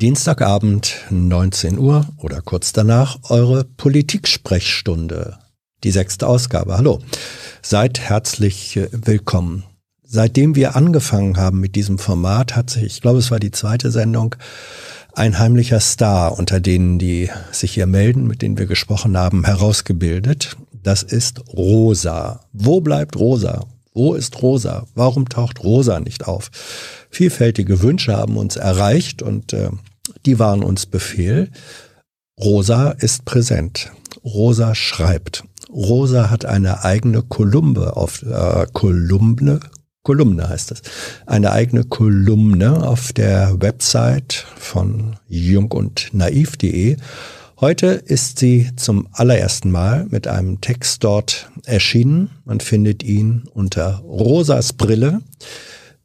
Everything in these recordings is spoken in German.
Dienstagabend 19 Uhr oder kurz danach eure Politik-Sprechstunde. Die sechste Ausgabe. Hallo. Seid herzlich äh, willkommen. Seitdem wir angefangen haben mit diesem Format, hat sich, ich glaube, es war die zweite Sendung, ein heimlicher Star unter denen, die sich hier melden, mit denen wir gesprochen haben, herausgebildet. Das ist Rosa. Wo bleibt Rosa? Wo ist Rosa? Warum taucht Rosa nicht auf? Vielfältige Wünsche haben uns erreicht und äh, die waren uns Befehl. Rosa ist präsent. Rosa schreibt. Rosa hat eine eigene Kolumne auf äh, Kolumne, Kolumne heißt es. Eine eigene Kolumne auf der Website von jung und naiv.de. Heute ist sie zum allerersten Mal mit einem Text dort erschienen. Man findet ihn unter Rosas Brille,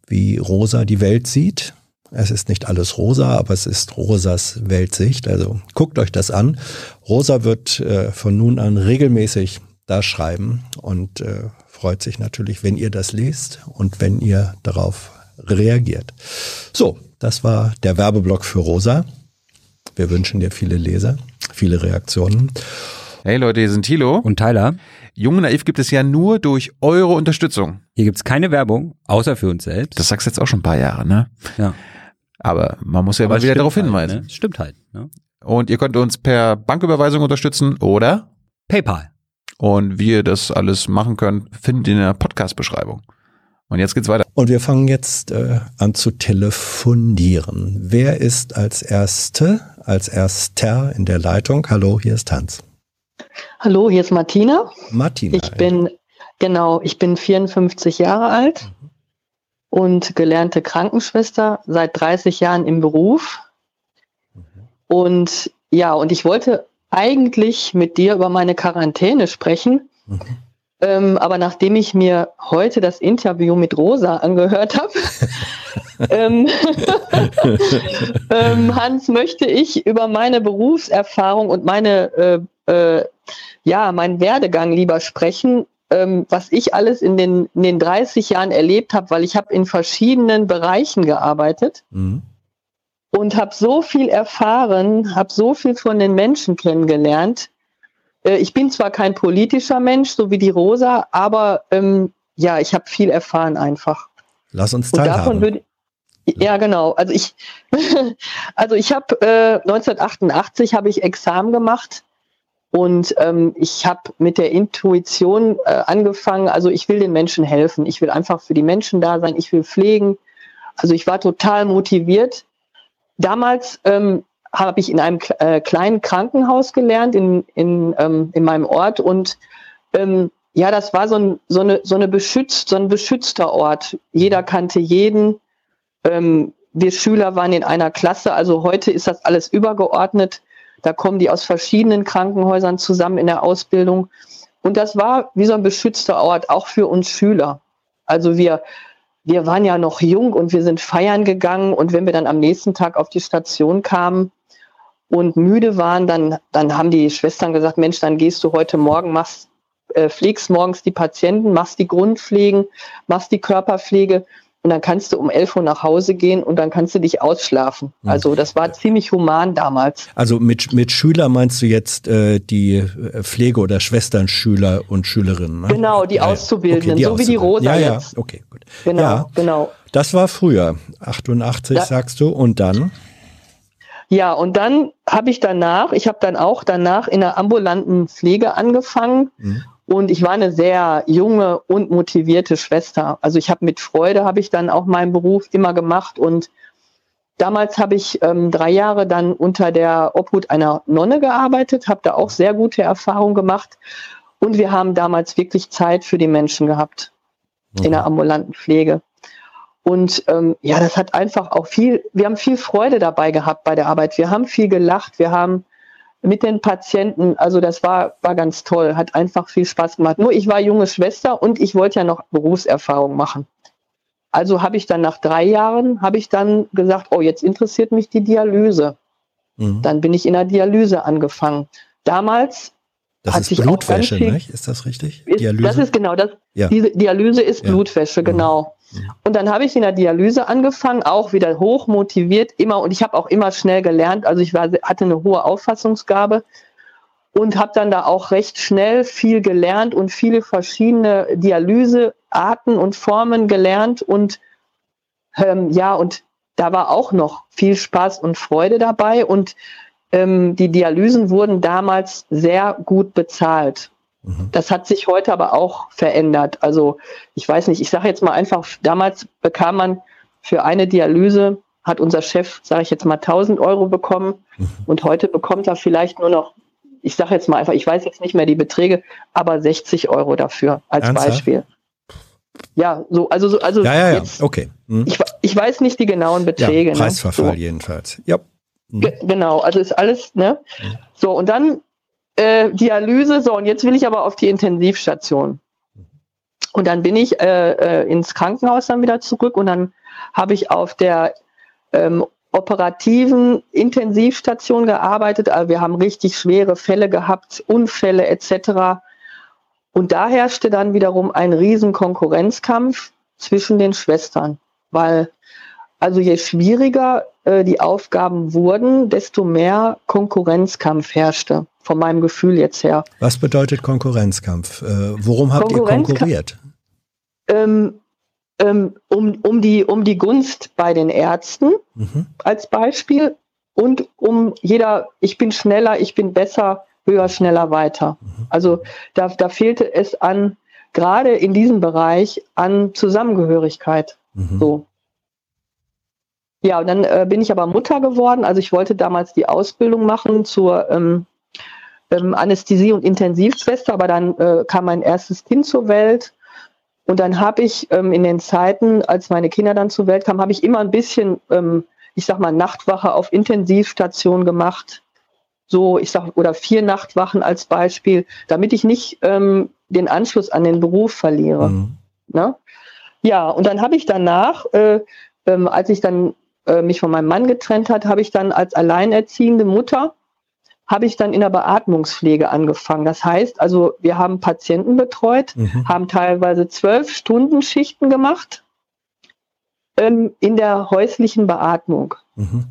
wie Rosa die Welt sieht. Es ist nicht alles rosa, aber es ist Rosas Weltsicht. Also guckt euch das an. Rosa wird äh, von nun an regelmäßig da schreiben und äh, freut sich natürlich, wenn ihr das lest und wenn ihr darauf reagiert. So, das war der Werbeblock für Rosa. Wir wünschen dir viele Leser, viele Reaktionen. Hey Leute, hier sind Thilo und Tyler. Jung Naiv gibt es ja nur durch eure Unterstützung. Hier gibt's keine Werbung, außer für uns selbst. Das sagst du jetzt auch schon ein paar Jahre, ne? Ja. Aber man muss ja Aber mal wieder darauf halt, hinweisen. Ne? Stimmt halt. Ne? Und ihr könnt uns per Banküberweisung unterstützen oder PayPal. Und wie ihr das alles machen könnt, findet ihr in der Podcast-Beschreibung. Und jetzt geht's weiter. Und wir fangen jetzt äh, an zu telefonieren. Wer ist als Erste, als Erster in der Leitung? Hallo, hier ist Hans. Hallo, hier ist Martina. Martina. Ich bin, genau, ich bin 54 Jahre alt. Mhm und gelernte Krankenschwester, seit 30 Jahren im Beruf. Und ja, und ich wollte eigentlich mit dir über meine Quarantäne sprechen. Mhm. Ähm, aber nachdem ich mir heute das Interview mit Rosa angehört habe, ähm, ähm, Hans, möchte ich über meine Berufserfahrung und meine, äh, äh, ja, meinen Werdegang lieber sprechen, ähm, was ich alles in den, in den 30 Jahren erlebt habe, weil ich habe in verschiedenen Bereichen gearbeitet mhm. und habe so viel erfahren, habe so viel von den Menschen kennengelernt. Äh, ich bin zwar kein politischer Mensch, so wie die Rosa, aber ähm, ja, ich habe viel erfahren einfach. Lass uns teilhaben. Würde, ja, genau. Also ich, also ich habe äh, 1988 habe ich Examen gemacht und ähm, ich habe mit der Intuition äh, angefangen, also ich will den Menschen helfen, ich will einfach für die Menschen da sein, ich will pflegen. Also ich war total motiviert. Damals ähm, habe ich in einem äh, kleinen Krankenhaus gelernt in, in, ähm, in meinem Ort und ähm, ja, das war so, ein, so, eine, so, eine beschützt, so ein beschützter Ort. Jeder kannte jeden. Ähm, wir Schüler waren in einer Klasse, also heute ist das alles übergeordnet. Da kommen die aus verschiedenen Krankenhäusern zusammen in der Ausbildung. Und das war wie so ein beschützter Ort, auch für uns Schüler. Also wir, wir waren ja noch jung und wir sind feiern gegangen. Und wenn wir dann am nächsten Tag auf die Station kamen und müde waren, dann, dann haben die Schwestern gesagt, Mensch, dann gehst du heute Morgen, machst, äh, pflegst morgens die Patienten, machst die Grundpflegen, machst die Körperpflege und dann kannst du um 11 Uhr nach Hause gehen und dann kannst du dich ausschlafen. Mhm. Also das war ziemlich human damals. Also mit, mit Schüler meinst du jetzt äh, die äh, Pflege- oder Schwesternschüler und Schülerinnen? Ne? Genau, die ja, Auszubildenden, okay, die so wie die Rosa ja, jetzt. Ja, okay, gut. Genau, ja, genau. Das war früher, 88 ja. sagst du, und dann? Ja, und dann habe ich danach, ich habe dann auch danach in der ambulanten Pflege angefangen mhm. Und ich war eine sehr junge und motivierte Schwester. Also ich habe mit Freude, habe ich dann auch meinen Beruf immer gemacht. Und damals habe ich ähm, drei Jahre dann unter der Obhut einer Nonne gearbeitet, habe da auch sehr gute Erfahrungen gemacht. Und wir haben damals wirklich Zeit für die Menschen gehabt mhm. in der ambulanten Pflege. Und ähm, ja, das hat einfach auch viel, wir haben viel Freude dabei gehabt bei der Arbeit. Wir haben viel gelacht, wir haben mit den Patienten. Also das war, war ganz toll, hat einfach viel Spaß gemacht. Nur ich war junge Schwester und ich wollte ja noch Berufserfahrung machen. Also habe ich dann nach drei Jahren, habe ich dann gesagt, oh, jetzt interessiert mich die Dialyse. Mhm. Dann bin ich in der Dialyse angefangen. Damals das ist Blutwäsche, ne? Ist das richtig? Ist, Dialyse? Das ist genau das. Ja. Diese Dialyse ist ja. Blutwäsche, mhm. Und dann habe ich in der Dialyse angefangen, auch wieder hoch motiviert, immer und ich habe auch immer schnell gelernt. Also ich war, hatte eine hohe Auffassungsgabe und habe dann da auch recht schnell viel gelernt und viele verschiedene Dialysearten und Formen gelernt und ähm, ja und da war auch noch viel Spaß und Freude dabei und ähm, die Dialysen wurden damals sehr gut bezahlt. Mhm. Das hat sich heute aber auch verändert. Also ich weiß nicht, ich sage jetzt mal einfach, damals bekam man für eine Dialyse, hat unser Chef, sage ich jetzt mal, 1000 Euro bekommen mhm. und heute bekommt er vielleicht nur noch, ich sage jetzt mal einfach, ich weiß jetzt nicht mehr die Beträge, aber 60 Euro dafür als Ernsthaft? Beispiel. Ja, so, also, so, also ja, ja, ja. Jetzt, okay. Hm. Ich, ich weiß nicht die genauen Beträge. Ja, ne? Preisverfall ne? so. jedenfalls. Ja. Hm. Genau, also ist alles, ne? Hm. So, und dann äh, Dialyse, so, und jetzt will ich aber auf die Intensivstation. Und dann bin ich äh, äh, ins Krankenhaus dann wieder zurück und dann habe ich auf der ähm, operativen Intensivstation gearbeitet. Also wir haben richtig schwere Fälle gehabt, Unfälle etc. Und da herrschte dann wiederum ein riesen Konkurrenzkampf zwischen den Schwestern, weil also je schwieriger äh, die Aufgaben wurden, desto mehr Konkurrenzkampf herrschte von meinem Gefühl jetzt her. Was bedeutet Konkurrenzkampf? Äh, worum habt ihr konkurriert? Ähm, ähm, um, um, die, um die Gunst bei den Ärzten mhm. als Beispiel und um jeder, ich bin schneller, ich bin besser, höher, schneller, weiter. Mhm. Also da, da fehlte es an, gerade in diesem Bereich, an Zusammengehörigkeit. Mhm. So. Ja, und dann äh, bin ich aber Mutter geworden. Also ich wollte damals die Ausbildung machen zur ähm, ähm, Anästhesie- und Intensivschwester, aber dann äh, kam mein erstes Kind zur Welt. Und dann habe ich ähm, in den Zeiten, als meine Kinder dann zur Welt kamen, habe ich immer ein bisschen, ähm, ich sag mal, Nachtwache auf Intensivstation gemacht. So, ich sag, oder vier Nachtwachen als Beispiel, damit ich nicht ähm, den Anschluss an den Beruf verliere. Mhm. Ne? Ja, und dann habe ich danach, äh, ähm, als ich dann äh, mich von meinem Mann getrennt hat, habe ich dann als alleinerziehende Mutter habe ich dann in der Beatmungspflege angefangen. Das heißt, also wir haben Patienten betreut, mhm. haben teilweise zwölf Stunden Schichten gemacht ähm, in der häuslichen Beatmung. Mhm.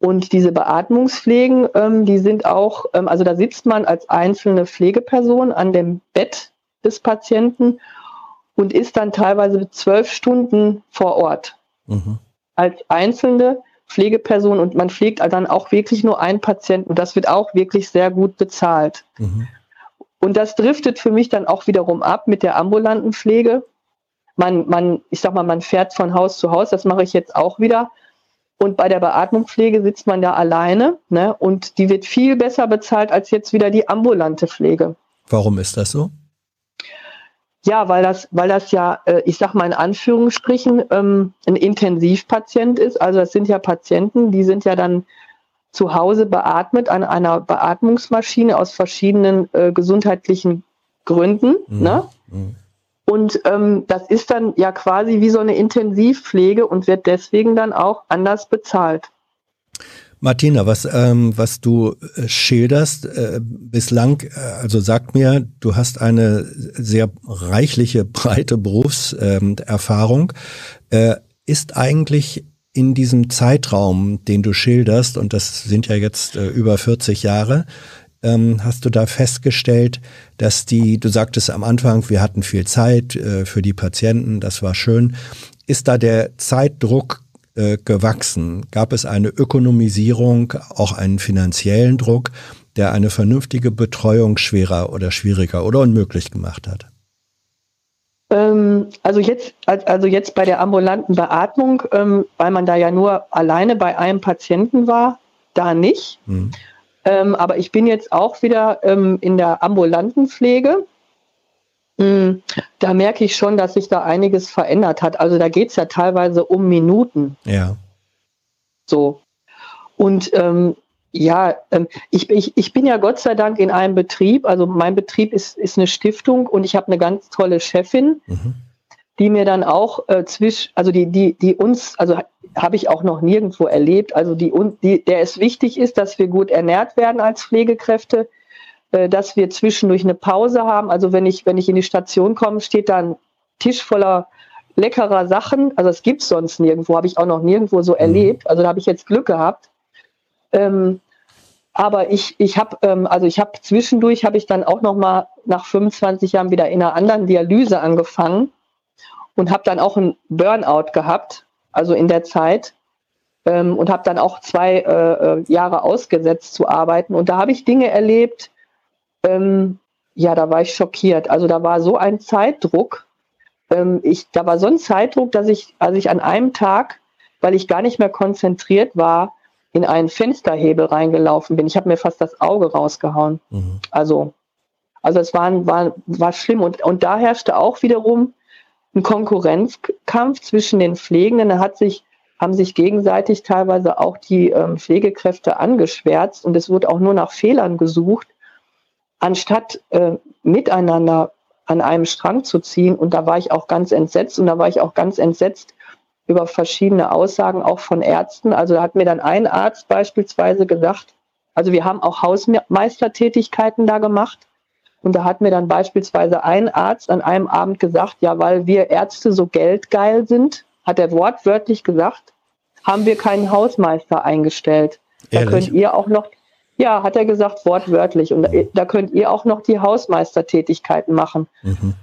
Und diese Beatmungspflegen, ähm, die sind auch, ähm, also da sitzt man als einzelne Pflegeperson an dem Bett des Patienten und ist dann teilweise zwölf Stunden vor Ort. Mhm. Als einzelne Pflegeperson und man pflegt dann auch wirklich nur einen Patienten und das wird auch wirklich sehr gut bezahlt. Mhm. Und das driftet für mich dann auch wiederum ab mit der ambulanten Pflege. Man, man, ich sag mal, man fährt von Haus zu Haus, das mache ich jetzt auch wieder. Und bei der Beatmungspflege sitzt man da alleine, ne? Und die wird viel besser bezahlt als jetzt wieder die ambulante Pflege. Warum ist das so? Ja, weil das, weil das ja, äh, ich sag mal in Anführungsstrichen, ähm, ein Intensivpatient ist. Also das sind ja Patienten, die sind ja dann zu Hause beatmet an einer Beatmungsmaschine aus verschiedenen äh, gesundheitlichen Gründen. Mhm. Ne? Mhm. Und ähm, das ist dann ja quasi wie so eine Intensivpflege und wird deswegen dann auch anders bezahlt. Martina, was, ähm, was du äh, schilderst äh, bislang, äh, also sag mir, du hast eine sehr reichliche, breite Berufserfahrung. Äh, ist eigentlich in diesem Zeitraum, den du schilderst, und das sind ja jetzt äh, über 40 Jahre, ähm, hast du da festgestellt, dass die, du sagtest am Anfang, wir hatten viel Zeit äh, für die Patienten, das war schön. Ist da der Zeitdruck äh, gewachsen? Gab es eine Ökonomisierung, auch einen finanziellen Druck, der eine vernünftige Betreuung schwerer oder schwieriger oder unmöglich gemacht hat? Ähm, also jetzt, also jetzt bei der ambulanten Beatmung, ähm, weil man da ja nur alleine bei einem Patienten war, da nicht. Hm. Ähm, aber ich bin jetzt auch wieder in der ambulanten Pflege da merke ich schon, dass sich da einiges verändert hat. Also da geht es ja teilweise um Minuten. Ja. So. Und ähm, ja, ähm, ich, ich, ich bin ja Gott sei Dank in einem Betrieb. Also mein Betrieb ist, ist eine Stiftung und ich habe eine ganz tolle Chefin, mhm. die mir dann auch äh, zwisch, also die, die, die uns, also habe ich auch noch nirgendwo erlebt, also die, die, der es wichtig ist, dass wir gut ernährt werden als Pflegekräfte, dass wir zwischendurch eine Pause haben. Also wenn ich, wenn ich in die Station komme, steht da ein Tisch voller leckerer Sachen. Also es gibt sonst nirgendwo, habe ich auch noch nirgendwo so erlebt. Also da habe ich jetzt Glück gehabt. Ähm, aber ich, ich habe, ähm, also ich habe zwischendurch habe ich dann auch noch mal nach 25 Jahren wieder in einer anderen Dialyse angefangen und habe dann auch einen Burnout gehabt, also in der Zeit ähm, und habe dann auch zwei äh, äh, Jahre ausgesetzt zu arbeiten und da habe ich Dinge erlebt. Ähm, ja, da war ich schockiert. Also da war so ein Zeitdruck. Ähm, ich, da war so ein Zeitdruck, dass ich, als ich an einem Tag, weil ich gar nicht mehr konzentriert war, in einen Fensterhebel reingelaufen bin. Ich habe mir fast das Auge rausgehauen. Mhm. Also, also es war, war, war schlimm. Und, und da herrschte auch wiederum ein Konkurrenzkampf zwischen den Pflegenden. Da hat sich, haben sich gegenseitig teilweise auch die ähm, Pflegekräfte angeschwärzt und es wurde auch nur nach Fehlern gesucht, anstatt äh, miteinander an einem Strang zu ziehen. Und da war ich auch ganz entsetzt und da war ich auch ganz entsetzt, über verschiedene Aussagen auch von Ärzten. Also da hat mir dann ein Arzt beispielsweise gesagt, also wir haben auch Hausmeistertätigkeiten da gemacht. Und da hat mir dann beispielsweise ein Arzt an einem Abend gesagt, ja, weil wir Ärzte so geldgeil sind, hat er wortwörtlich gesagt, haben wir keinen Hausmeister eingestellt. Da Ehrlich? könnt ihr auch noch, ja, hat er gesagt, wortwörtlich. Und da, da könnt ihr auch noch die Hausmeistertätigkeiten machen. Mhm.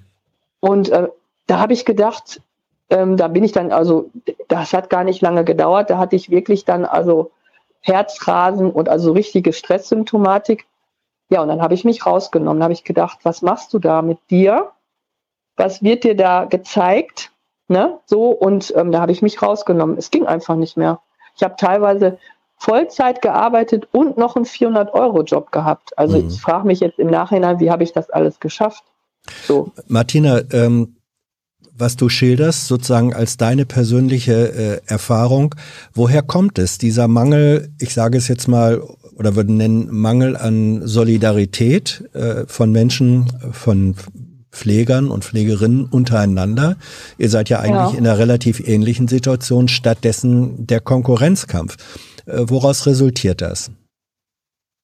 Und äh, da habe ich gedacht, ähm, da bin ich dann, also das hat gar nicht lange gedauert. Da hatte ich wirklich dann also Herzrasen und also richtige Stresssymptomatik. Ja, und dann habe ich mich rausgenommen. Da habe ich gedacht, was machst du da mit dir? Was wird dir da gezeigt? Ne? So, und ähm, da habe ich mich rausgenommen. Es ging einfach nicht mehr. Ich habe teilweise Vollzeit gearbeitet und noch einen 400-Euro-Job gehabt. Also mhm. ich frage mich jetzt im Nachhinein, wie habe ich das alles geschafft? So. Martina, ähm, was du schilderst, sozusagen als deine persönliche äh, Erfahrung. Woher kommt es, dieser Mangel, ich sage es jetzt mal, oder würde nennen, Mangel an Solidarität äh, von Menschen, von Pflegern und Pflegerinnen untereinander. Ihr seid ja eigentlich ja. in einer relativ ähnlichen Situation, stattdessen der Konkurrenzkampf. Äh, woraus resultiert das?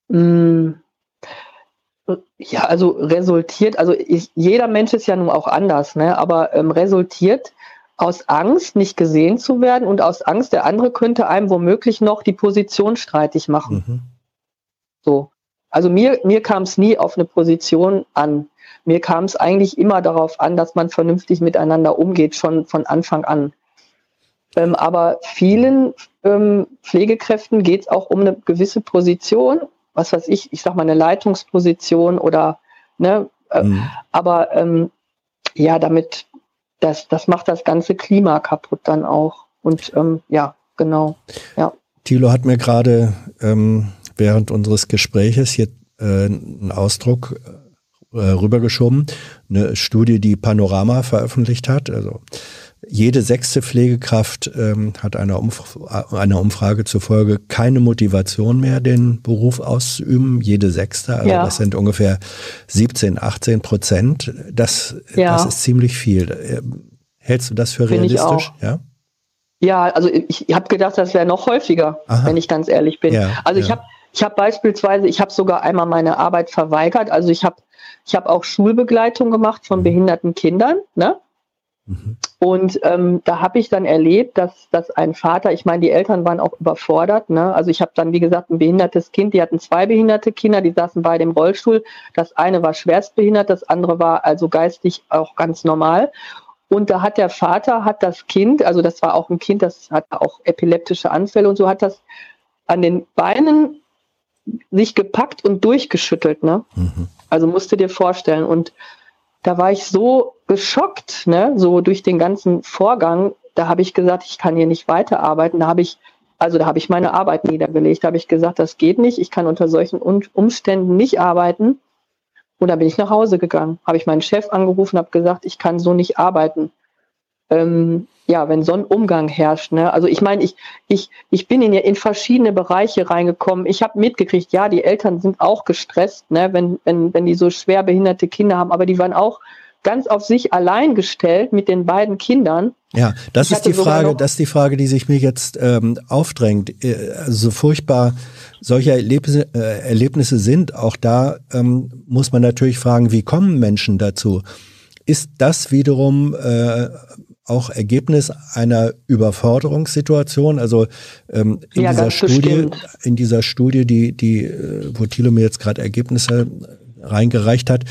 Mm, ja, also resultiert, also ich, jeder Mensch ist ja nun auch anders, ne? aber ähm, resultiert aus Angst, nicht gesehen zu werden und aus Angst, der andere könnte einem womöglich noch die Position streitig machen. Mhm. So. Also mir, mir kam es nie auf eine Position an. Mir kam es eigentlich immer darauf an, dass man vernünftig miteinander umgeht, schon von Anfang an. Ähm, aber vielen ähm, Pflegekräften geht es auch um eine gewisse Position was weiß ich, ich sag mal eine Leitungsposition oder ne, äh, mhm. aber ähm, ja, damit das, das macht das ganze Klima kaputt dann auch. Und ähm, ja, genau. Ja. Thilo hat mir gerade ähm, während unseres Gespräches hier äh, einen Ausdruck äh, rübergeschoben, eine Studie, die Panorama veröffentlicht hat. Also jede sechste Pflegekraft ähm, hat einer, Umf einer Umfrage zufolge keine Motivation mehr, den Beruf auszuüben. Jede sechste, also ja. das sind ungefähr 17, 18 Prozent. Das, ja. das ist ziemlich viel. Hältst du das für Find realistisch? Ja. Ja, also ich, habe gedacht, das wäre noch häufiger, Aha. wenn ich ganz ehrlich bin. Ja, also ich habe ich habe beispielsweise, ich habe sogar einmal meine Arbeit verweigert. Also ich habe ich habe auch Schulbegleitung gemacht von mhm. behinderten Kindern. Ne? Mhm. Und ähm, da habe ich dann erlebt, dass, dass ein Vater, ich meine, die Eltern waren auch überfordert. Ne? Also ich habe dann, wie gesagt, ein behindertes Kind, die hatten zwei behinderte Kinder, die saßen beide im Rollstuhl. Das eine war schwerstbehindert, das andere war also geistig auch ganz normal. Und da hat der Vater, hat das Kind, also das war auch ein Kind, das hat auch epileptische Anfälle und so, hat das an den Beinen sich gepackt und durchgeschüttelt. Ne? Mhm. Also musst du dir vorstellen. Und da war ich so geschockt, ne, so durch den ganzen Vorgang. Da habe ich gesagt, ich kann hier nicht weiterarbeiten. Da habe ich, also da habe ich meine Arbeit niedergelegt. Da habe ich gesagt, das geht nicht. Ich kann unter solchen Umständen nicht arbeiten. Und da bin ich nach Hause gegangen. Habe ich meinen Chef angerufen, habe gesagt, ich kann so nicht arbeiten. Ähm, ja, wenn so ein Umgang herrscht. Ne? Also ich meine, ich, ich, ich bin in, in verschiedene Bereiche reingekommen. Ich habe mitgekriegt, ja, die Eltern sind auch gestresst, ne? wenn, wenn, wenn die so schwer behinderte Kinder haben, aber die waren auch ganz auf sich allein gestellt mit den beiden Kindern. Ja, das ich ist die Frage, das ist die Frage, die sich mir jetzt ähm, aufdrängt. Äh, also so furchtbar solche Erlebnisse, äh, Erlebnisse sind, auch da ähm, muss man natürlich fragen, wie kommen Menschen dazu? Ist das wiederum äh, auch Ergebnis einer Überforderungssituation? Also ähm, in Ja, dieser Studie, bestimmt. in dieser Studie, die, die, äh, wo Thilo mir jetzt gerade Ergebnisse reingereicht hat,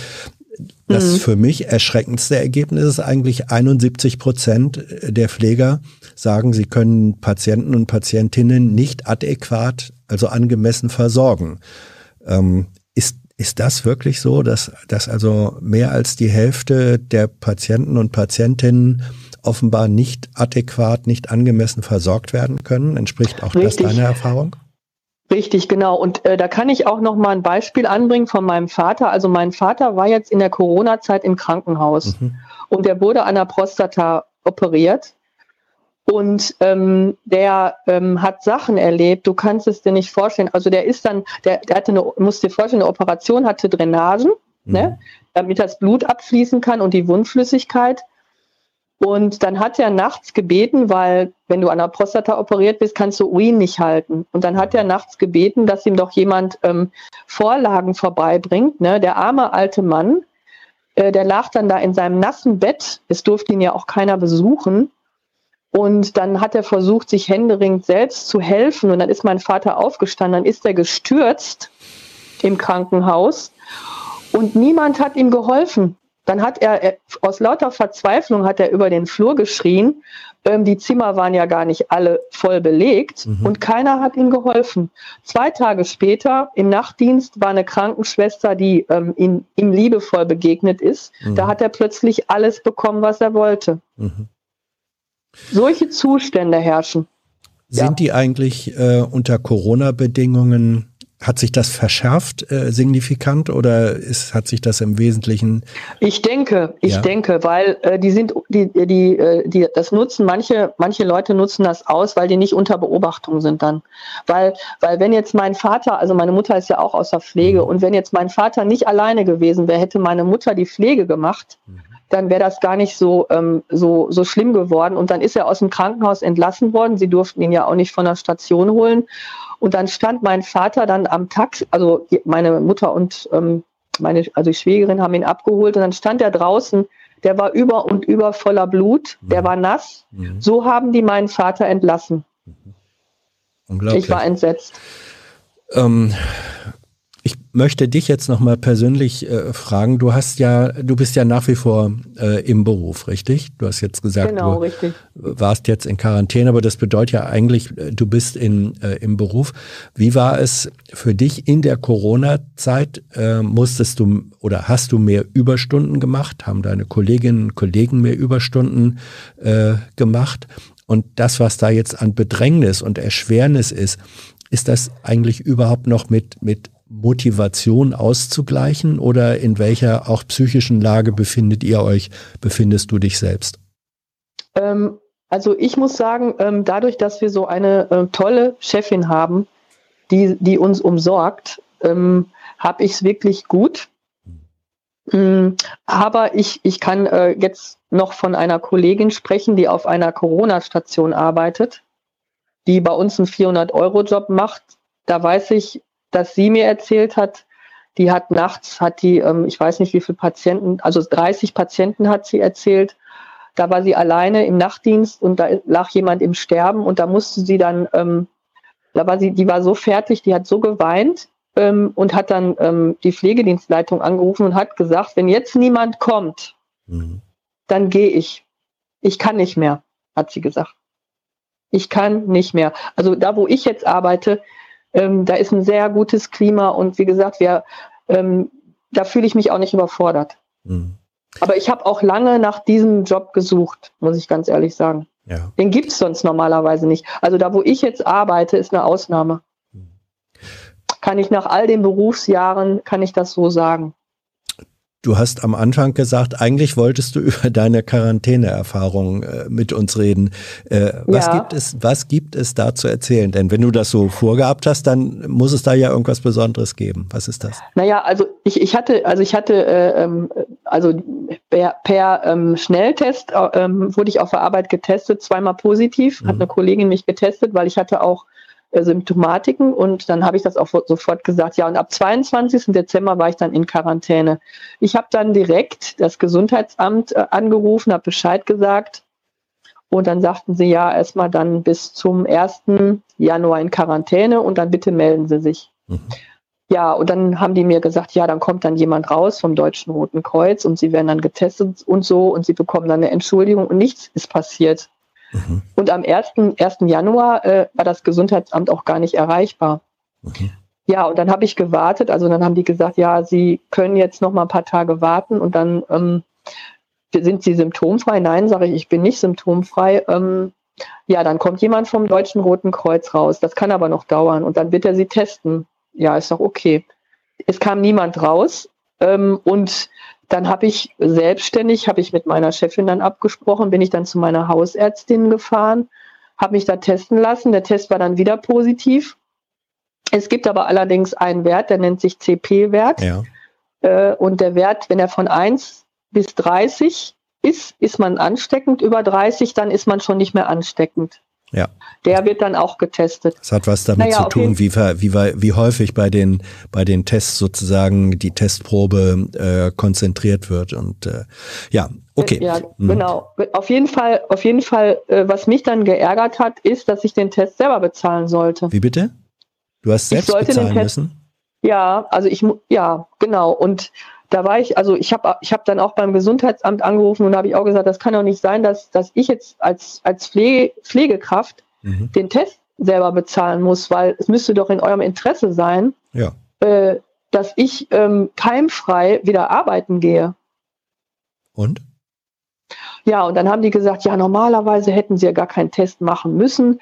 das Mhm. für mich erschreckendste Ergebnis ist eigentlich 71 Prozent der Pfleger sagen, sie können Patienten und Patientinnen nicht adäquat, also angemessen versorgen. Ähm, ist, ist das wirklich so, dass, dass also mehr als die Hälfte der Patienten und Patientinnen offenbar nicht adäquat, nicht angemessen versorgt werden können? Entspricht auch Richtig. das deiner Erfahrung? Richtig, genau. Und äh, da kann ich auch noch mal ein Beispiel anbringen von meinem Vater. Also mein Vater war jetzt in der Corona-Zeit im Krankenhaus Mhm. und der wurde an der Prostata operiert. Und ähm, der ähm, hat Sachen erlebt, du kannst es dir nicht vorstellen. Also der ist dann, der, der hatte eine, musst dir vorstellen, eine Operation hatte Drainagen, ne, damit das Blut abfließen kann und die Wundflüssigkeit. Und dann hat er nachts gebeten, weil wenn du an der Prostata operiert bist, kannst du Urin nicht halten. Und dann hat er nachts gebeten, dass ihm doch jemand ähm, Vorlagen vorbeibringt. Ne? Der arme alte Mann, äh, der lag dann da in seinem nassen Bett. Es durfte ihn ja auch keiner besuchen. Und dann hat er versucht, sich händeringend selbst zu helfen. Und dann ist mein Vater aufgestanden, dann ist er gestürzt im Krankenhaus und niemand hat ihm geholfen. Dann hat er, er aus lauter Verzweiflung hat er über den Flur geschrien. Ähm, die Zimmer waren ja gar nicht alle voll belegt Mhm. und keiner hat ihm geholfen. Zwei Tage später im Nachtdienst war eine Krankenschwester, die ähm, ihm, ihm liebevoll begegnet ist. Mhm. Da hat er plötzlich alles bekommen, was er wollte. Mhm. Solche Zustände herrschen. Sind Ja. die eigentlich äh, unter Corona-Bedingungen, hat sich das verschärft äh, signifikant oder ist, hat sich das im Wesentlichen, Ich denke, ich Ja. denke, weil äh, die sind, die, die, äh, die, das nutzen, manche, manche Leute nutzen das aus, weil die nicht unter Beobachtung sind dann. Weil, weil wenn jetzt mein Vater, also meine Mutter ist ja auch aus der Pflege, und wenn jetzt mein Vater nicht alleine gewesen wäre, hätte meine Mutter die Pflege gemacht, dann wäre das gar nicht so, ähm, so, so schlimm geworden. Und dann ist er aus dem Krankenhaus entlassen worden. Sie durften ihn ja auch nicht von der Station holen. Und dann stand mein Vater dann am Taxi, also meine Mutter und ähm, meine, also die Schwägerin haben ihn abgeholt und dann stand er draußen, der war über und über voller Blut, der Mhm. war nass. Mhm. So haben die meinen Vater entlassen. unglaublich. Ich war entsetzt. Ähm, möchte dich jetzt nochmal persönlich äh, fragen. Du hast ja, du bist ja nach wie vor äh, im Beruf, richtig? Du hast jetzt gesagt, Genau, du richtig. warst jetzt in Quarantäne, aber das bedeutet ja eigentlich, äh, du bist in, äh, im Beruf. Wie war es für dich in der Corona-Zeit? Äh, musstest du oder hast du mehr Überstunden gemacht? Haben deine Kolleginnen und Kollegen mehr Überstunden äh, gemacht? Und das, was da jetzt an Bedrängnis und Erschwernis ist, ist das eigentlich überhaupt noch mit, mit Motivation auszugleichen oder in welcher auch psychischen Lage befindet ihr euch, befindest du dich selbst? Ähm, also ich muss sagen, ähm, dadurch, dass wir so eine äh, tolle Chefin haben, die, die uns umsorgt, ähm, habe ich es wirklich gut. Mm, Aber ich, ich kann äh, jetzt noch von einer Kollegin sprechen, die auf einer Corona-Station arbeitet, die bei uns einen 400-Euro-Job macht. Da weiß ich, dass sie mir erzählt hat, die hat nachts, hat die, ähm, ich weiß nicht wie viele Patienten, also 30 Patienten hat sie erzählt. Da war sie alleine im Nachtdienst und da lag jemand im Sterben und da musste sie dann, ähm, da war sie, die war so fertig, die hat so geweint ähm, und hat dann ähm, die Pflegedienstleitung angerufen und hat gesagt, wenn jetzt niemand kommt, Mhm. dann gehe ich. Ich kann nicht mehr, hat sie gesagt. Ich kann nicht mehr. Also da, wo ich jetzt arbeite, ähm, da ist ein sehr gutes Klima und wie gesagt, wir, ähm, da fühle ich mich auch nicht überfordert. Mhm. Aber ich habe auch lange nach diesem Job gesucht, muss ich ganz ehrlich sagen. Ja. Den gibt's sonst normalerweise nicht. Also da, wo ich jetzt arbeite, ist eine Ausnahme. Kann ich nach all den Berufsjahren, kann ich das so sagen. Du hast am Anfang gesagt, eigentlich wolltest du über deine Quarantäneerfahrung äh, mit uns reden. Äh, was, Ja. gibt es, was gibt es da zu erzählen? Denn wenn du das so vorgehabt hast, dann muss es da ja irgendwas Besonderes geben. Was ist das? Naja, also ich, ich hatte, also ich hatte, äh, ähm, also per, per ähm, Schnelltest äh, ähm, wurde ich auf der Arbeit getestet, zweimal positiv, hat Mhm. eine Kollegin mich getestet, weil ich hatte auch Symptomatiken und dann habe ich das auch sofort gesagt. Ja, und ab 22. Dezember war ich dann in Quarantäne. Ich habe dann direkt das Gesundheitsamt äh, angerufen, habe Bescheid gesagt Und dann sagten sie ja erstmal dann bis zum 1. Januar in Quarantäne und dann bitte melden Sie sich. Mhm. Ja, und dann haben die mir gesagt, ja, dann kommt dann jemand raus vom Deutschen Roten Kreuz und sie werden dann getestet und so und sie bekommen dann eine Entschuldigung und nichts ist passiert. Mhm. Und am 1. 1. Januar äh, war das Gesundheitsamt auch gar nicht erreichbar. Mhm. Ja, und dann habe ich gewartet, also dann haben die gesagt, ja, sie können jetzt noch mal ein paar Tage warten und dann ähm, sind sie symptomfrei. Nein, sage ich, ich bin nicht symptomfrei. Ähm, ja, dann kommt jemand vom Deutschen Roten Kreuz raus. Das kann aber noch dauern und dann wird er sie testen ja, ist doch okay. Es kam niemand raus ähm, und dann habe ich selbstständig, habe ich mit meiner Chefin dann abgesprochen, bin ich dann zu meiner Hausärztin gefahren, habe mich da testen lassen. Der Test war dann wieder positiv. Es gibt aber allerdings einen Wert, der nennt sich CP-Wert. Ja. Äh, und der Wert, wenn er von 1 bis 30 ist, ist man ansteckend. Über 30, dann ist man schon nicht mehr ansteckend. Ja. Der wird dann auch getestet. Das hat was damit naja, zu tun, wie, wie, wie häufig bei den, bei den Tests sozusagen die Testprobe äh, konzentriert wird. Und äh, ja, okay. Ja, mhm. genau. Auf jeden Fall, auf jeden Fall, äh, was mich dann geärgert hat, ist, dass ich den Test selber bezahlen sollte. Wie bitte? Du hast selbst bezahlen müssen? Ja, also ich ja, genau. Und da war ich, also ich habe ich hab dann auch beim Gesundheitsamt angerufen und habe ich auch gesagt, das kann doch nicht sein, dass, dass ich jetzt als, als Pflege, Pflegekraft mhm. den Test selber bezahlen muss, weil es müsste doch in eurem Interesse sein, ja. äh, dass ich ähm, keimfrei wieder arbeiten gehe. Und? Ja, und dann haben die gesagt, ja, normalerweise hätten sie ja gar keinen Test machen müssen.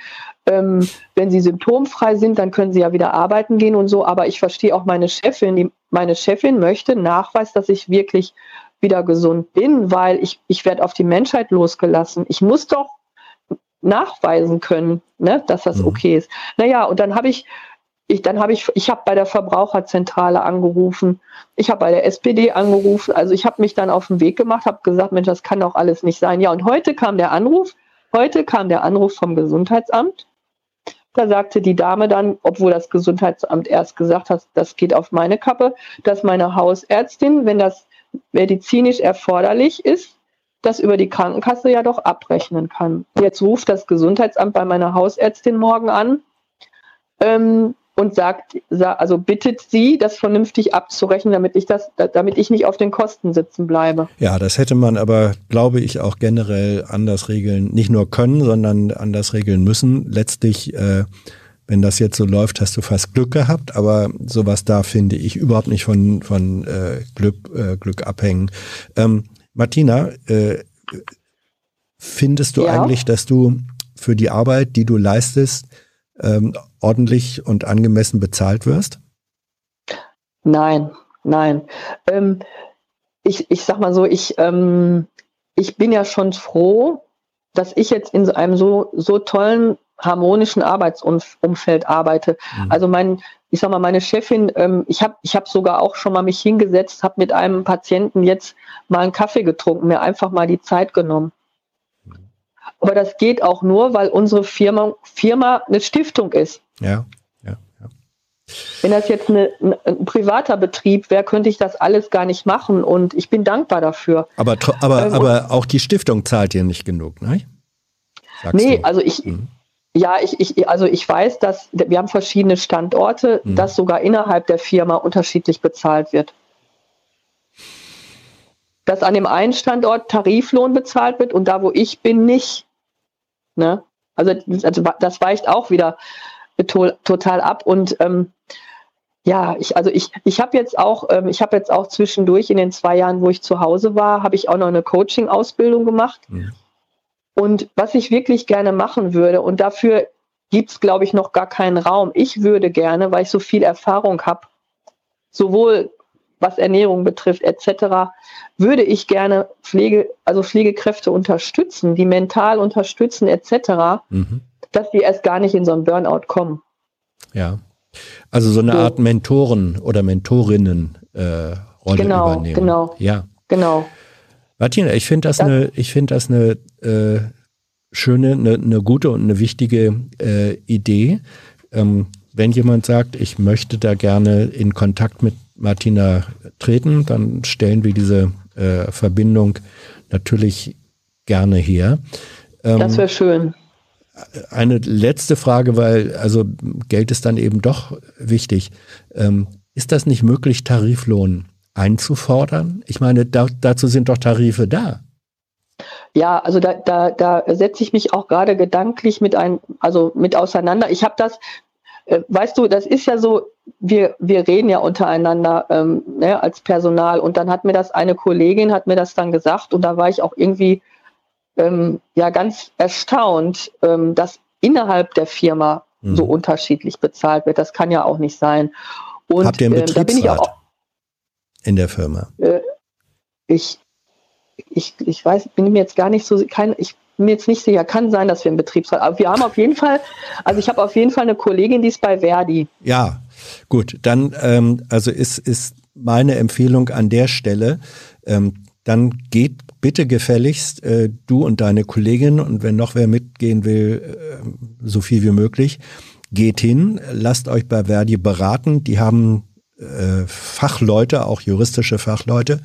Ähm, wenn sie symptomfrei sind, dann können sie ja wieder arbeiten gehen und so. Aber ich verstehe auch meine Chefin. Die, meine Chefin möchte Nachweis, dass ich wirklich wieder gesund bin, weil ich, ich werde auf die Menschheit losgelassen. Ich muss doch nachweisen können, ne, dass das mhm. okay ist. Naja, und dann habe ich ich, dann habe ich, ich habe bei der Verbraucherzentrale angerufen, ich habe bei der SPD angerufen, also ich habe mich dann auf den Weg gemacht, habe gesagt, Mensch, das kann doch alles nicht sein. Ja, und heute kam der Anruf, heute kam der Anruf vom Gesundheitsamt. Da sagte die Dame dann, obwohl das Gesundheitsamt erst gesagt hat, das geht auf meine Kappe, dass meine Hausärztin, wenn das medizinisch erforderlich ist, das über die Krankenkasse ja doch abrechnen kann. Jetzt ruft das Gesundheitsamt bei meiner Hausärztin morgen an, ähm, und sagt, also bittet sie, das vernünftig abzurechnen, damit ich das, damit ich nicht auf den Kosten sitzen bleibe. Ja, das hätte man aber, glaube ich, auch generell anders regeln, nicht nur können, sondern anders regeln müssen. Letztlich, äh, wenn das jetzt so läuft, hast du fast Glück gehabt, aber sowas da finde ich überhaupt nicht von, von äh, Glück, äh, Glück abhängen. Ähm, Martina, äh, findest du ja. eigentlich, dass du für die Arbeit, die du leistest, ähm, ordentlich und angemessen bezahlt wirst? Nein, nein. Ähm, ich, ich sag mal so, ich, ähm, ich bin ja schon froh, dass ich jetzt in einem so, so tollen, harmonischen Arbeitsumfeld arbeite. Mhm. Also mein, ich sag mal, meine Chefin, ähm, ich habe ich hab sogar auch schon mal mich hingesetzt, habe mit einem Patienten jetzt mal einen Kaffee getrunken, mir einfach mal die Zeit genommen. Aber das geht auch nur, weil unsere Firma, Firma eine Stiftung ist. Ja, ja, ja. Wenn das jetzt eine, ein privater Betrieb wäre, könnte ich das alles gar nicht machen und ich bin dankbar dafür. Aber, aber, ähm, aber auch die Stiftung zahlt dir nicht genug, ne? Sagst nee, du. also ich, mhm. ja, ich, ich, also ich weiß, dass wir haben verschiedene Standorte, mhm. dass sogar innerhalb der Firma unterschiedlich bezahlt wird dass an dem einen Standort Tariflohn bezahlt wird und da, wo ich bin, nicht. Ne? Also, also das weicht auch wieder to total ab. Und ähm, ja, ich, also ich, ich habe jetzt auch, ähm, ich habe jetzt auch zwischendurch in den zwei Jahren, wo ich zu Hause war, habe ich auch noch eine Coaching-Ausbildung gemacht. Mhm. Und was ich wirklich gerne machen würde, und dafür gibt es, glaube ich, noch gar keinen Raum. Ich würde gerne, weil ich so viel Erfahrung habe, sowohl was Ernährung betrifft, etc., würde ich gerne Pflege, also Pflegekräfte unterstützen, die mental unterstützen, etc., mhm. dass die erst gar nicht in so einen Burnout kommen. Ja. Also so eine so. Art Mentoren oder Mentorinnen äh, Rolle genau, übernehmen. Genau. Ja. Genau. Martina, ich finde das, das eine, ich finde das eine äh, schöne, eine, eine gute und eine wichtige äh, Idee. Ähm, wenn jemand sagt, ich möchte da gerne in Kontakt mit Martina treten, dann stellen wir diese äh, Verbindung natürlich gerne her. Ähm, Das wäre schön. eine letzte Frage, weil also Geld ist dann eben doch wichtig. Ähm, ist das nicht möglich, Tariflohn einzufordern? Ich meine, da, dazu sind doch Tarife da. Ja, also da, da, da setze ich mich auch gerade gedanklich mit ein, also mit auseinander. Ich habe das, äh, weißt du, das ist ja so, wir, wir reden ja untereinander ähm, ne, als Personal und dann hat mir das eine Kollegin, hat mir das dann gesagt und da war ich auch irgendwie ähm, ja ganz erstaunt, ähm, dass innerhalb der Firma Mhm. so unterschiedlich bezahlt wird. Das kann ja auch nicht sein. Und Habt ihr einen ähm, da bin ich auch Betriebsrat in der Firma? ich, ich, ich weiß, bin mir jetzt gar nicht so, kein, ich bin mir jetzt nicht sicher, kann sein, dass wir einen Betriebsrat, aber wir haben auf jeden Fall, also ich habe auf jeden Fall eine Kollegin, die ist bei Verdi. Ja, gut. Dann ähm, also ist, ist meine Empfehlung an der Stelle, ähm, dann geht bitte gefälligst äh, du und deine Kollegin und wenn noch wer mitgehen will, äh, so viel wie möglich, geht hin, lasst euch bei Verdi beraten. Die haben äh, Fachleute, auch juristische Fachleute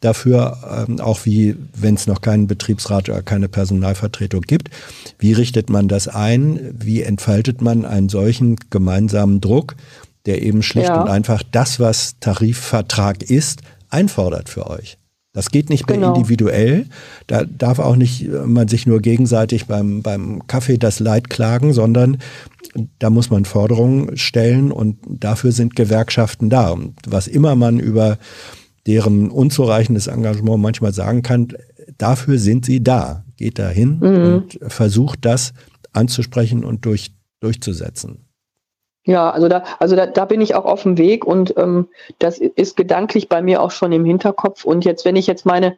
dafür, ähm, auch wie, wenn es noch keinen Betriebsrat oder keine Personalvertretung gibt, wie richtet man das ein, wie entfaltet man einen solchen gemeinsamen Druck, der eben schlicht Ja. und einfach das, was Tarifvertrag ist, einfordert für euch. Das geht nicht mehr Genau. individuell. Da darf auch nicht äh, man sich nur gegenseitig beim, beim Kaffee das Leid klagen, sondern da muss man Forderungen stellen und dafür sind Gewerkschaften da. Und was immer man über deren unzureichendes Engagement manchmal sagen kann, dafür sind sie da. Geht da hin Mhm. und versucht das anzusprechen und durch, durchzusetzen. Ja, also da, also da, da bin ich auch auf dem Weg und ähm, das ist gedanklich bei mir auch schon im Hinterkopf. Und jetzt, wenn ich jetzt meine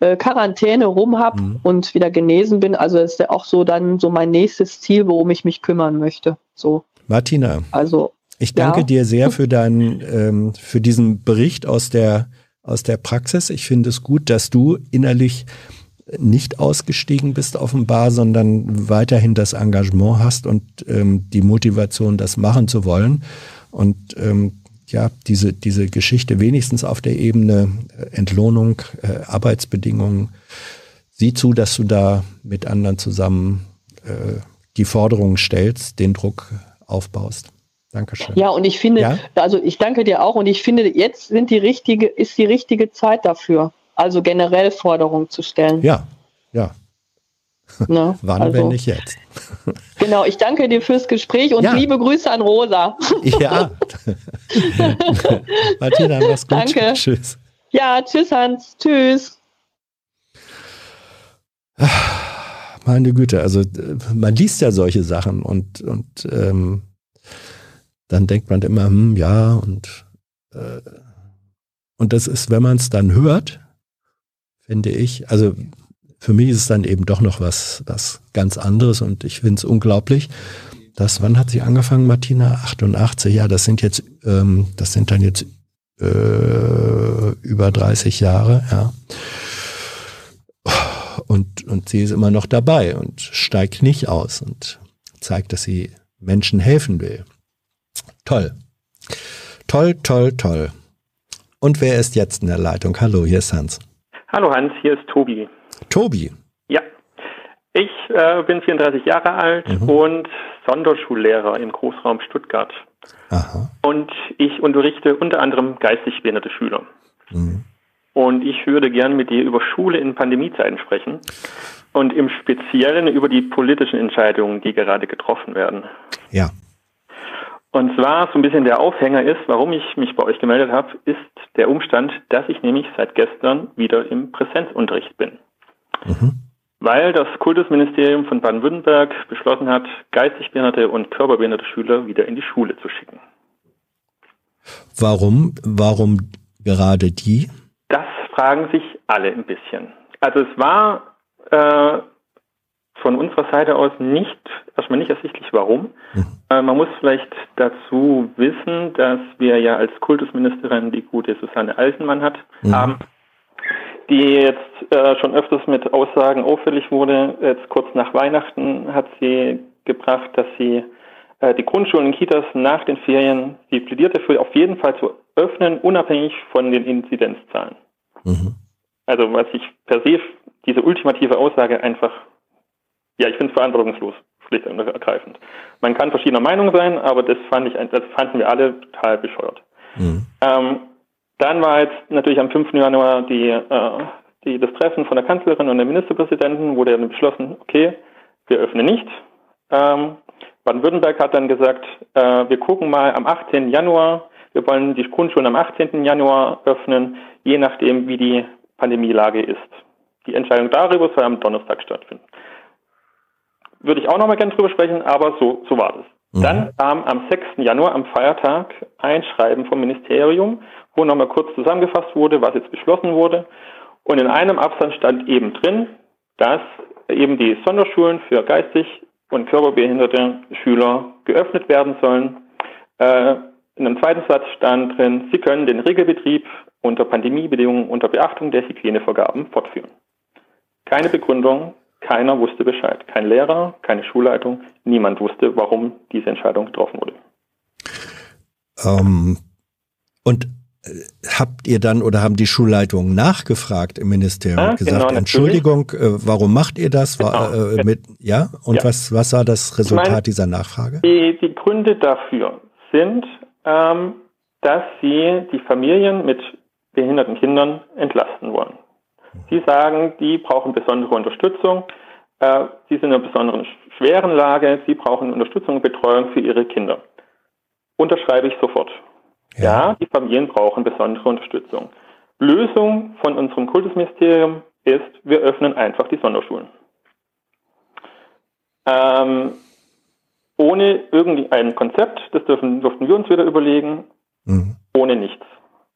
äh, Quarantäne rum habe Mhm. und wieder genesen bin, also ist ja auch so dann so mein nächstes Ziel, worum ich mich kümmern möchte. So, Martina, also Ich danke Ja. dir sehr für deinen, ähm, für diesen Bericht aus der, aus der Praxis. Ich finde es gut, dass du innerlich nicht ausgestiegen bist offenbar, sondern weiterhin das Engagement hast und ähm, die Motivation, das machen zu wollen. Und ähm, ja, diese, diese Geschichte wenigstens auf der Ebene äh, Entlohnung, äh, Arbeitsbedingungen, sieh zu, dass du da mit anderen zusammen äh, die Forderungen stellst, den Druck aufbaust. Dankeschön. Ja, und ich finde, Ja? also ich danke dir auch und ich finde, jetzt sind die richtige, ist die richtige Zeit dafür, also generell Forderungen zu stellen. Ja, ja. Ne? Wann, also, wenn nicht jetzt? Genau, ich danke dir fürs Gespräch und Ja. liebe Grüße an Rosa. Ja. Martina, mach's gut. Danke. Tschüss. Ja, tschüss Hans, tschüss. Meine Güte, also äh, man liest ja solche Sachen und, und ähm, dann denkt man immer, hm, ja, und, äh, und das ist, wenn man es dann hört, finde ich, also für mich ist es dann eben doch noch was, was ganz anderes und ich finde es unglaublich, dass, wann hat sie angefangen, Martina? 88, ja, das sind jetzt, ähm, das sind dann jetzt äh, über 30 Jahre, ja. Und, und sie ist immer noch dabei und steigt nicht aus und zeigt, dass sie Menschen helfen will. Toll. Toll, toll, toll. Und wer ist jetzt in der Leitung? Hallo, hier ist Hans. Hallo Hans, hier ist Tobi. Tobi. Ja, ich äh, bin 34 Jahre alt Mhm. und Sonderschullehrer im Großraum Stuttgart. Aha. Und ich unterrichte unter anderem geistig behinderte Schüler. Mhm. Und ich würde gern mit dir über Schule in Pandemiezeiten sprechen und im Speziellen über die politischen Entscheidungen, die gerade getroffen werden. Ja. Und zwar so ein bisschen der Aufhänger ist, warum ich mich bei euch gemeldet habe, ist der Umstand, dass ich nämlich seit gestern wieder im Präsenzunterricht bin. Mhm. Weil das Kultusministerium von Baden-Württemberg beschlossen hat, geistig behinderte und körperbehinderte Schüler wieder in die Schule zu schicken. Warum, warum gerade die? Das fragen sich alle ein bisschen. Also es war äh, von unserer Seite aus nicht, erstmal nicht ersichtlich, warum. Mhm. Äh, man muss vielleicht dazu wissen, dass wir ja als Kultusministerin die gute Susanne Altenmann hat, Mhm. haben, die jetzt äh, schon öfters mit Aussagen auffällig wurde. Jetzt kurz nach Weihnachten hat sie gebracht, dass sie äh, die Grundschulen und Kitas nach den Ferien, die plädiert dafür, auf jeden Fall zu öffnen, unabhängig von den Inzidenzzahlen. Mhm. Also was ich per se diese ultimative Aussage einfach ja, ich finde es verantwortungslos, schlicht und ergreifend. Man kann verschiedener Meinung sein, aber das fand ich, das fanden wir alle total bescheuert. Mhm. Ähm, dann war jetzt natürlich am 5. Januar die, äh, die, das Treffen von der Kanzlerin und der Ministerpräsidenten, wurde dann beschlossen, okay, wir öffnen nicht. Ähm, Baden-Württemberg hat dann gesagt, äh, wir gucken mal am 18. Januar, wir wollen die Grundschulen am 18. Januar öffnen, je nachdem, wie die Pandemielage ist. Die Entscheidung darüber soll am Donnerstag stattfinden. Würde ich auch nochmal gerne drüber sprechen, aber so, so war das. Mhm. Dann kam am 6. Januar, am Feiertag, ein Schreiben vom Ministerium, wo nochmal kurz zusammengefasst wurde, was jetzt beschlossen wurde. Und in einem Absatz stand eben drin, dass eben die Sonderschulen für geistig und körperbehinderte Schüler geöffnet werden sollen. Äh, in einem zweiten Satz stand drin, sie können den Regelbetrieb unter Pandemiebedingungen unter Beachtung der Hygienevorgaben fortführen. Keine Begründung, keiner wusste Bescheid. Kein Lehrer, keine Schulleitung, niemand wusste, warum diese Entscheidung getroffen wurde. Ähm, und äh, habt ihr dann oder haben die Schulleitungen nachgefragt im Ministerium ja, gesagt, genau, Entschuldigung, äh, warum macht ihr das? Genau. War, äh, mit, ja? Und ja. was, was war das Resultat meine, dieser Nachfrage? Die, die Gründe dafür sind, ähm, dass sie die Familien mit behinderten Kindern entlasten wollen. Sie sagen, die brauchen besondere Unterstützung. Äh, sie sind in einer besonderen schweren Lage. Sie brauchen Unterstützung und Betreuung für ihre Kinder. Unterschreibe ich sofort. Ja. ja, die Familien brauchen besondere Unterstützung. Lösung von unserem Kultusministerium ist, wir öffnen einfach die Sonderschulen. Ähm, ohne irgendein Konzept, das dürfen, durften wir uns wieder überlegen, mhm. ohne nichts.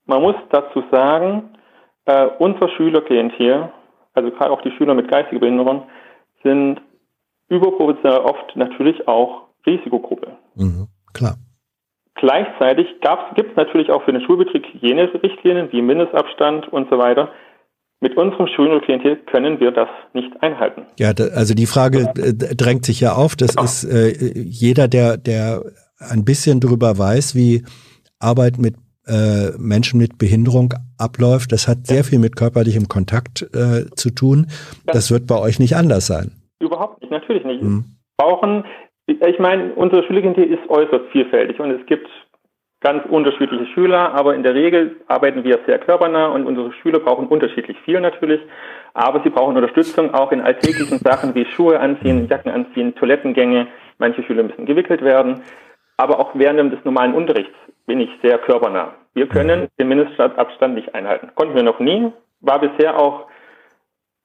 Man muss dazu sagen, äh, unser Schülerklientel, also gerade auch die Schüler mit geistiger Behinderung, sind überproportional oft natürlich auch Risikogruppe. Mhm, klar. Gleichzeitig gibt es natürlich auch für den Schulbetrieb Hygienerichtlinien wie Mindestabstand und so weiter. Mit unserem Schülerklientel können wir das nicht einhalten. Ja, also die Frage äh, drängt sich ja auf. Das genau. ist äh, jeder, der, der ein bisschen darüber weiß, wie Arbeit mit äh, Menschen mit Behinderung abläuft. Das hat sehr viel mit körperlichem Kontakt äh, zu tun. Das wird bei euch nicht anders sein. Überhaupt nicht, natürlich nicht. Mhm. Brauchen, ich meine, unsere Schülerklientel ist äußerst vielfältig und es gibt ganz unterschiedliche Schüler, aber in der Regel arbeiten wir sehr körpernah und unsere Schüler brauchen unterschiedlich viel natürlich, aber sie brauchen Unterstützung auch in alltäglichen Sachen wie Schuhe anziehen, Jacken anziehen, Toilettengänge. Manche Schüler müssen gewickelt werden, aber auch während des normalen Unterrichts bin ich sehr körpernah. Wir können den Mindestabstand nicht einhalten. Konnten wir noch nie. War bisher auch,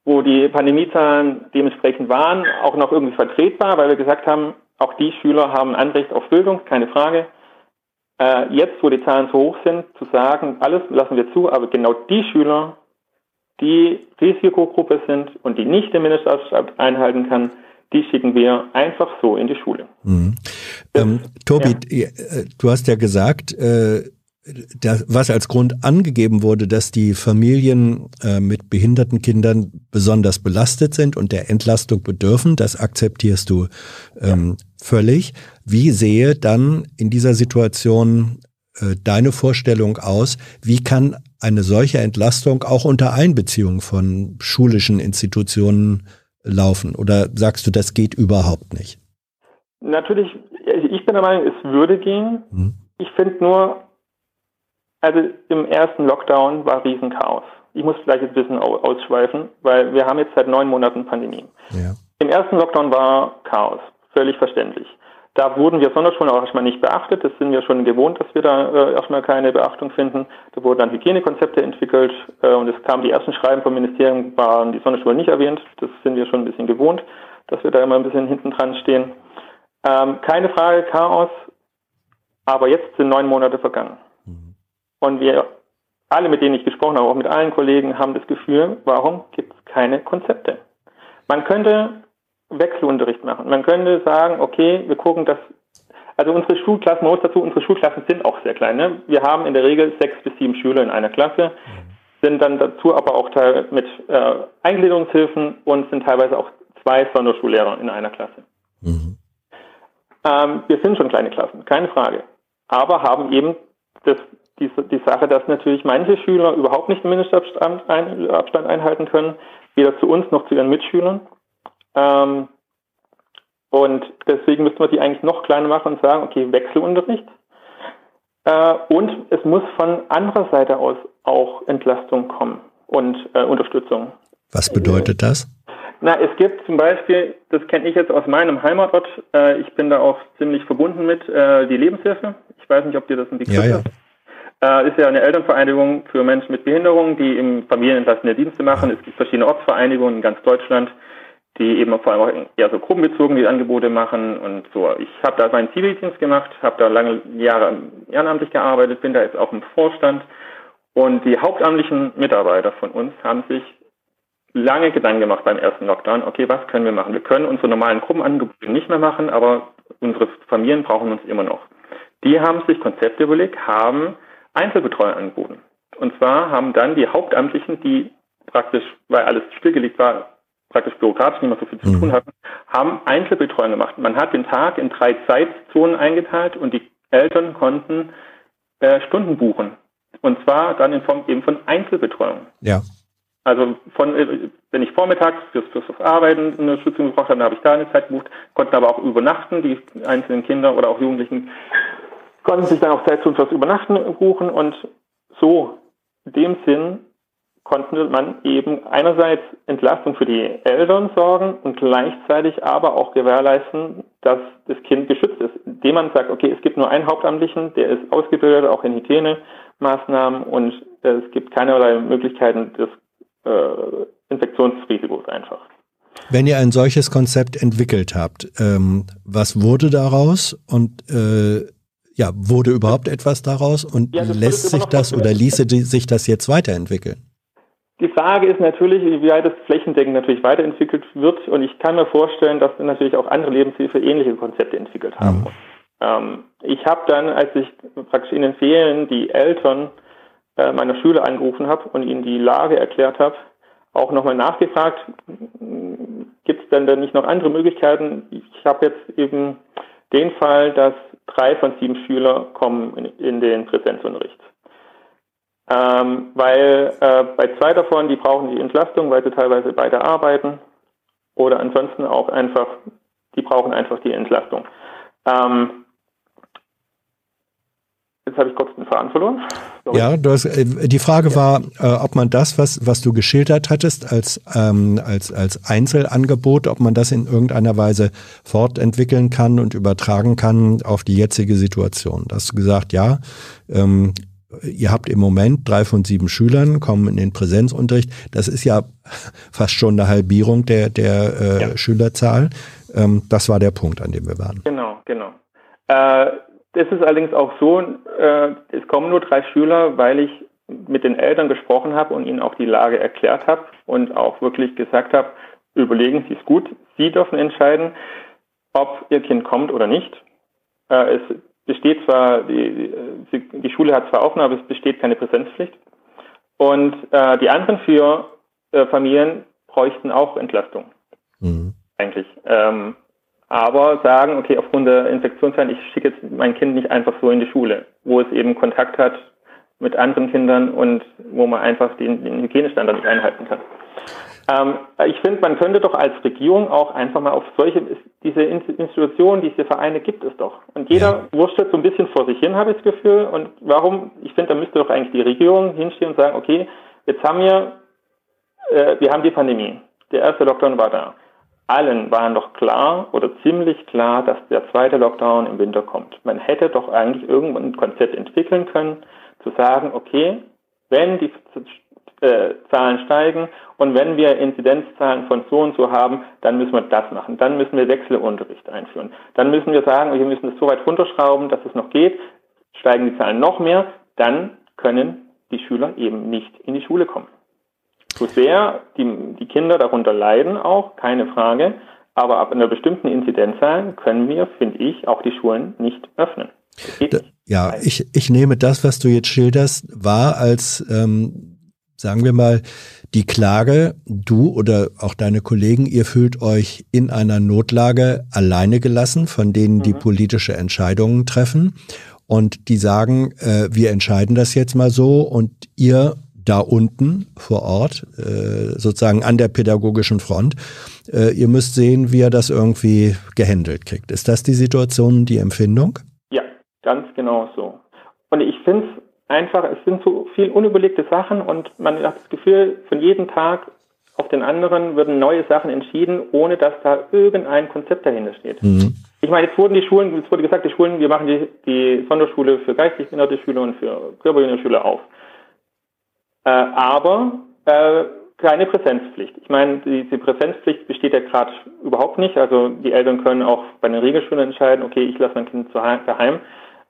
wo die Pandemiezahlen dementsprechend waren, auch noch irgendwie vertretbar, weil wir gesagt haben, auch die Schüler haben Anrecht auf Bildung, keine Frage. Äh, jetzt, wo die Zahlen so hoch sind, zu sagen, alles lassen wir zu, aber genau die Schüler, die Risikogruppe sind und die nicht den Mindestabstand einhalten kann, die schicken wir einfach so in die Schule. Mhm. Ähm, Tobi, ja. Äh, du hast ja gesagt, äh, das, was als Grund angegeben wurde, dass die Familien äh, mit behinderten Kindern besonders belastet sind und der Entlastung bedürfen, das akzeptierst du ähm, ja. völlig. Wie sehe dann in dieser Situation äh, deine Vorstellung aus? Wie kann eine solche Entlastung auch unter Einbeziehung von schulischen Institutionen laufen? Oder sagst du, das geht überhaupt nicht? Natürlich, ich bin der Meinung, es würde gehen. Hm. Ich finde nur, also im ersten Lockdown war Riesenchaos. Ich muss vielleicht ein bisschen ausschweifen, weil wir haben jetzt seit neun Monaten Pandemie. Ja. Im ersten Lockdown war Chaos, völlig verständlich. Da wurden wir Sonderschulen auch erstmal nicht beachtet. Das sind wir schon gewohnt, dass wir da äh, erstmal keine Beachtung finden. Da wurden dann Hygienekonzepte entwickelt äh, und es kamen die ersten Schreiben vom Ministerium, waren die Sonderschulen nicht erwähnt. Das sind wir schon ein bisschen gewohnt, dass wir da immer ein bisschen hinten dran stehen. Ähm, keine Frage, Chaos. Aber jetzt sind neun Monate vergangen. Mhm. Und wir alle, mit denen ich gesprochen habe, auch mit allen Kollegen, haben das Gefühl, warum gibt es keine Konzepte? Man könnte Wechselunterricht machen. Man könnte sagen, okay, wir gucken, dass, also unsere Schulklassen, man muss dazu, unsere Schulklassen sind auch sehr klein. Ne? Wir haben in der Regel sechs bis sieben Schüler in einer Klasse, sind dann dazu aber auch teil mit äh, Eingliederungshilfen und sind teilweise auch zwei Sonderschullehrer in einer Klasse. Mhm. Ähm, wir sind schon kleine Klassen, keine Frage. Aber haben eben das, die, die Sache, dass natürlich manche Schüler überhaupt nicht den Mindestabstand ein, einhalten können, weder zu uns noch zu ihren Mitschülern. Ähm, Und deswegen müsste man die eigentlich noch kleiner machen und sagen, okay, Wechselunterricht. Äh, und es muss von anderer Seite aus auch Entlastung kommen und äh, Unterstützung. Was bedeutet das? Na, es gibt zum Beispiel, das kenne ich jetzt aus meinem Heimatort, äh, ich bin da auch ziemlich verbunden mit, äh, die Lebenshilfe. Ich weiß nicht, ob dir das ein Begriff Ja, ja. ist. Äh, ist ja eine Elternvereinigung für Menschen mit Behinderung, die im familienentlassene Dienste machen. Es gibt verschiedene Ortsvereinigungen in ganz Deutschland, die eben vor allem auch eher so gruppenbezogen die Angebote machen und so. Ich habe da meinen Zivildienst gemacht, habe da lange Jahre ehrenamtlich gearbeitet, bin da jetzt auch im Vorstand und die hauptamtlichen Mitarbeiter von uns haben sich lange Gedanken gemacht beim ersten Lockdown. Okay, was können wir machen? Wir können unsere normalen Gruppenangebote nicht mehr machen, aber unsere Familien brauchen uns immer noch. Die haben sich Konzepte überlegt, haben Einzelbetreuer angeboten. Und zwar haben dann die Hauptamtlichen, die praktisch, weil alles stillgelegt war, praktisch bürokratisch nicht mehr so viel zu Mhm. tun hatten, haben Einzelbetreuung gemacht. Man hat den Tag in drei Zeitzonen eingeteilt und die Eltern konnten äh, Stunden buchen. Und zwar dann in Form eben von Einzelbetreuung. Ja. Also von, äh, wenn ich vormittags fürs, fürs Arbeiten eine Unterstützung gebraucht habe, dann habe ich da eine Zeit gebucht, konnten aber auch übernachten, die einzelnen Kinder oder auch Jugendlichen konnten sich dann auch Zeit zum fürs Übernachten buchen und so in dem Sinn konnte man eben einerseits Entlastung für die Eltern sorgen und gleichzeitig aber auch gewährleisten, dass das Kind geschützt ist, indem man sagt, okay, es gibt nur einen Hauptamtlichen, der ist ausgebildet, auch in Hygienemaßnahmen und äh, es gibt keinerlei Möglichkeiten des äh, Infektionsrisikos einfach. Wenn ihr ein solches Konzept entwickelt habt, ähm, was wurde daraus und äh, ja, wurde überhaupt etwas daraus und Ja, lässt sich das oder ließe sich das jetzt weiterentwickeln? Die Frage ist natürlich, wie weit das flächendeckend natürlich weiterentwickelt wird. Und ich kann mir vorstellen, dass natürlich auch andere Lebenshilfe ähnliche Konzepte entwickelt haben. Mhm. Ähm, ich habe dann, als ich praktisch in den Ferien die Eltern äh, meiner Schüler angerufen habe und ihnen die Lage erklärt habe, auch nochmal nachgefragt, gibt es denn da nicht noch andere Möglichkeiten? Ich habe jetzt eben den Fall, dass drei von sieben Schüler kommen in, in den Präsenzunterricht. Ähm, weil äh, bei zwei davon, die brauchen die Entlastung, weil sie teilweise beide arbeiten. Oder ansonsten auch einfach, die brauchen einfach die Entlastung. Ähm, jetzt habe ich kurz den Faden verloren. Sorry. Ja, du hast, äh, die Frage war, äh, ob man das, was, was du geschildert hattest, als, ähm, als, als Einzelangebot, ob man das in irgendeiner Weise fortentwickeln kann und übertragen kann auf die jetzige Situation. Da hast du gesagt, ja, ähm, ihr habt im Moment drei von sieben Schülern, kommen in den Präsenzunterricht. Das ist ja fast schon eine Halbierung der, der äh, Ja. Schülerzahl. Ähm, das war der Punkt, an dem wir waren. Genau, genau. Äh, das ist allerdings auch so, äh, es kommen nur drei Schüler, weil ich mit den Eltern gesprochen habe und ihnen auch die Lage erklärt habe und auch wirklich gesagt habe, überlegen Sie es gut, Sie dürfen entscheiden, ob Ihr Kind kommt oder nicht. Äh, es besteht zwar, die, die, die Schule hat zwar offen, aber es besteht keine Präsenzpflicht. Und äh, die anderen vier äh, Familien bräuchten auch Entlastung Mhm. eigentlich. Ähm, aber sagen, okay, aufgrund der Infektionszeit, ich schicke jetzt mein Kind nicht einfach so in die Schule, wo es eben Kontakt hat mit anderen Kindern und wo man einfach den, den Hygienestandard nicht einhalten kann. Ähm, ich finde, man könnte doch als Regierung auch einfach mal auf solche, diese In- Institutionen, diese Vereine gibt es doch. Und jeder wurschtelt so ein bisschen vor sich hin, habe ich das Gefühl. Und warum, ich finde, da müsste doch eigentlich die Regierung hinstehen und sagen, okay, jetzt haben wir, äh, wir haben die Pandemie. Der erste Lockdown war da allen waren doch klar oder ziemlich klar, dass der zweite Lockdown im Winter kommt. Man hätte doch eigentlich irgendwann ein Konzept entwickeln können, zu sagen, okay, wenn die äh, Zahlen steigen und wenn wir Inzidenzzahlen von so und so haben, dann müssen wir das machen. Dann müssen wir Wechselunterricht einführen. Dann müssen wir sagen, wir müssen es so weit runterschrauben, dass es noch geht. Steigen die Zahlen noch mehr, dann können die Schüler eben nicht in die Schule kommen. So sehr die, die Kinder darunter leiden auch, keine Frage, aber ab einer bestimmten Inzidenzzahl können wir, finde ich, auch die Schulen nicht öffnen. Ja, ich, ich nehme das, was du jetzt schilderst, wahr als, ähm, sagen wir mal, die Klage, du oder auch deine Kollegen, ihr fühlt euch in einer Notlage alleine gelassen, von denen die Mhm. politische Entscheidungen treffen. Und die sagen, äh, wir entscheiden das jetzt mal so und ihr da unten vor Ort, äh, sozusagen an der pädagogischen Front. Äh, ihr müsst sehen, wie er das irgendwie gehandelt kriegt. Ist das die Situation, die Empfindung? Ja, ganz genau so. Und ich finde es einfach, es sind so viel unüberlegte Sachen und man hat das Gefühl, von jedem Tag auf den anderen würden neue Sachen entschieden, ohne dass da irgendein Konzept dahinter steht. Mhm. Ich meine, jetzt wurden die Schulen, es wurde gesagt, die Schulen, wir machen die, die Sonderschule für geistig behinderte Schüler und für körperbehinderte Schüler auf. Äh, aber äh, keine Präsenzpflicht. Ich meine, die, die Präsenzpflicht besteht ja gerade überhaupt nicht. Also die Eltern können auch bei den Regelschulen entscheiden, okay, ich lasse mein Kind zu, daheim.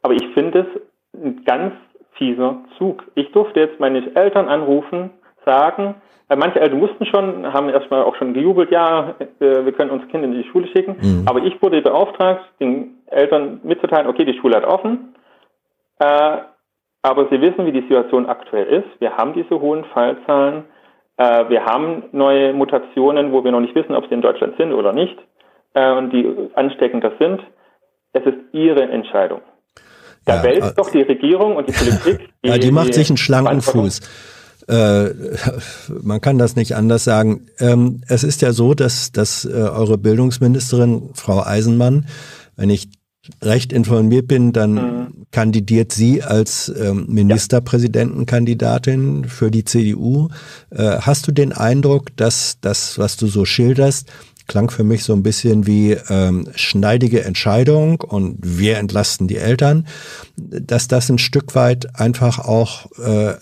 Aber ich finde es ein ganz fieser Zug. Ich durfte jetzt meine Eltern anrufen, sagen, äh, manche Eltern wussten schon, haben erstmal auch schon gejubelt, ja, äh, wir können unser Kind in die Schule schicken. Mhm. Aber ich wurde beauftragt, den Eltern mitzuteilen, okay, die Schule hat offen, äh, aber sie wissen, wie die Situation aktuell ist. Wir haben diese hohen Fallzahlen. Äh, wir haben neue Mutationen, wo wir noch nicht wissen, ob sie in Deutschland sind oder nicht äh, und die ansteckender sind. Es ist ihre Entscheidung. Da ja, wälzt doch die Regierung und die Politik. Die, ja, die macht die sich einen schlanken Fuß. Äh, man kann das nicht anders sagen. Ähm, es ist ja so, dass, dass äh, eure Bildungsministerin, Frau Eisenmann, wenn ich recht informiert bin, dann mhm. kandidiert sie als ähm, Ministerpräsidentenkandidatin für die CDU. Äh, hast du den Eindruck, dass das, was du so schilderst, klang für mich so ein bisschen wie ähm, schneidige Entscheidung und wir entlasten die Eltern, dass das ein Stück weit einfach auch äh,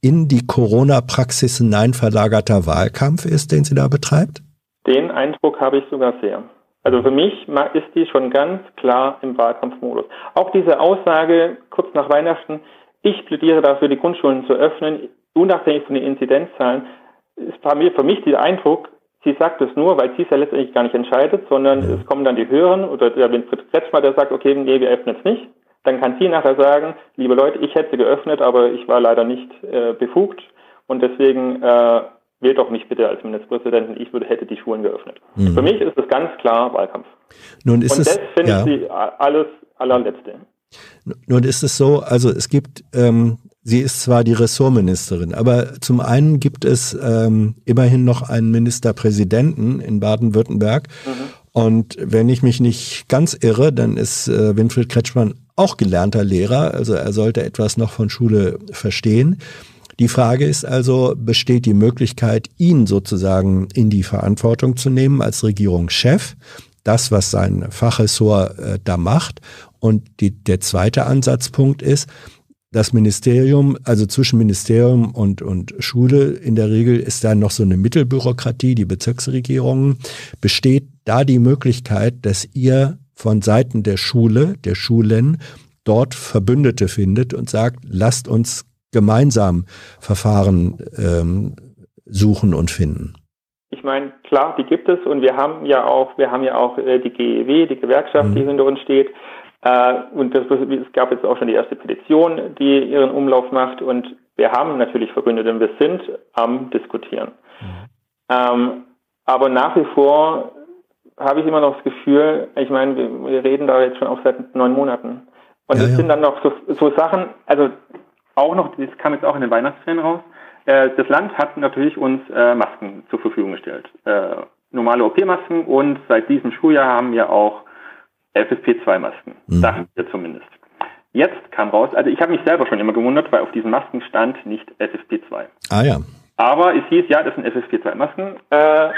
in die Corona-Praxis hinein verlagerter Wahlkampf ist, den sie da betreibt? Den Eindruck habe ich sogar sehr. Also für mich ist die schon ganz klar im Wahlkampfmodus. Auch diese Aussage kurz nach Weihnachten, ich plädiere dafür, die Grundschulen zu öffnen, unabhängig von den Inzidenzzahlen, ist für mich der Eindruck, sie sagt es nur, weil sie es ja letztendlich gar nicht entscheidet, sondern es kommen dann die Höheren oder der Winfried Kretschmer, der sagt, okay, nee, wir öffnen es nicht. Dann kann sie nachher sagen, liebe Leute, ich hätte geöffnet, aber ich war leider nicht äh, befugt und deswegen äh, wählt doch mich bitte als Ministerpräsidenten, ich würde, hätte die Schulen geöffnet. Mhm. Für mich ist es ganz klar Wahlkampf. Nun ist und das finde ja. ich alles allerletzte. Nun ist es so, also es gibt, ähm, sie ist zwar die Ressortministerin, aber zum einen gibt es ähm, immerhin noch einen Ministerpräsidenten in Baden-Württemberg. Mhm. Und wenn ich mich nicht ganz irre, dann ist äh, Winfried Kretschmann auch gelernter Lehrer, also er sollte etwas noch von Schule verstehen. Die Frage ist also, besteht die Möglichkeit, ihn sozusagen in die Verantwortung zu nehmen als Regierungschef, das, was sein Fachressort äh, da macht. Und die, der zweite Ansatzpunkt ist, das Ministerium, also zwischen Ministerium und, und Schule, in der Regel ist da noch so eine Mittelbürokratie, die Bezirksregierungen. Besteht da die Möglichkeit, dass ihr von Seiten der Schule, der Schulen, dort Verbündete findet und sagt, lasst uns gemeinsam Verfahren ähm, suchen und finden? Ich meine, klar, die gibt es und wir haben ja auch, wir haben ja auch äh, die GEW, die Gewerkschaft, mhm. die hinter uns steht. Äh, und das, es gab jetzt auch schon die erste Petition, die ihren Umlauf macht und wir haben natürlich Verbündete und wir sind am Diskutieren. Mhm. Ähm, aber nach wie vor habe ich immer noch das Gefühl, ich meine, wir, wir, reden da jetzt schon auch seit neun Monaten. Und es ja, ja. sind dann noch so, so Sachen, also auch noch, das kam jetzt auch in den Weihnachtsferien raus, äh, das Land hat natürlich uns äh, Masken zur Verfügung gestellt. Äh, normale OP-Masken und seit diesem Schuljahr haben wir auch FFP2-Masken, mhm. sagen wir zumindest. Jetzt kam raus, also ich habe mich selber schon immer gewundert, weil auf diesen Masken stand nicht FFP2. Ah ja. Aber es hieß, ja, das sind FFP2-Masken. Äh,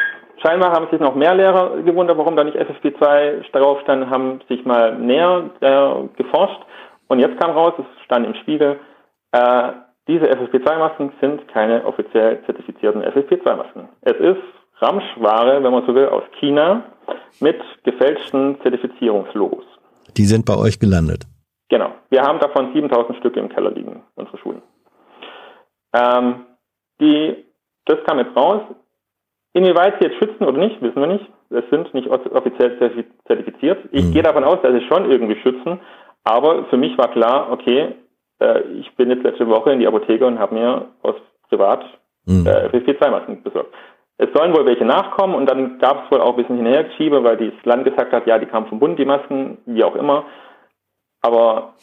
scheinbar haben sich noch mehr Lehrer gewundert, warum da nicht FFP2 drauf stand, haben sich mal näher äh, geforscht. Und jetzt kam raus, es stand im Spiegel, äh, diese FFP2-Masken sind keine offiziell zertifizierten FFP2-Masken. Es ist Ramschware, wenn man so will, aus China mit gefälschten Zertifizierungslogos. Die sind bei euch gelandet? Genau. Wir haben davon 7000 Stücke im Keller liegen, unsere Schulen. Ähm, die, das kam jetzt raus. Inwieweit sie jetzt schützen oder nicht, wissen wir nicht. Es sind nicht offiziell zertifiziert. Ich mhm. gehe davon aus, dass sie schon irgendwie schützen. Aber für mich war klar, okay, äh, ich bin jetzt letzte Woche in die Apotheke und habe mir aus privat mhm. äh, FFP2-Masken besorgt. Es sollen wohl welche nachkommen und dann gab es wohl auch ein bisschen hinhergeschiebe, weil das Land gesagt hat, ja, die kamen vom Bund, die Masken, wie auch immer. Aber,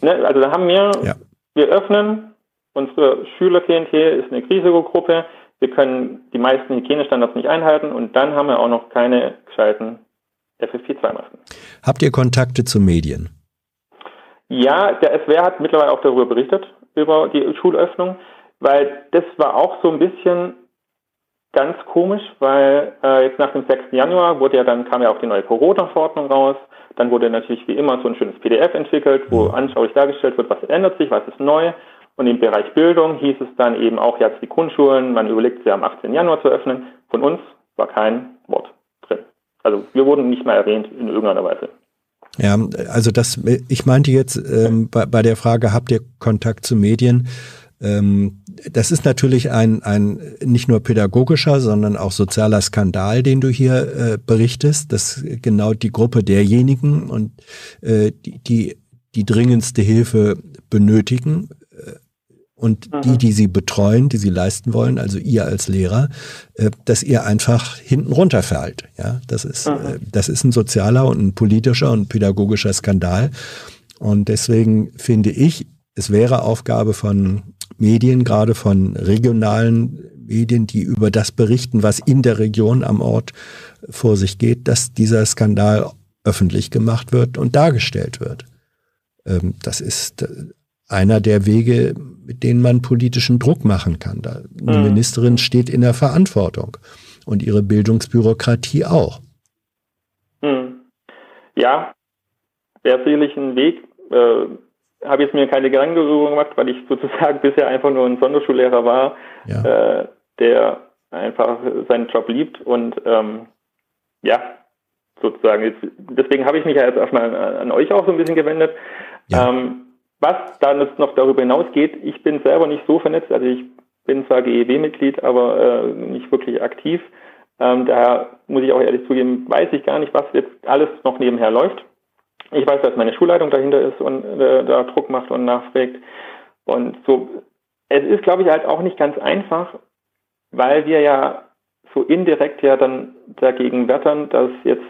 ne, also da haben wir, ja. wir öffnen, unsere Schülerklientel ist eine Risikogruppe, wir können die meisten Hygienestandards nicht einhalten und dann haben wir auch noch keine gescheiten FFP2-Masken. Habt ihr Kontakte zu Medien? Ja, der SWR hat mittlerweile auch darüber berichtet, über die Schulöffnung, weil das war auch so ein bisschen ganz komisch, weil äh, jetzt nach dem 6. Januar wurde ja dann kam ja auch die neue Corona-Verordnung raus. Dann wurde natürlich wie immer so ein schönes PDF entwickelt, wo mhm. anschaulich dargestellt wird, was ändert sich, was ist neu. Und im Bereich Bildung hieß es dann eben auch jetzt die Grundschulen, man überlegt sie am 18. Januar zu öffnen. Von uns war kein Wort drin. Also wir wurden nicht mal erwähnt in irgendeiner Weise. Ja, also das, ich meinte jetzt ähm, bei, bei der Frage, habt ihr Kontakt zu Medien? Ähm, das ist natürlich ein, ein nicht nur pädagogischer, sondern auch sozialer Skandal, den du hier äh, berichtest, dass genau die Gruppe derjenigen und äh, die, die die dringendste Hilfe benötigen, und mhm. die, die sie betreuen, die sie leisten wollen, also ihr als Lehrer, äh, dass ihr einfach hinten runterfällt. Ja, das ist, mhm. äh, das ist ein sozialer und ein politischer und pädagogischer Skandal. Und deswegen finde ich, es wäre Aufgabe von Medien, gerade von regionalen Medien, die über das berichten, was in der Region am Ort vor sich geht, dass dieser Skandal öffentlich gemacht wird und dargestellt wird. Ähm, das ist äh, einer der Wege, mit denen man politischen Druck machen kann. Die mhm. Ministerin steht in der Verantwortung und ihre Bildungsbürokratie auch. Mhm. Ja, wäre sicherlich ein Weg. Habe jetzt mir keine Gedanken darüber gemacht, weil ich sozusagen bisher einfach nur ein Sonderschullehrer war, ja. äh, der einfach seinen Job liebt und ähm, ja, sozusagen, jetzt, deswegen habe ich mich ja jetzt erstmal an, an euch auch so ein bisschen gewendet. Ja. Ähm, was dann jetzt noch darüber hinausgeht, ich bin selber nicht so vernetzt, also ich bin zwar GEW-Mitglied, aber äh, nicht wirklich aktiv. Ähm, daher muss ich auch ehrlich zugeben, weiß ich gar nicht, was jetzt alles noch nebenher läuft. Ich weiß, dass meine Schulleitung dahinter ist und äh, da Druck macht und nachfragt. Und so, es ist, glaube ich, halt auch nicht ganz einfach, weil wir ja so indirekt ja dann dagegen wettern, dass jetzt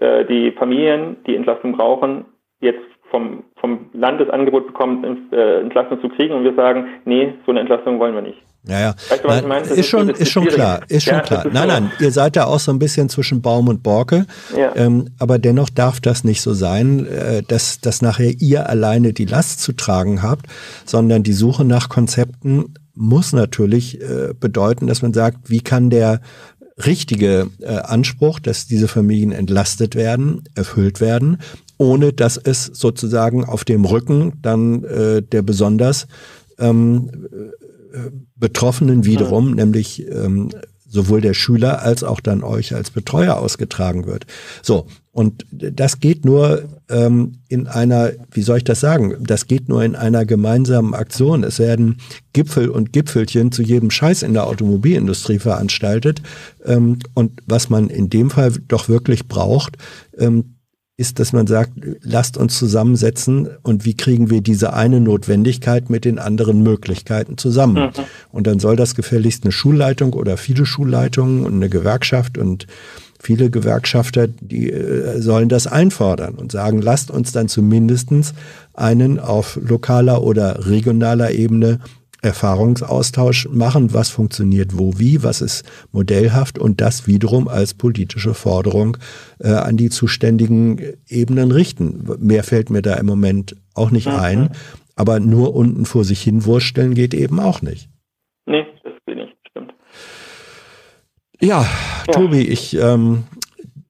äh, die Familien, die Entlastung brauchen, jetzt vom, vom Land das Angebot bekommen, äh, Entlastung zu kriegen und wir sagen, nee, so eine Entlastung wollen wir nicht. Ja, ja. Weißt du, nein, meine? ist, ist schon, ist schon klar, ist schon ja, klar. Ist nein, nein, ihr seid da auch so ein bisschen zwischen Baum und Borke. Ja. Ähm, aber dennoch darf das nicht so sein, äh, dass, dass nachher ihr alleine die Last zu tragen habt, sondern die Suche nach Konzepten muss natürlich äh, bedeuten, dass man sagt, wie kann der richtige äh, Anspruch, dass diese Familien entlastet werden, erfüllt werden ohne dass es sozusagen auf dem Rücken dann äh, der besonders ähm, äh, Betroffenen wiederum, ja. nämlich ähm, sowohl der Schüler als auch dann euch als Betreuer ausgetragen wird. So, und das geht nur ähm, in einer, wie soll ich das sagen, das geht nur in einer gemeinsamen Aktion. Es werden Gipfel und Gipfelchen zu jedem Scheiß in der Automobilindustrie veranstaltet. Ähm, und was man in dem Fall doch wirklich braucht, ähm, ist, dass man sagt, lasst uns zusammensetzen und wie kriegen wir diese eine Notwendigkeit mit den anderen Möglichkeiten zusammen. Mhm. Und dann soll das gefälligst eine Schulleitung oder viele Schulleitungen und eine Gewerkschaft und viele Gewerkschafter, die äh, sollen das einfordern und sagen, lasst uns dann zumindestens einen auf lokaler oder regionaler Ebene Erfahrungsaustausch machen, was funktioniert wo wie, was ist modellhaft und das wiederum als politische Forderung äh, an die zuständigen Ebenen richten. Mehr fällt mir da im Moment auch nicht mhm. ein, aber nur unten vor sich hin wursteln geht eben auch nicht. Nee, das will ich, stimmt. Ja, ja. Tobi, ich ähm,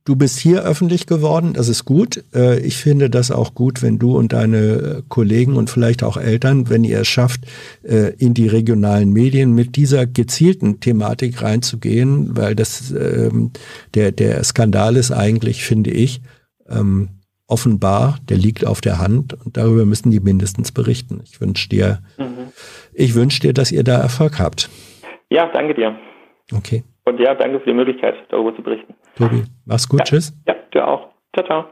Du bist hier öffentlich geworden, das ist gut. Äh, ich finde das auch gut, wenn du und deine Kollegen und vielleicht auch Eltern, wenn ihr es schafft, äh, in die regionalen Medien mit dieser gezielten Thematik reinzugehen, weil das ähm, der, der Skandal ist eigentlich, finde ich, ähm, offenbar, der liegt auf der Hand und darüber müssen die mindestens berichten. Ich wünsche dir, mhm. ich wünsche dir, dass ihr da Erfolg habt. Ja, danke dir. Okay. Und ja, danke für die Möglichkeit, darüber zu berichten. Tobi, mach's gut, ja, tschüss. Ja, dir auch. Ciao, ciao.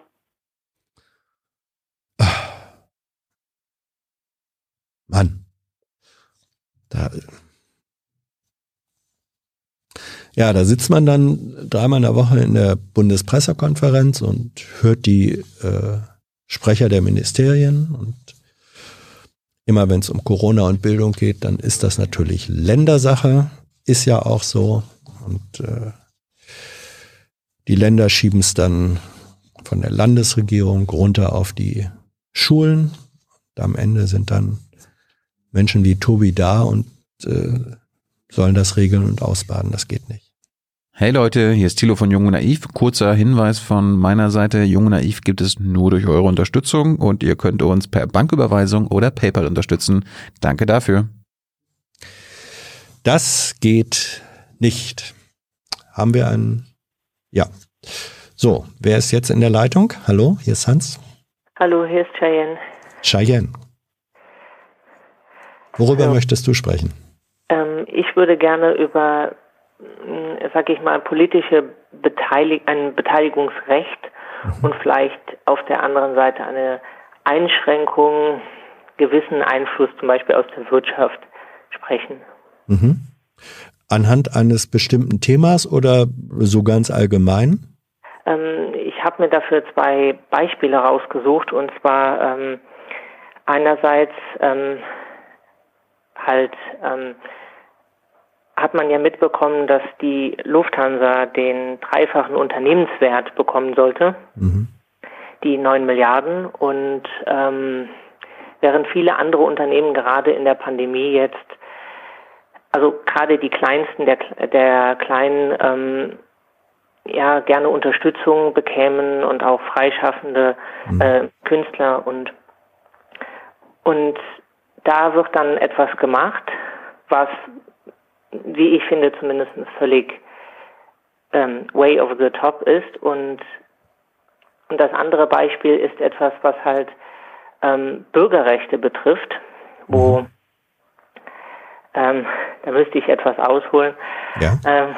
Mann. Da. Ja, da sitzt man dann dreimal in der Woche in der Bundespressekonferenz und hört die äh, Sprecher der Ministerien und immer wenn es um Corona und Bildung geht, dann ist das natürlich Ländersache, ist ja auch so. Und äh, die Länder schieben es dann von der Landesregierung runter auf die Schulen. Am Ende sind dann Menschen wie Tobi da und äh, sollen das regeln und ausbaden. Das geht nicht. Hey Leute, hier ist Thilo von Jung und Naiv. Kurzer Hinweis von meiner Seite. Jung und Naiv gibt es nur durch eure Unterstützung und ihr könnt uns per Banküberweisung oder PayPal unterstützen. Danke dafür. Das geht nicht. Haben wir einen? Ja. So, wer ist jetzt in der Leitung? Hallo, hier ist Hans. Hallo, hier ist Cheyenne. Cheyenne. Worüber Hallo. möchtest du sprechen? Ähm, ich würde gerne über, mh, sag ich mal, politische Beteilig ein Beteiligungsrecht und vielleicht auf der anderen Seite eine Einschränkung, gewissen Einfluss zum Beispiel aus der Wirtschaft sprechen. Mhm. Anhand eines bestimmten Themas oder so ganz allgemein? Ähm, ich habe mir dafür zwei Beispiele rausgesucht und zwar ähm, einerseits ähm, halt ähm, hat man ja mitbekommen, dass die Lufthansa den dreifachen Unternehmenswert bekommen sollte, Mhm. die 9 Milliarden. Und ähm, während viele andere Unternehmen gerade in der Pandemie jetzt, also gerade die kleinsten der, der kleinen, ähm, ja, gerne Unterstützung bekämen und auch freischaffende äh, Künstler und und da wird dann etwas gemacht, was, wie ich finde, zumindest völlig ähm, way over the top ist. Und, und das andere Beispiel ist etwas, was halt ähm, Bürgerrechte betrifft, wo, ähm, da müsste ich etwas ausholen. Ja. Ähm,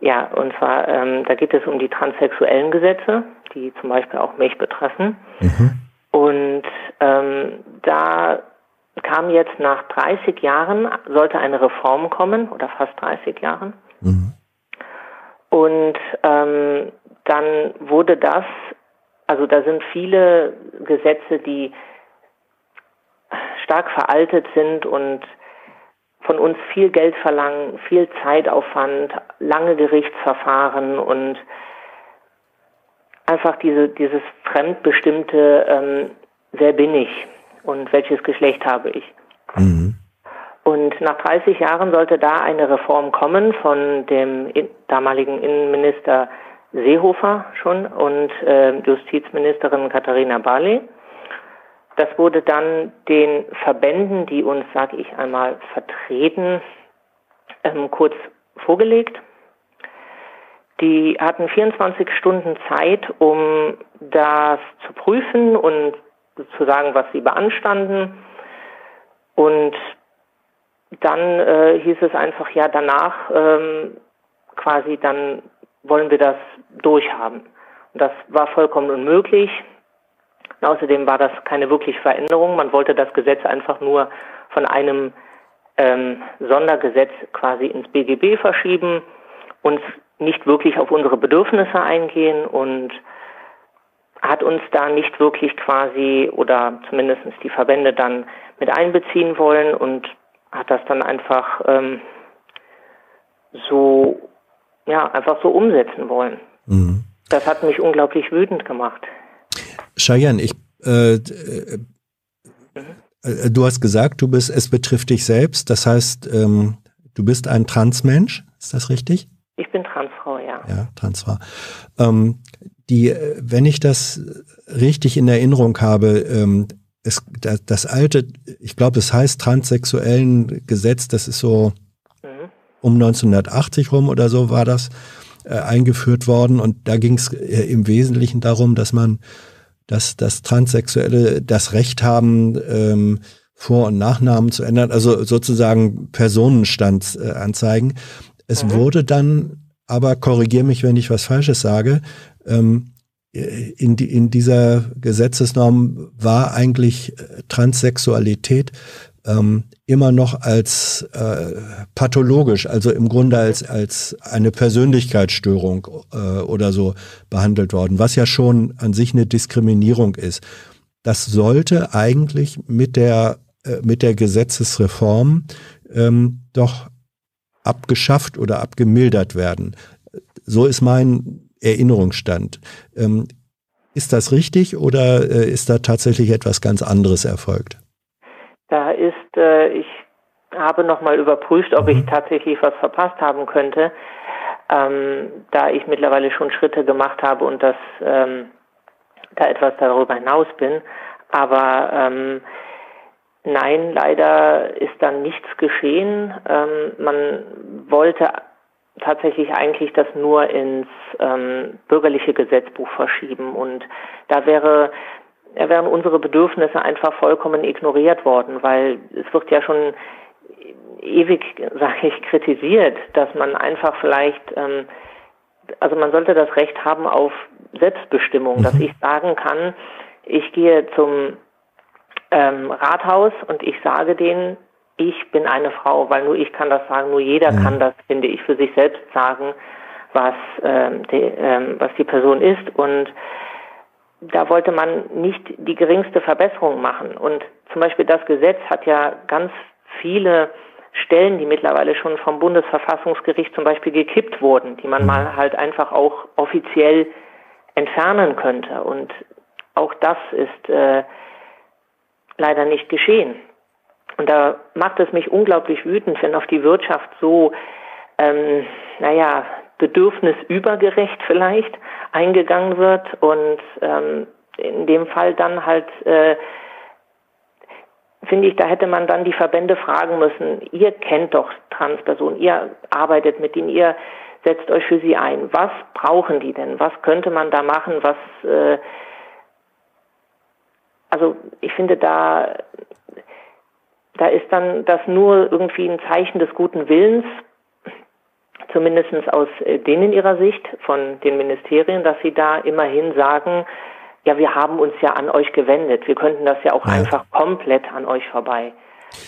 ja, und zwar, ähm, da geht es um die transsexuellen Gesetze, die zum Beispiel auch mich betreffen. Mhm. Und ähm, da kam jetzt nach 30 Jahren, sollte eine Reform kommen, oder fast 30 Jahren. Mhm. Und ähm, dann wurde das, also da sind viele Gesetze, die stark veraltet sind und von uns viel Geld verlangen, viel Zeitaufwand, lange Gerichtsverfahren und einfach diese, dieses fremdbestimmte, ähm, wer bin ich und welches Geschlecht habe ich. Mhm. Und nach 30 Jahren sollte da eine Reform kommen von dem damaligen Innenminister Seehofer schon und äh, Justizministerin Katharina Barley. Das wurde dann den Verbänden, die uns, sag ich einmal, vertreten, ähm, kurz vorgelegt. Die hatten 24 Stunden Zeit, um das zu prüfen und zu sagen, was sie beanstanden. Und dann äh, hieß es einfach, ja, danach ähm, quasi, dann wollen wir das durchhaben. Und das war vollkommen unmöglich. Und außerdem war das keine wirkliche Veränderung. Man wollte das Gesetz einfach nur von einem ähm, Sondergesetz quasi ins BGB verschieben und nicht wirklich auf unsere Bedürfnisse eingehen und hat uns da nicht wirklich quasi oder zumindest die Verbände dann mit einbeziehen wollen und hat das dann einfach ähm, so, ja, einfach so umsetzen wollen. Mhm. Das hat mich unglaublich wütend gemacht. Cheyenne, ich, äh, äh, äh, du hast gesagt, du bist, es betrifft dich selbst. Das heißt, ähm, du bist ein Transmensch. Ist das richtig? Ich bin Transfrau, ja. Ja, Transfrau. Ähm, die, äh, wenn ich das richtig in Erinnerung habe, ähm, es, das, das alte, ich glaube, es heißt transsexuellen Gesetz, das ist so Mhm. um 1980 rum oder so war das äh, eingeführt worden und da ging es äh, im Wesentlichen darum, dass man, dass das Transsexuelle das Recht haben, ähm, Vor- und Nachnamen zu ändern, also sozusagen Personenstand äh, anzeigen. Es Mhm. wurde dann, aber korrigier mich, wenn ich was Falsches sage, ähm, in, die, in dieser Gesetzesnorm war eigentlich äh, Transsexualität ähm, immer noch als äh, pathologisch, also im Grunde als, als eine Persönlichkeitsstörung äh, oder so behandelt worden, was ja schon an sich eine Diskriminierung ist. das sollte eigentlich mit der, äh, mit der Gesetzesreform ähm, doch abgeschafft oder abgemildert werden. So ist mein Erinnerungsstand. Ähm, ist das richtig oder äh, ist da tatsächlich etwas ganz anderes erfolgt? Da ist, äh, ich habe nochmal überprüft, ob mhm. ich tatsächlich was verpasst haben könnte, ähm, da ich mittlerweile schon Schritte gemacht habe und das ähm, da etwas darüber hinaus bin. Aber ähm, nein, leider ist dann nichts geschehen. Ähm, man wollte tatsächlich eigentlich das nur ins ähm, bürgerliche Gesetzbuch verschieben und da wäre wären unsere Bedürfnisse einfach vollkommen ignoriert worden, weil es wird ja schon ewig, sage ich, kritisiert, dass man einfach vielleicht, ähm, also man sollte das Recht haben auf Selbstbestimmung, mhm. dass ich sagen kann, ich gehe zum ähm, Rathaus und ich sage denen, ich bin eine Frau, weil nur ich kann das sagen, nur jeder mhm. kann das, finde ich, für sich selbst sagen, was, ähm, die, ähm, was die Person ist. Und da wollte man nicht die geringste Verbesserung machen. Und zum Beispiel das Gesetz hat ja ganz viele Stellen, die mittlerweile schon vom Bundesverfassungsgericht zum Beispiel gekippt wurden, die man mhm. mal halt einfach auch offiziell entfernen könnte. Und auch das ist äh, leider nicht geschehen. Und da macht es mich unglaublich wütend, wenn auf die Wirtschaft so, ähm, naja, bedürfnisübergerecht vielleicht eingegangen wird und ähm, in dem Fall dann halt, äh, finde ich, da hätte man dann die Verbände fragen müssen, ihr kennt doch Transpersonen, ihr arbeitet mit ihnen, ihr setzt euch für sie ein. Was brauchen die denn? Was könnte man da machen? Was, äh, also ich finde, da, da ist dann das nur irgendwie ein Zeichen des guten Willens, zumindest aus äh, denen ihrer Sicht von den Ministerien, dass sie da immerhin sagen, ja, wir haben uns ja an euch gewendet. Wir könnten das ja auch ja. einfach komplett an euch vorbei.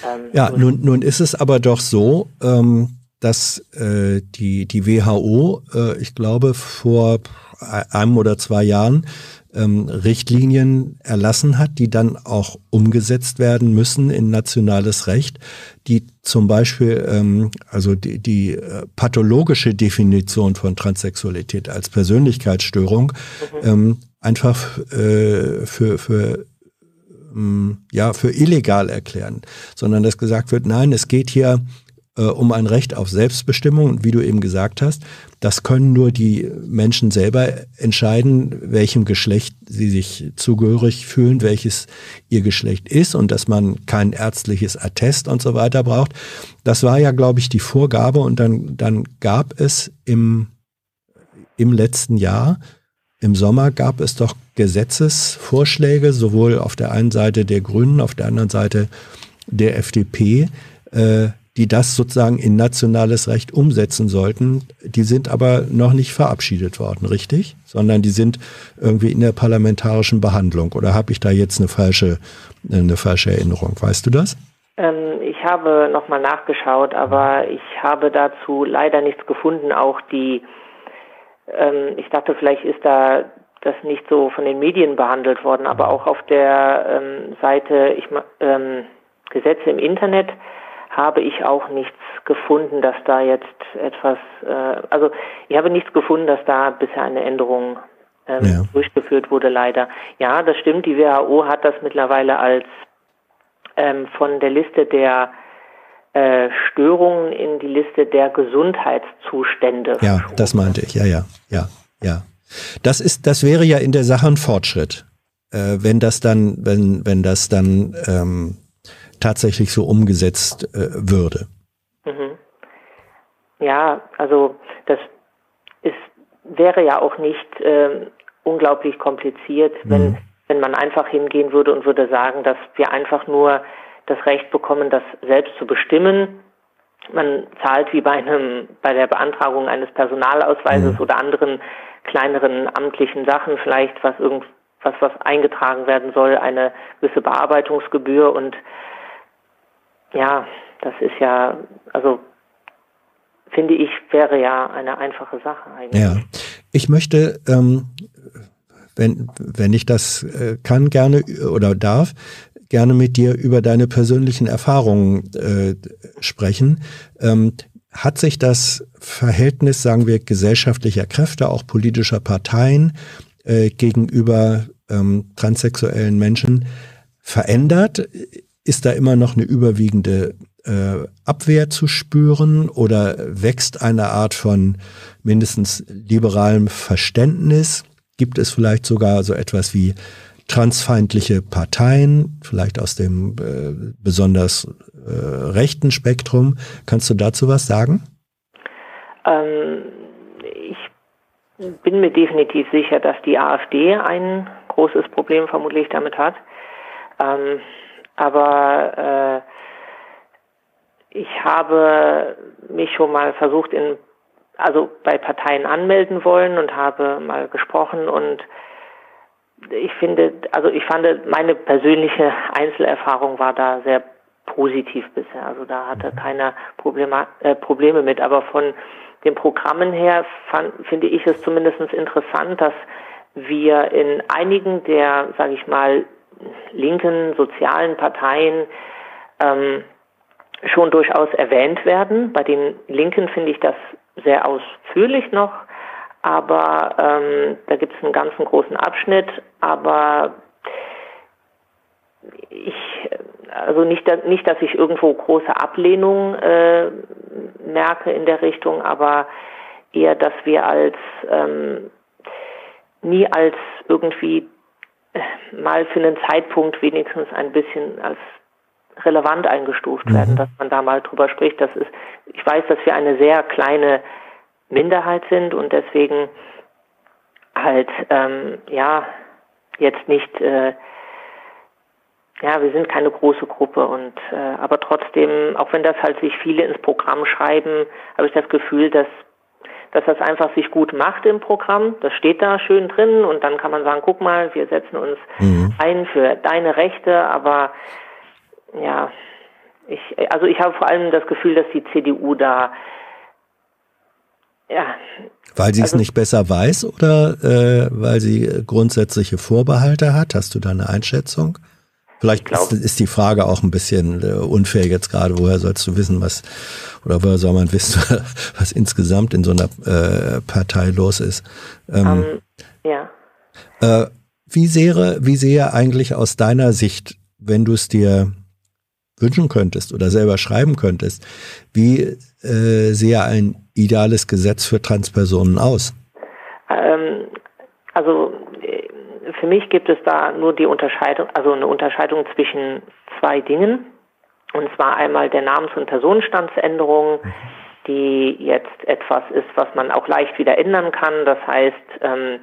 Ähm, ja, nun, nun ist es aber doch so, ähm, dass äh, die, die WHO, äh, ich glaube, vor einem oder zwei Jahren ähm, Richtlinien erlassen hat, die dann auch umgesetzt werden müssen in nationales Recht, die zum Beispiel ähm, also die, die äh, pathologische Definition von Transsexualität als Persönlichkeitsstörung mhm. ähm, einfach äh, für, für ähm, ja, für illegal erklären, sondern dass gesagt wird, nein, es geht hier um ein Recht auf Selbstbestimmung. Und wie du eben gesagt hast, das können nur die Menschen selber entscheiden, welchem Geschlecht sie sich zugehörig fühlen, welches ihr Geschlecht ist und dass man kein ärztliches Attest und so weiter braucht. Das war ja, glaube ich, die Vorgabe und dann, dann gab es im, im letzten Jahr, im Sommer gab es doch Gesetzesvorschläge, sowohl auf der einen Seite der Grünen, auf der anderen Seite der FDP, äh, die das sozusagen in nationales Recht umsetzen sollten. Die sind aber noch nicht verabschiedet worden, richtig? Sondern die sind irgendwie in der parlamentarischen Behandlung. Oder habe ich da jetzt eine falsche, eine falsche Erinnerung? Weißt du das? Ähm, ich habe nochmal nachgeschaut, aber ich habe dazu leider nichts gefunden. Auch die, ähm, ich dachte, vielleicht ist da das nicht so von den Medien behandelt worden, aber auch auf der ähm, Seite ich, ähm, Gesetze im Internet habe ich auch nichts gefunden, dass da jetzt etwas, äh, also ich habe nichts gefunden, dass da bisher eine Änderung ähm, ja. durchgeführt wurde, leider. Ja, das stimmt, die WHO hat das mittlerweile als ähm, von der Liste der äh, Störungen in die Liste der Gesundheitszustände. Ja, das meinte ich, ja, ja, ja, ja. Das ist, das wäre ja in der Sache ein Fortschritt, äh, wenn das dann, wenn, wenn das dann ähm, tatsächlich so umgesetzt äh, würde. Mhm. Ja, also das ist, wäre ja auch nicht äh, unglaublich kompliziert, wenn, mhm. wenn man einfach hingehen würde und würde sagen, dass wir einfach nur das Recht bekommen, das selbst zu bestimmen. Man zahlt wie bei einem, bei der Beantragung eines Personalausweises mhm. oder anderen kleineren amtlichen Sachen vielleicht, was irgend, was, was eingetragen werden soll, eine gewisse Bearbeitungsgebühr und ja, das ist ja, also finde ich, wäre ja eine einfache Sache eigentlich. Ja, ich möchte ähm, wenn, wenn ich das äh, kann, gerne oder darf, gerne mit dir über deine persönlichen Erfahrungen äh, sprechen. Ähm, hat sich das Verhältnis, sagen wir, gesellschaftlicher Kräfte, auch politischer Parteien äh, gegenüber ähm, transsexuellen Menschen verändert? Ist da immer noch eine überwiegende äh, Abwehr zu spüren oder wächst eine Art von mindestens liberalem Verständnis? Gibt es vielleicht sogar so etwas wie transfeindliche Parteien, vielleicht aus dem äh, besonders äh, rechten Spektrum? Kannst du dazu was sagen? Ähm, ich bin mir definitiv sicher, dass die AfD ein großes Problem vermutlich damit hat. Ähm, aber äh, ich habe mich schon mal versucht in also bei Parteien anmelden wollen und habe mal gesprochen und ich finde, also ich fand, meine persönliche Einzelerfahrung war da sehr positiv bisher. Also da hatte keiner Probleme, äh, Probleme mit. Aber von den Programmen her fand, finde ich es zumindest interessant, dass wir in einigen der, sage ich mal, linken sozialen Parteien ähm, schon durchaus erwähnt werden. Bei den Linken finde ich das sehr ausführlich noch, aber ähm, da gibt es einen ganzen großen Abschnitt, aber ich, also nicht, nicht, dass ich irgendwo große Ablehnung äh, merke in der Richtung, aber eher, dass wir als ähm, nie als irgendwie mal für einen Zeitpunkt wenigstens ein bisschen als relevant eingestuft werden, mhm. dass man da mal drüber spricht. Das ist, ich weiß, dass wir eine sehr kleine Minderheit sind und deswegen halt ähm, ja jetzt nicht äh, ja, wir sind keine große Gruppe und äh, aber trotzdem, auch wenn das halt sich viele ins Programm schreiben, habe ich das Gefühl, dass dass das einfach sich gut macht im Programm. Das steht da schön drin und dann kann man sagen, guck mal, wir setzen uns mhm. ein für deine Rechte, aber ja, ich, also ich habe vor allem das Gefühl, dass die CDU da ja. Weil sie also, es nicht besser weiß oder äh, weil sie grundsätzliche Vorbehalte hat? Hast du da eine Einschätzung? Vielleicht glaub, ist, ist, die Frage auch ein bisschen äh, unfair jetzt gerade. Woher sollst du wissen, was oder woher soll man wissen, was insgesamt in so einer äh, Partei los ist? Ähm, um, ja. Äh, wie sehe, wie sehe eigentlich aus deiner Sicht, wenn du es dir wünschen könntest oder selber schreiben könntest, wie äh, sehe ein ideales Gesetz für Transpersonen aus? Ähm, also für mich gibt es da nur die Unterscheidung, also eine Unterscheidung zwischen zwei Dingen. Und zwar einmal der Namens- und Personenstandsänderung, mhm. die jetzt etwas ist, was man auch leicht wieder ändern kann. Das heißt, ähm,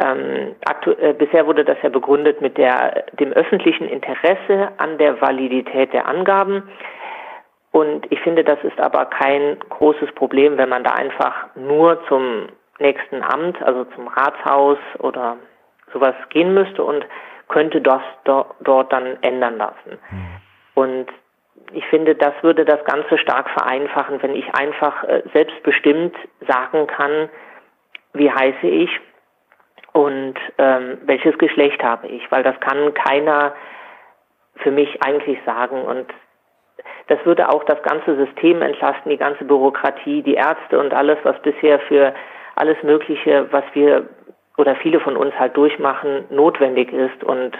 ähm, äh, bisher wurde das ja begründet mit der, dem öffentlichen Interesse an der Validität der Angaben. Und ich finde, das ist aber kein großes Problem, wenn man da einfach nur zum nächsten Amt, also zum Ratshaus oder sowas gehen müsste und könnte das do, dort dann ändern lassen. Mhm. Und ich finde, das würde das Ganze stark vereinfachen, wenn ich einfach äh, selbstbestimmt sagen kann, wie heiße ich und ähm, welches Geschlecht habe ich, weil das kann keiner für mich eigentlich sagen und das würde auch das ganze System entlasten, die ganze Bürokratie, die Ärzte und alles, was bisher für alles Mögliche, was wir oder viele von uns halt durchmachen, notwendig ist. Und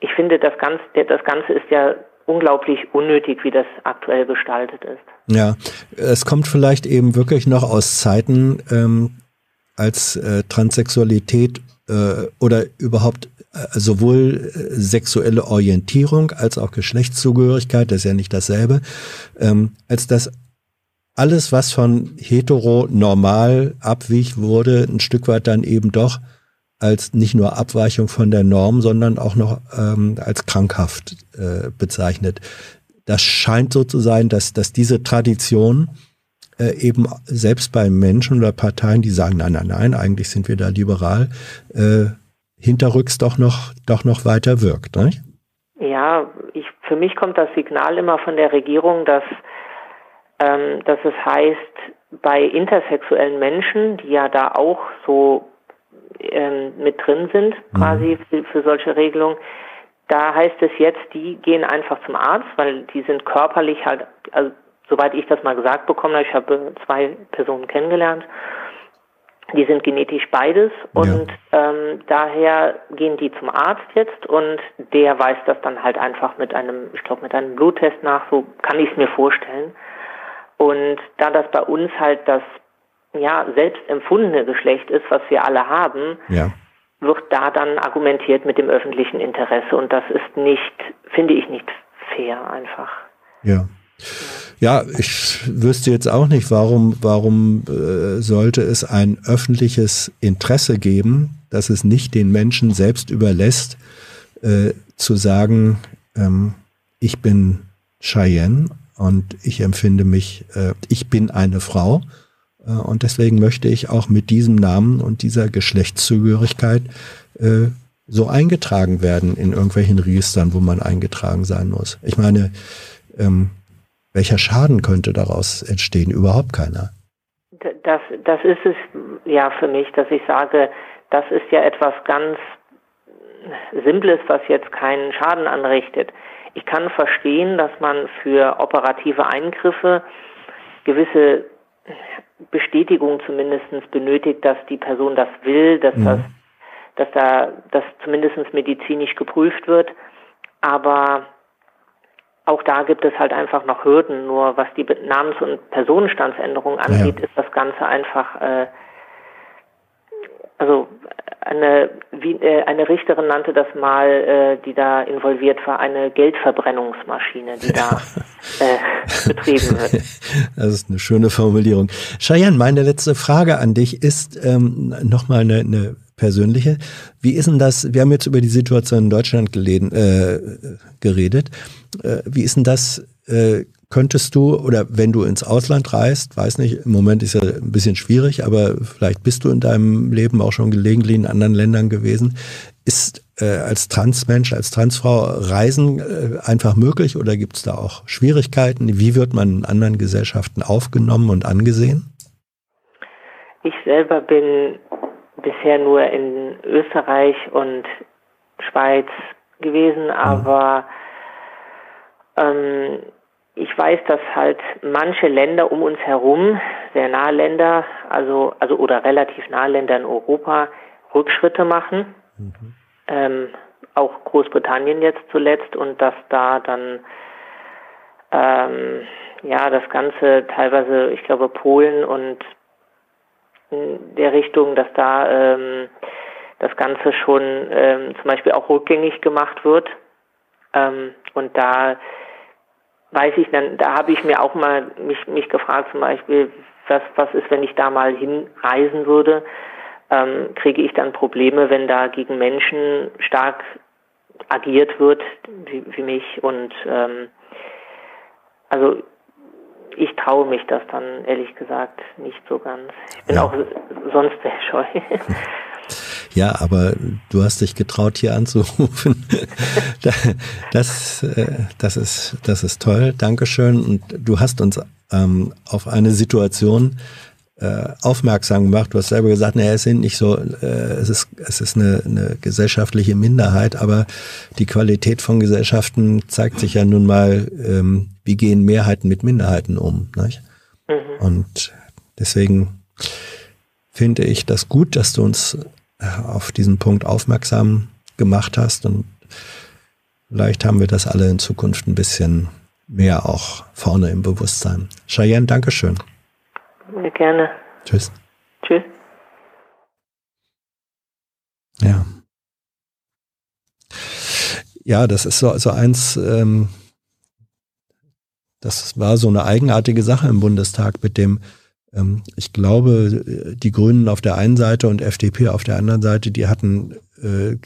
ich finde, das Ganze, das Ganze ist ja unglaublich unnötig, wie das aktuell gestaltet ist. Ja, es kommt vielleicht eben wirklich noch aus Zeiten, ähm, als äh, Transsexualität äh, oder überhaupt äh, sowohl äh, sexuelle Orientierung als auch Geschlechtszugehörigkeit, das ist ja nicht dasselbe, ähm, als das alles, was von hetero normal abwich wurde, ein Stück weit dann eben doch als nicht nur Abweichung von der Norm, sondern auch noch ähm, als krankhaft äh, bezeichnet. Das scheint so zu sein, dass, dass diese Tradition äh, eben selbst bei Menschen oder Parteien, die sagen, nein, nein, nein, eigentlich sind wir da liberal, äh, hinterrücks doch noch, doch noch weiter wirkt. Nicht? Ja, ich, für mich kommt das Signal immer von der Regierung, dass, ähm, dass es heißt, bei intersexuellen Menschen, die ja da auch so ähm, mit drin sind, quasi für, für solche Regelungen. Da heißt es jetzt, die gehen einfach zum Arzt, weil die sind körperlich halt, also soweit ich das mal gesagt bekommen habe, ich habe zwei Personen kennengelernt, die sind genetisch beides und ähm, daher gehen die zum Arzt jetzt und der weist das dann halt einfach mit einem, ich glaube mit einem Bluttest nach, so kann ich es mir vorstellen. Und da das bei uns halt das ja selbst empfundene Geschlecht ist, was wir alle haben, Ja. wird da dann argumentiert mit dem öffentlichen Interesse und das ist nicht, finde ich nicht fair einfach. Ja. Ja, ich wüsste jetzt auch nicht, warum, warum äh, sollte es ein öffentliches Interesse geben, dass es nicht den Menschen selbst überlässt, äh, zu sagen, ähm, ich bin Cheyenne und ich empfinde mich, äh, ich bin eine Frau äh, und deswegen möchte ich auch mit diesem Namen und dieser Geschlechtszugehörigkeit äh, so eingetragen werden in irgendwelchen Registern, wo man eingetragen sein muss. Ich meine, ähm, welcher Schaden könnte daraus entstehen? Überhaupt keiner. Das, das ist es ja für mich, dass ich sage, das ist ja etwas ganz Simples, was jetzt keinen Schaden anrichtet. Ich kann verstehen, dass man für operative Eingriffe gewisse Bestätigung zumindest benötigt, dass die Person das will, dass das, dass da das zumindest medizinisch geprüft wird. Aber auch da gibt es halt einfach noch Hürden. Nur was die Namens- und Personenstandsänderung angeht, ist das Ganze einfach, äh, also eine, wie, äh, eine Richterin nannte das mal, äh, die da involviert war, eine Geldverbrennungsmaschine, die da äh, betrieben wird. Das ist eine schöne Formulierung. Cheyenne, meine letzte Frage an dich ist ähm, nochmal eine, eine persönliche. Wie ist denn das? Wir haben jetzt über die Situation in Deutschland geleden, äh, geredet. Äh, wie ist denn das? Äh, könntest du oder wenn du ins Ausland reist, weiß nicht, im Moment ist ja ein bisschen schwierig, aber vielleicht bist du in deinem Leben auch schon gelegentlich in anderen Ländern gewesen. Ist äh, als Transmensch, als Transfrau Reisen äh, einfach möglich oder gibt es da auch Schwierigkeiten? Wie wird man in anderen Gesellschaften aufgenommen und angesehen? Ich selber bin bisher nur in Österreich und Schweiz gewesen, aber ähm, ich weiß, dass halt manche Länder um uns herum, sehr nahe Länder, also, also oder relativ nahe Länder in Europa, Rückschritte machen. Ähm, auch Großbritannien jetzt zuletzt und dass da dann ähm, ja das Ganze teilweise, ich glaube Polen und in der Richtung, dass da ähm, das Ganze schon ähm, zum Beispiel auch rückgängig gemacht wird. Ähm, und da weiß ich dann, da habe ich mir auch mal mich, mich gefragt zum Beispiel, was, was ist, wenn ich da mal hinreisen würde? Ähm, kriege ich dann Probleme, wenn da gegen Menschen stark agiert wird, wie, wie mich? Und ähm, also ich traue mich das dann ehrlich gesagt nicht so ganz. Ich bin Ja. auch sonst sehr scheu. Ja, aber du hast dich getraut, hier anzurufen. Da- das, äh, das, ist, das ist toll. Dankeschön. Und du hast uns ähm, auf eine Situation äh, aufmerksam gemacht. Du hast selber gesagt, naja, es sind nicht so, äh, es ist, es ist eine, eine gesellschaftliche Minderheit, aber die Qualität von Gesellschaften zeigt sich ja nun mal, ähm, wie gehen Mehrheiten mit Minderheiten um. Nicht? Und deswegen finde ich das gut, dass du uns auf diesen Punkt aufmerksam gemacht hast und vielleicht haben wir das alle in Zukunft ein bisschen mehr auch vorne im Bewusstsein. Cheyenne, Dankeschön. Ja, Gerne. Tschüss. Tschüss. Ja. Ja, das ist so, so eins, ähm, das war so eine eigenartige Sache im Bundestag mit dem, ich glaube, die Grünen auf der einen Seite und FDP auf der anderen Seite, die hatten äh,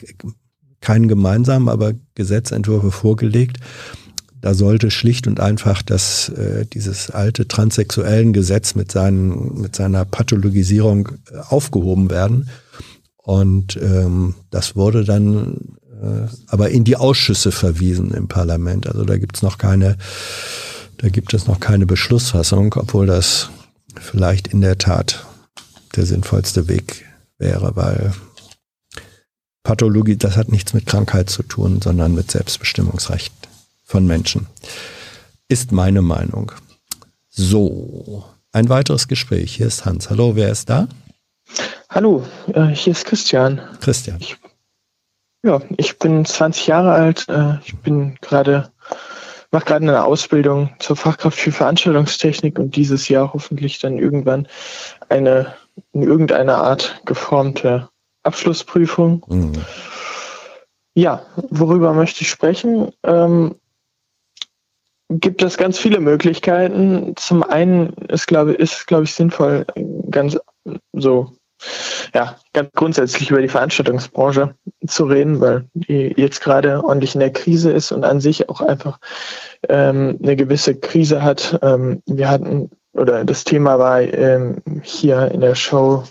keinen gemeinsamen, aber Gesetzentwürfe vorgelegt. Da sollte schlicht und einfach das, äh, dieses alte transsexuellen Gesetz mit, seinen, mit seiner Pathologisierung äh, aufgehoben werden. Und ähm, das wurde dann äh, aber in die Ausschüsse verwiesen im Parlament. Also da gibt's noch keine, da gibt es noch keine Beschlussfassung, obwohl das vielleicht in der Tat der sinnvollste Weg wäre, weil Pathologie, das hat nichts mit Krankheit zu tun, sondern mit Selbstbestimmungsrecht von Menschen. Ist meine Meinung. So, ein weiteres Gespräch. Hier ist Hans. Hallo, wer ist da? Hallo, äh, hier ist Christian. Christian. Ich, ja, ich bin 20 Jahre alt. Äh, ich bin gerade, mache gerade eine Ausbildung zur Fachkraft für Veranstaltungstechnik und dieses Jahr hoffentlich dann irgendwann eine in irgendeiner Art geformte Abschlussprüfung. Mhm. Ja, worüber möchte ich sprechen? Ähm, gibt es ganz viele Möglichkeiten. Zum einen ist, glaube ist, glaube ich, sinnvoll, ganz so, ja, ganz grundsätzlich über die Veranstaltungsbranche zu reden, weil die jetzt gerade ordentlich in der Krise ist und an sich auch einfach ähm, eine gewisse Krise hat. Ähm, wir hatten, oder das Thema war ähm, hier in der Show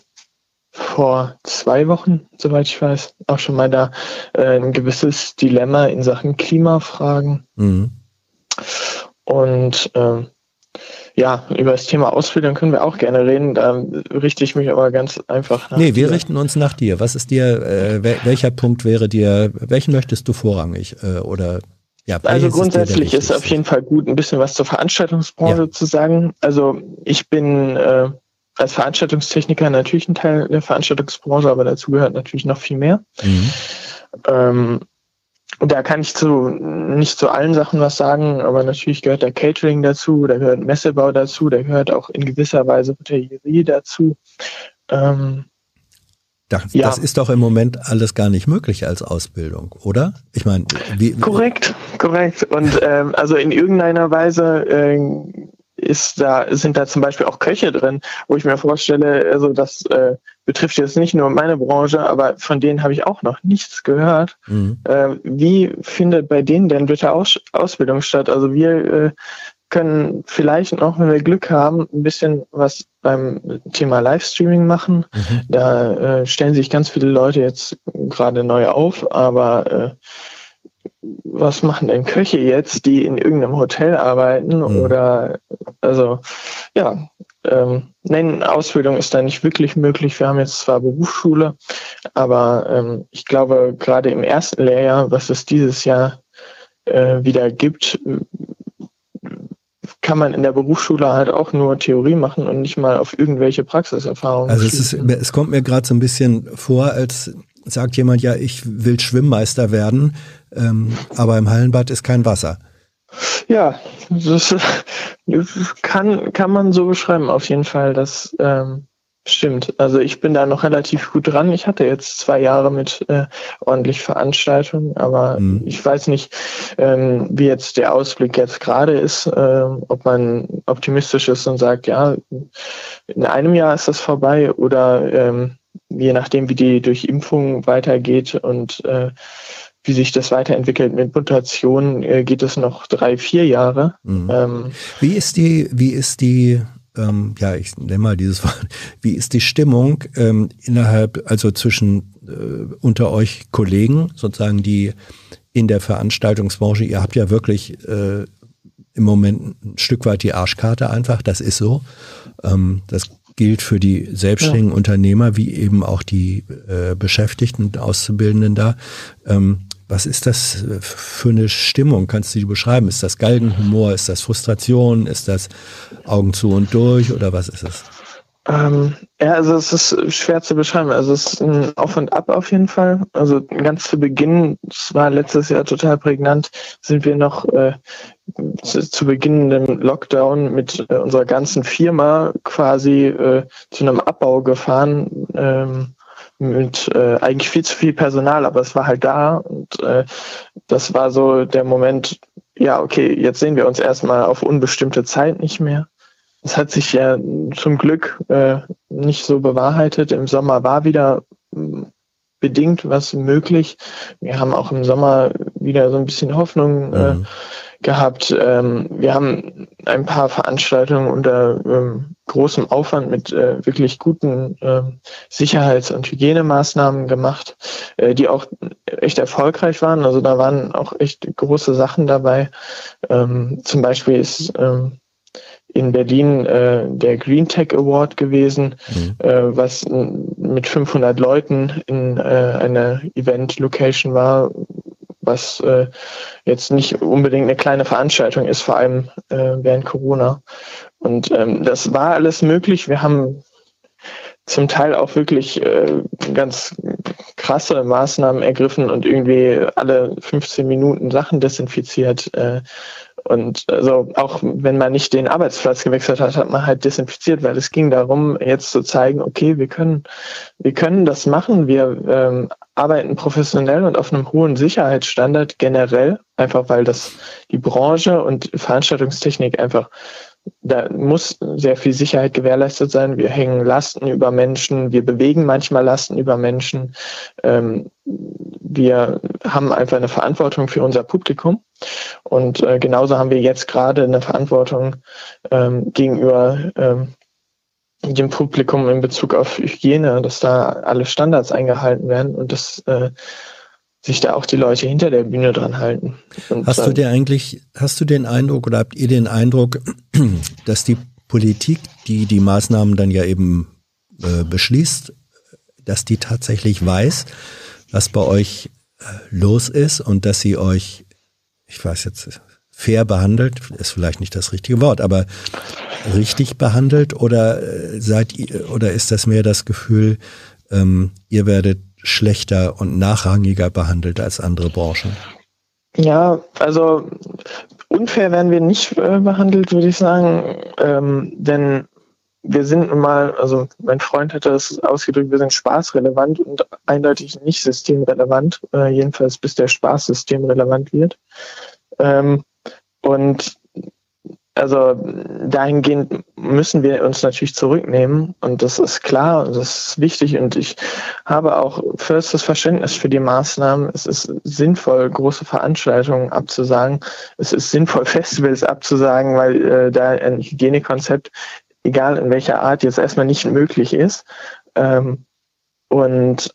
vor zwei Wochen, soweit ich weiß, auch schon mal da äh, ein gewisses Dilemma in Sachen Klimafragen. Mhm. Und ähm, ja, über das Thema Ausbildung können wir auch gerne reden. Da richte ich mich aber ganz einfach nach. Nee, wir dir. richten uns nach dir. Was ist dir, äh, welcher Punkt wäre dir, welchen möchtest du vorrangig? Äh, oder ja, also grundsätzlich ist, ist auf jeden Fall gut, ein bisschen was zur Veranstaltungsbranche ja. zu sagen. Also ich bin äh, als Veranstaltungstechniker natürlich ein Teil der Veranstaltungsbranche, aber dazu gehört natürlich noch viel mehr. Mhm. Ähm, da kann ich zu nicht zu allen Sachen was sagen, aber natürlich gehört der Catering dazu, da gehört Messebau dazu, da gehört auch in gewisser Weise Hotellerie dazu. Ähm, das, ja. das ist doch im Moment alles gar nicht möglich als Ausbildung, oder? Ich meine, wie, korrekt, korrekt. Und ähm, also in irgendeiner Weise äh, ist da, sind da zum Beispiel auch Köche drin, wo ich mir vorstelle, also das äh, betrifft jetzt nicht nur meine Branche, aber von denen habe ich auch noch nichts gehört. Mhm. Äh, wie findet bei denen denn bitte Aus Ausbildung statt? Also wir äh, können vielleicht noch, wenn wir Glück haben, ein bisschen was beim Thema Livestreaming machen. Mhm. Da äh, stellen sich ganz viele Leute jetzt gerade neu auf, aber äh, was machen denn Köche jetzt, die in irgendeinem Hotel arbeiten mhm. oder also ja, ähm, nein, Ausbildung ist da nicht wirklich möglich. Wir haben jetzt zwar Berufsschule, aber ähm, ich glaube, gerade im ersten Lehrjahr, was es dieses Jahr äh, wieder gibt, kann man in der Berufsschule halt auch nur Theorie machen und nicht mal auf irgendwelche Praxiserfahrungen. Also es, ist, es kommt mir gerade so ein bisschen vor, als sagt jemand, ja, ich will Schwimmmeister werden, ähm, aber im Hallenbad ist kein Wasser. Ja, das, das kann, kann man so beschreiben, auf jeden Fall. Das ähm, stimmt. Also ich bin da noch relativ gut dran. Ich hatte jetzt zwei Jahre mit äh, ordentlich Veranstaltungen, aber mhm. ich weiß nicht, ähm, wie jetzt der Ausblick jetzt gerade ist, äh, ob man optimistisch ist und sagt, ja, in einem Jahr ist das vorbei oder ähm, je nachdem, wie die Durchimpfung weitergeht und äh, wie sich das weiterentwickelt mit Mutationen, äh, geht es noch drei, vier Jahre. Mhm. Ähm, wie ist die, wie ist die, ähm, ja, ich nenne mal dieses Wort, wie ist die Stimmung ähm, innerhalb, also zwischen äh, unter euch Kollegen, sozusagen, die in der Veranstaltungsbranche, ihr habt ja wirklich äh, im Moment ein Stück weit die Arschkarte einfach, das ist so. Ähm, das gilt für die selbstständigen ja. Unternehmer wie eben auch die äh, Beschäftigten und Auszubildenden da. Ähm, was ist das äh, für eine Stimmung? Kannst du die beschreiben? Ist das Galgenhumor? Ist das Frustration? Ist das Augen zu und durch? Oder was ist es? Ähm, ja, also es ist schwer zu beschreiben. Also es ist ein Auf und Ab auf jeden Fall. Also ganz zu Beginn, es war letztes Jahr total prägnant, sind wir noch äh, zu, zu Beginn dem Lockdown mit äh, unserer ganzen Firma quasi äh, zu einem Abbau gefahren. Ähm, mit äh, eigentlich viel zu viel Personal, aber es war halt da und äh, das war so der Moment, ja, okay, jetzt sehen wir uns erstmal auf unbestimmte Zeit nicht mehr. Es hat sich ja zum Glück äh, nicht so bewahrheitet. Im Sommer war wieder hm, bedingt was möglich. Wir haben auch im Sommer wieder so ein bisschen Hoffnung äh, mhm gehabt. Ähm, wir haben ein paar Veranstaltungen unter ähm, großem Aufwand mit äh, wirklich guten äh, Sicherheits- und Hygienemaßnahmen gemacht, äh, die auch echt erfolgreich waren. Also da waren auch echt große Sachen dabei. Ähm, zum Beispiel ist ähm, in Berlin äh, der Green Tech Award gewesen, mhm. äh, was mit 500 Leuten in äh, einer Event-Location war, was äh, jetzt nicht unbedingt eine kleine Veranstaltung ist, vor allem äh, während Corona. Und ähm, das war alles möglich. Wir haben zum Teil auch wirklich äh, ganz krasse Maßnahmen ergriffen und irgendwie alle 15 Minuten Sachen desinfiziert. Äh, und also auch wenn man nicht den Arbeitsplatz gewechselt hat, hat man halt desinfiziert, weil es ging darum, jetzt zu zeigen, okay, wir können, wir können das machen. Wir ähm, arbeiten professionell und auf einem hohen Sicherheitsstandard generell, einfach weil das die Branche und Veranstaltungstechnik einfach da muss sehr viel Sicherheit gewährleistet sein. Wir hängen Lasten über Menschen, wir bewegen manchmal Lasten über Menschen. Ähm, wir haben einfach eine Verantwortung für unser Publikum. Und äh, genauso haben wir jetzt gerade eine Verantwortung ähm, gegenüber ähm, dem Publikum in Bezug auf Hygiene, dass da alle Standards eingehalten werden und dass äh, sich da auch die Leute hinter der Bühne dran halten. Und hast du dir eigentlich, hast du den Eindruck oder habt ihr den Eindruck, dass die Politik, die die Maßnahmen dann ja eben äh, beschließt, dass die tatsächlich weiß, was bei euch äh, los ist und dass sie euch, ich weiß jetzt, fair behandelt, ist vielleicht nicht das richtige Wort, aber richtig behandelt oder äh, seid ihr, oder ist das mehr das Gefühl, ähm, ihr werdet schlechter und nachrangiger behandelt als andere Branchen? Ja, also unfair werden wir nicht äh, behandelt, würde ich sagen, ähm, denn wir sind mal, also mein Freund hat das ausgedrückt, wir sind spaßrelevant und eindeutig nicht systemrelevant, äh, jedenfalls bis der Spaß systemrelevant wird. Ähm, und also dahingehend müssen wir uns natürlich zurücknehmen und das ist klar und das ist wichtig und ich habe auch fürstes Verständnis für die Maßnahmen. Es ist sinnvoll, große Veranstaltungen abzusagen. Es ist sinnvoll, Festivals abzusagen, weil äh, da ein Hygienekonzept, egal in welcher Art, jetzt erstmal nicht möglich ist. Ähm, und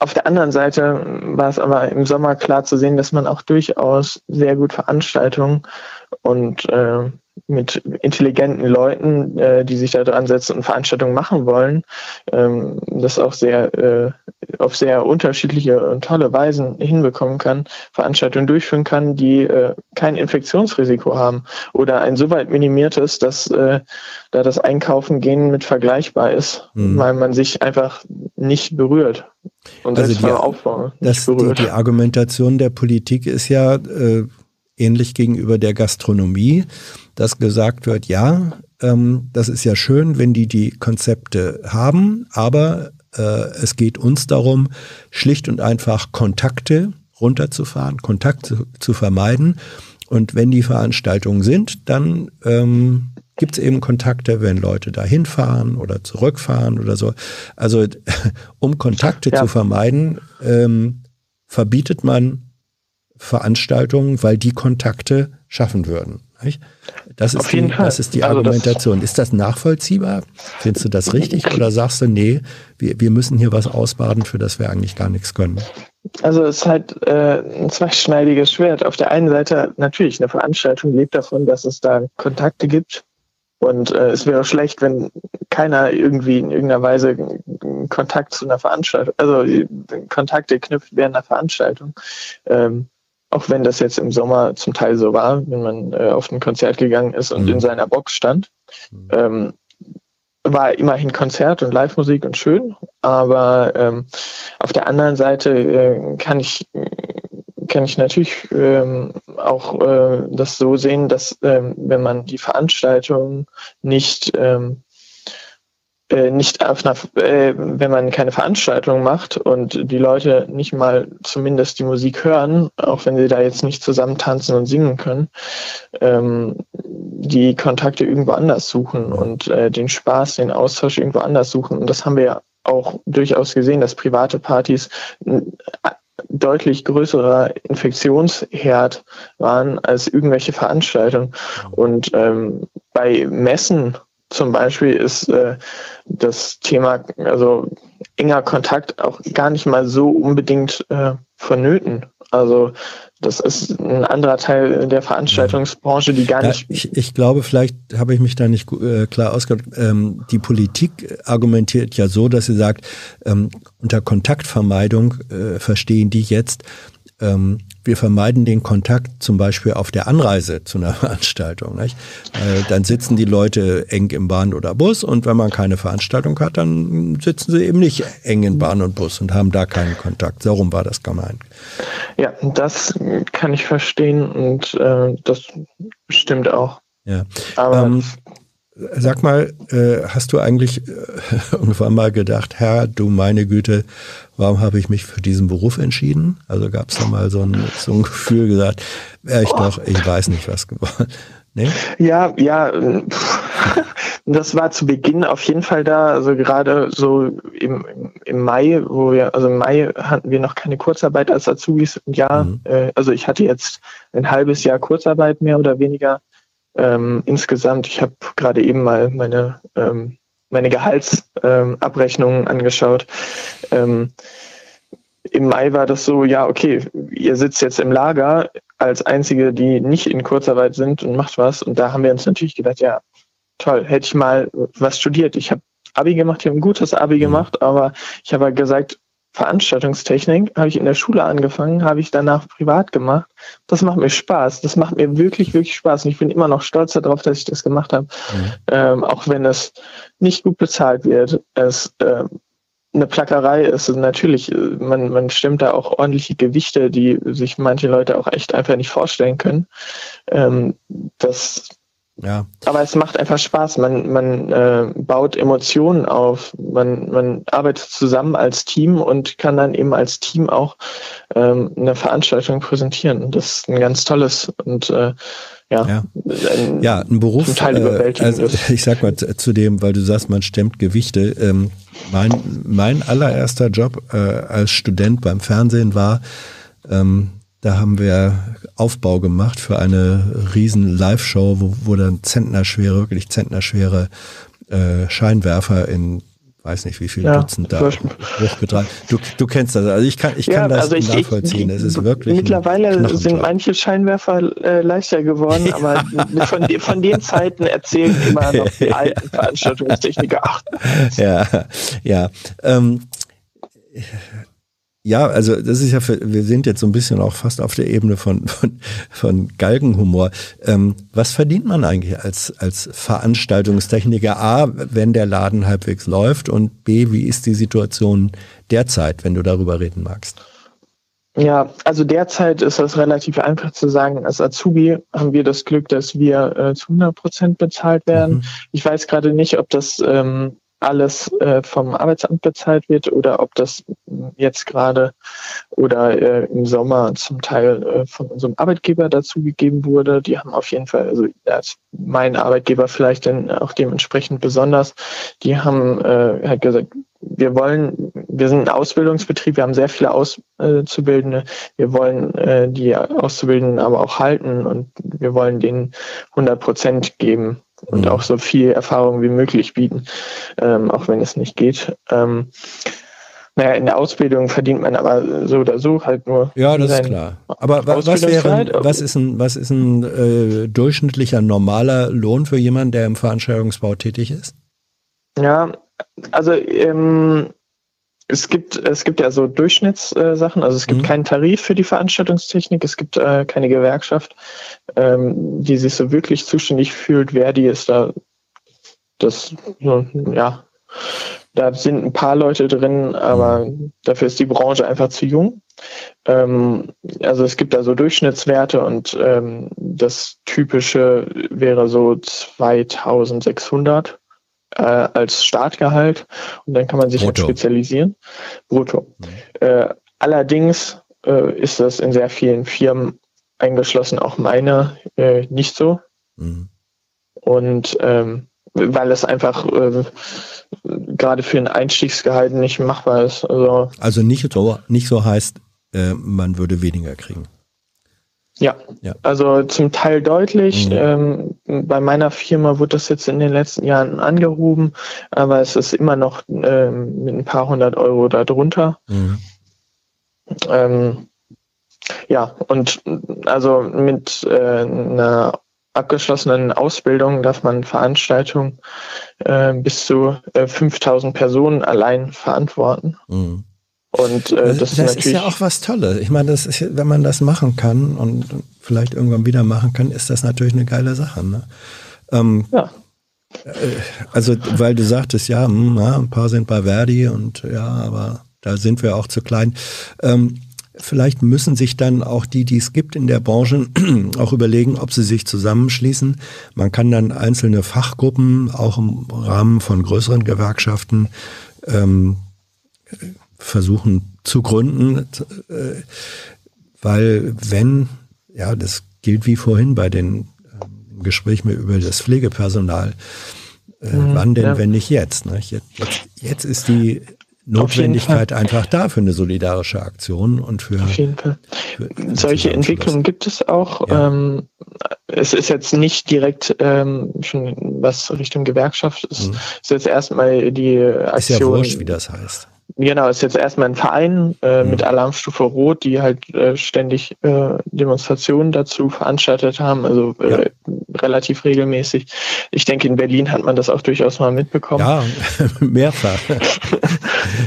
auf der anderen Seite war es aber im Sommer klar zu sehen, dass man auch durchaus sehr gut Veranstaltungen und äh, mit intelligenten Leuten, äh, die sich da dran setzen und Veranstaltungen machen wollen, ähm, das auch sehr äh, auf sehr unterschiedliche und tolle Weisen hinbekommen kann, Veranstaltungen durchführen kann, die äh, kein Infektionsrisiko haben oder ein so weit minimiertes, dass äh, da das Einkaufen gehen mit vergleichbar ist, mhm. weil man sich einfach nicht berührt. Und also die, Aufbau das, die, die Argumentation der Politik ist ja äh, ähnlich gegenüber der Gastronomie, dass gesagt wird, ja, ähm, das ist ja schön, wenn die die Konzepte haben, aber äh, es geht uns darum, schlicht und einfach Kontakte runterzufahren, Kontakt zu, zu vermeiden. Und wenn die Veranstaltungen sind, dann ähm, gibt es eben Kontakte, wenn Leute da hinfahren oder zurückfahren oder so. Also um Kontakte ja. zu vermeiden, ähm, verbietet man Veranstaltungen, weil die Kontakte schaffen würden. Nicht? Das, ist die, das ist die also Argumentation. ist das nachvollziehbar? Findest du das richtig oder sagst du, nee, wir, wir müssen hier was ausbaden, für das wir eigentlich gar nichts können? Also es ist halt äh, ein zweischneidiges Schwert. Auf der einen Seite natürlich, eine Veranstaltung lebt davon, dass es da Kontakte gibt. Und äh, es wäre schlecht, wenn keiner irgendwie in irgendeiner Weise Kontakt zu einer Veranstaltung, also Kontakte knüpft während einer Veranstaltung. Ähm, auch wenn das jetzt im Sommer zum Teil so war, wenn man äh, auf ein Konzert gegangen ist und mhm. in seiner Box stand. Mhm. Ähm, war immerhin Konzert und Live-Musik und schön, aber ähm, auf der anderen Seite äh, kann ich kann ich natürlich ähm, auch äh, das so sehen, dass ähm, wenn man die Veranstaltung nicht ähm, äh, nicht auf einer, äh, wenn man keine Veranstaltung macht und die Leute nicht mal zumindest die Musik hören, auch wenn sie da jetzt nicht zusammen tanzen und singen können, ähm, die Kontakte irgendwo anders suchen und äh, den Spaß, den Austausch irgendwo anders suchen. Und das haben wir ja auch durchaus gesehen, dass private Partys deutlich größerer Infektionsherd waren als irgendwelche Veranstaltungen. Und ähm, bei Messen zum Beispiel ist äh, das Thema, also enger Kontakt auch gar nicht mal so unbedingt äh, vonnöten. Also das ist ein anderer Teil der Veranstaltungsbranche, die gar Ja, nicht. ich, ich glaube, vielleicht habe ich mich da nicht äh, klar ausgedrückt. Ähm, die Politik argumentiert ja so, dass sie sagt, ähm, unter Kontaktvermeidung äh, verstehen die jetzt, ähm, wir vermeiden den Kontakt zum Beispiel auf der Anreise zu einer Veranstaltung. Nicht? Äh, dann sitzen die Leute eng im Bahn oder Bus und wenn man keine Veranstaltung hat, dann sitzen sie eben nicht eng in Bahn und Bus und haben da keinen Kontakt. So rum war das gemeint. Ja, das kann ich verstehen und äh, das stimmt auch. Ja. Aber Ähm, Sag mal, äh, hast du eigentlich äh, irgendwann mal gedacht, Herr, du meine Güte, warum habe ich mich für diesen Beruf entschieden? Also gab es da mal so ein, so ein Gefühl gesagt, wäre ich doch, ich weiß nicht was geworden. Nee? Ja, ja, äh, das war zu Beginn auf jeden Fall da. Also gerade so im, im Mai, wo wir, also im Mai hatten wir noch keine Kurzarbeit als Azubis. Ja, Mhm. äh, also ich hatte jetzt ein halbes Jahr Kurzarbeit mehr oder weniger ähm, insgesamt. Ich habe gerade eben mal meine ähm, meine Gehaltsabrechnungen ähm, angeschaut. Ähm, Im Mai war das so, ja, okay, ihr sitzt jetzt im Lager als einzige, die nicht in Kurzarbeit sind und macht was. Und da haben wir uns natürlich gedacht, ja, toll, hätte ich mal was studiert. Ich habe Abi gemacht, ich habe ein gutes Abi gemacht, aber ich habe halt gesagt, Veranstaltungstechnik habe ich in der Schule angefangen, habe ich danach privat gemacht. Das macht mir Spaß. Das macht mir wirklich, wirklich Spaß. Und ich bin immer noch stolz darauf, dass ich das gemacht habe. Ähm, auch wenn es nicht gut bezahlt wird. Es äh, eine Plackerei ist natürlich, äh, man, man stimmt da auch ordentliche Gewichte, die sich manche Leute auch echt einfach nicht vorstellen können. Ähm, das Ja. aber es macht einfach Spaß. Man, man äh, baut Emotionen auf. Man, man arbeitet zusammen als Team und kann dann eben als Team auch ähm, eine Veranstaltung präsentieren. Das ist ein ganz tolles und äh, ja, Ja. ein, Ja, ein Beruf, Zum Teil äh, also ist. ich sag mal zu zu dem, weil du sagst, man stemmt Gewichte. Ähm, mein, mein allererster Job äh, als Student beim Fernsehen war, ähm, da haben wir Aufbau gemacht für eine riesen Live-Show, wo, wo dann zentnerschwere, wirklich zentnerschwere äh, Scheinwerfer in weiß nicht wie viele Ja, Dutzend da hochgetragen. Du, du kennst das, also ich kann, ich kann das nachvollziehen. es ist wirklich mittlerweile sind manche Scheinwerfer äh, leichter geworden, aber von, von den Zeiten erzählen immer noch die alten Veranstaltungstechniker. Ach, ja, ja. Ähm, ja, also das ist ja, für, wir sind jetzt so ein bisschen auch fast auf der Ebene von, von, von Galgenhumor. Ähm, was verdient man eigentlich als, als Veranstaltungstechniker? A, wenn der Laden halbwegs läuft und B, wie ist die Situation derzeit, wenn du darüber reden magst? Ja, also derzeit ist das relativ einfach zu sagen. Als Azubi haben wir das Glück, dass wir äh, zu 100 Prozent bezahlt werden. Mhm. Ich weiß gerade nicht, ob das ähm, alles äh, vom Arbeitsamt bezahlt wird oder ob das jetzt gerade oder äh, im Sommer zum Teil äh, von unserem Arbeitgeber dazugegeben wurde. Die haben auf jeden Fall, also ist mein Arbeitgeber vielleicht dann auch dementsprechend besonders, die haben äh, halt gesagt, wir wollen, wir sind ein Ausbildungsbetrieb, wir haben sehr viele Auszubildende, wir wollen äh, die Auszubildenden aber auch halten und wir wollen denen 100 Prozent geben und Mhm. auch so viel Erfahrung wie möglich bieten, ähm, auch wenn es nicht geht. Ähm, naja, in der Ausbildung verdient man aber so oder so halt nur. Ja, das ist klar. Aber wa- was wäre, was ist ein, was ist ein äh, durchschnittlicher normaler Lohn für jemanden, der im Veranstaltungsbau tätig ist? Ja, also ähm, es gibt es gibt ja so Durchschnittssachen. Also es gibt Mhm. keinen Tarif für die Veranstaltungstechnik. Es gibt äh, keine Gewerkschaft, ähm, die sich so wirklich zuständig fühlt. Verdi ist da das ja. Da sind ein paar Leute drin, aber dafür ist die Branche einfach zu jung. Ähm, also es gibt da so Durchschnittswerte und ähm, das typische wäre so 2600 äh, als Startgehalt und dann kann man sich Brutto. spezialisieren. Brutto. Äh, allerdings äh, ist das in sehr vielen Firmen eingeschlossen, auch meine, äh, nicht so. Mhm. Und ähm, weil es einfach äh, gerade für ein Einstiegsgehalt nicht machbar ist. Also Also nicht so, nicht so heißt, äh, man würde weniger kriegen. Ja, Ja. also zum Teil deutlich. Mhm. Ähm, bei meiner Firma wurde das jetzt in den letzten Jahren angehoben, aber es ist immer noch ähm, mit ein paar hundert Euro darunter. Mhm. Ähm, ja, und also mit äh, einer abgeschlossenen Ausbildung darf man Veranstaltungen äh, bis zu äh, 5000 Personen allein verantworten. Mhm. Und äh, Das, das, ist ist ja auch was Tolles. Ich meine, das ist, wenn man das machen kann und vielleicht irgendwann wieder machen kann, ist das natürlich eine geile Sache. Ne? Ähm, Ja. äh, Also, weil du sagtest, ja, hm, ja, ein paar sind bei Verdi und ja, aber da sind wir auch zu klein. Ähm, vielleicht müssen sich dann auch die, die es gibt in der Branche, auch überlegen, ob sie sich zusammenschließen. Man kann dann einzelne Fachgruppen auch im Rahmen von größeren Gewerkschaften ähm, versuchen zu gründen, äh, weil wenn, ja, das gilt wie vorhin bei den ähm, Gespräch mit über das Pflegepersonal, äh, wann denn, ja. wenn nicht jetzt, ne? jetzt? Jetzt jetzt ist die. Notwendigkeit einfach da für eine solidarische Aktion und für, Auf jeden Fall. für für Solche. Entwicklungen gibt es auch. Ja. Ähm, es ist jetzt nicht direkt ähm, schon was Richtung Gewerkschaft ist. Mhm. ist jetzt erstmal die Ist Aktion. ja wurscht, wie das heißt. Genau, ist jetzt erstmal ein Verein äh, Mhm. mit Alarmstufe Rot, die halt äh, ständig äh, Demonstrationen dazu veranstaltet haben, also äh, relativ regelmäßig. Ich denke, in Berlin hat man das auch durchaus mal mitbekommen. Ja, mehrfach.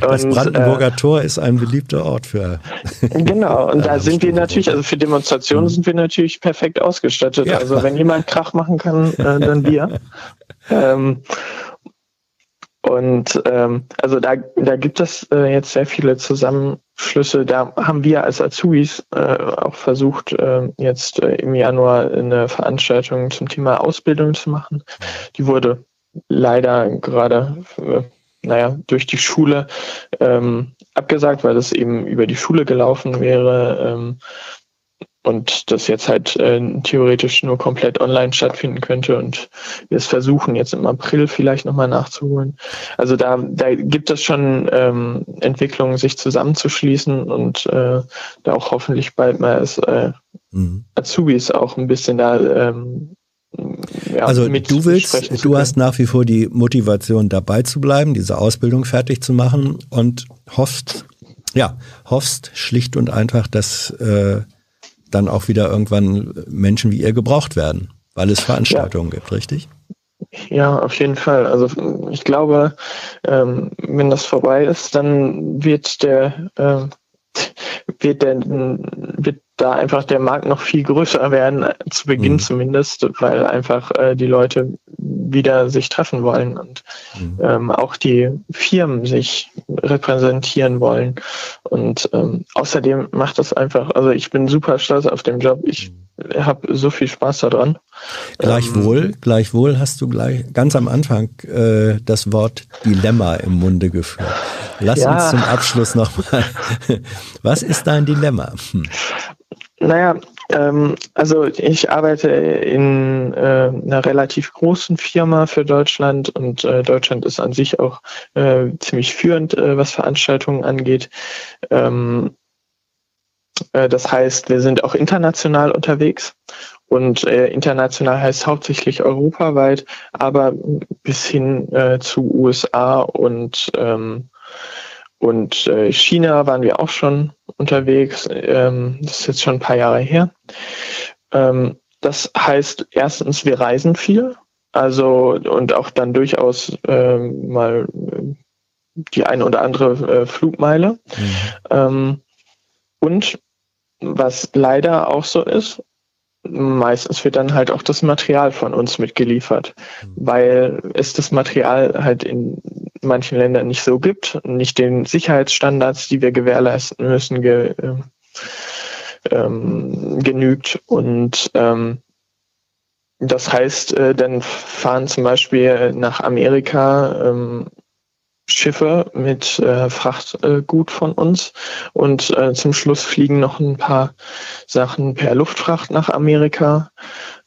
Das Und, Brandenburger Tor ist ein beliebter Ort für. Genau, und da sind wir natürlich, also für Demonstrationen sind wir natürlich perfekt ausgestattet. Ja. Also wenn jemand Krach machen kann, äh, dann wir. ähm, und ähm, also da, da gibt es äh, jetzt sehr viele Zusammenschlüsse. Da haben wir als Azubis äh, auch versucht, äh, jetzt äh, im Januar eine Veranstaltung zum Thema Ausbildung zu machen. Die wurde leider gerade, äh, naja, durch die Schule ähm, abgesagt, weil das eben über die Schule gelaufen wäre. Ähm, und das jetzt halt äh, theoretisch nur komplett online stattfinden könnte und wir es versuchen jetzt im April vielleicht nochmal nachzuholen. Also da, da gibt es schon ähm, Entwicklungen, sich zusammenzuschließen und äh, da auch hoffentlich bald mal als äh, Mhm. Azubis auch ein bisschen da ähm, ja, Also mit du willst, du hast nach wie vor die Motivation dabei zu bleiben, diese Ausbildung fertig zu machen und hoffst, ja, hoffst schlicht und einfach, dass äh, dann auch wieder irgendwann Menschen wie ihr gebraucht werden, weil es Veranstaltungen gibt, richtig? Ja, auf jeden Fall. Also ich glaube, ähm, wenn das vorbei ist, dann wird der ähm, wird der wird da einfach der Markt noch viel größer werden, äh, zu Beginn Mhm. zumindest, weil einfach äh, die Leute wieder sich treffen wollen und Mhm. ähm, auch die Firmen sich repräsentieren wollen. Und ähm, außerdem macht das einfach, also ich bin super stolz auf den Job. Ich Mhm. habe so viel Spaß daran. Gleichwohl, gleichwohl hast du gleich ganz am Anfang äh, das Wort Dilemma im Munde geführt. Lass Ja. uns zum Abschluss nochmal. Was ist dein Dilemma? Hm. Naja, ähm, also ich arbeite in äh, einer relativ großen Firma für Deutschland und äh, Deutschland ist an sich auch äh, ziemlich führend, äh, was Veranstaltungen angeht. Ähm, äh, das heißt, wir sind auch international unterwegs und äh, international heißt hauptsächlich europaweit, aber bis hin zu USA und ähm, und äh, China waren wir auch schon unterwegs. Ähm, das ist jetzt schon ein paar Jahre her. Ähm, das heißt, erstens, wir reisen viel. Also und auch dann durchaus ähm, mal äh, die eine oder andere äh, Flugmeile. Ähm, und was leider auch so ist, meistens wird dann halt auch das Material von uns mitgeliefert, weil es das Material halt in manchen Ländern nicht so gibt, nicht den Sicherheitsstandards, die wir gewährleisten müssen, ge, ähm, ähm, genügt. Und ähm, das heißt, äh, dann fahren zum Beispiel nach Amerika ähm, Schiffe mit äh, Frachtgut von uns und äh, zum Schluss fliegen noch ein paar Sachen per Luftfracht nach Amerika.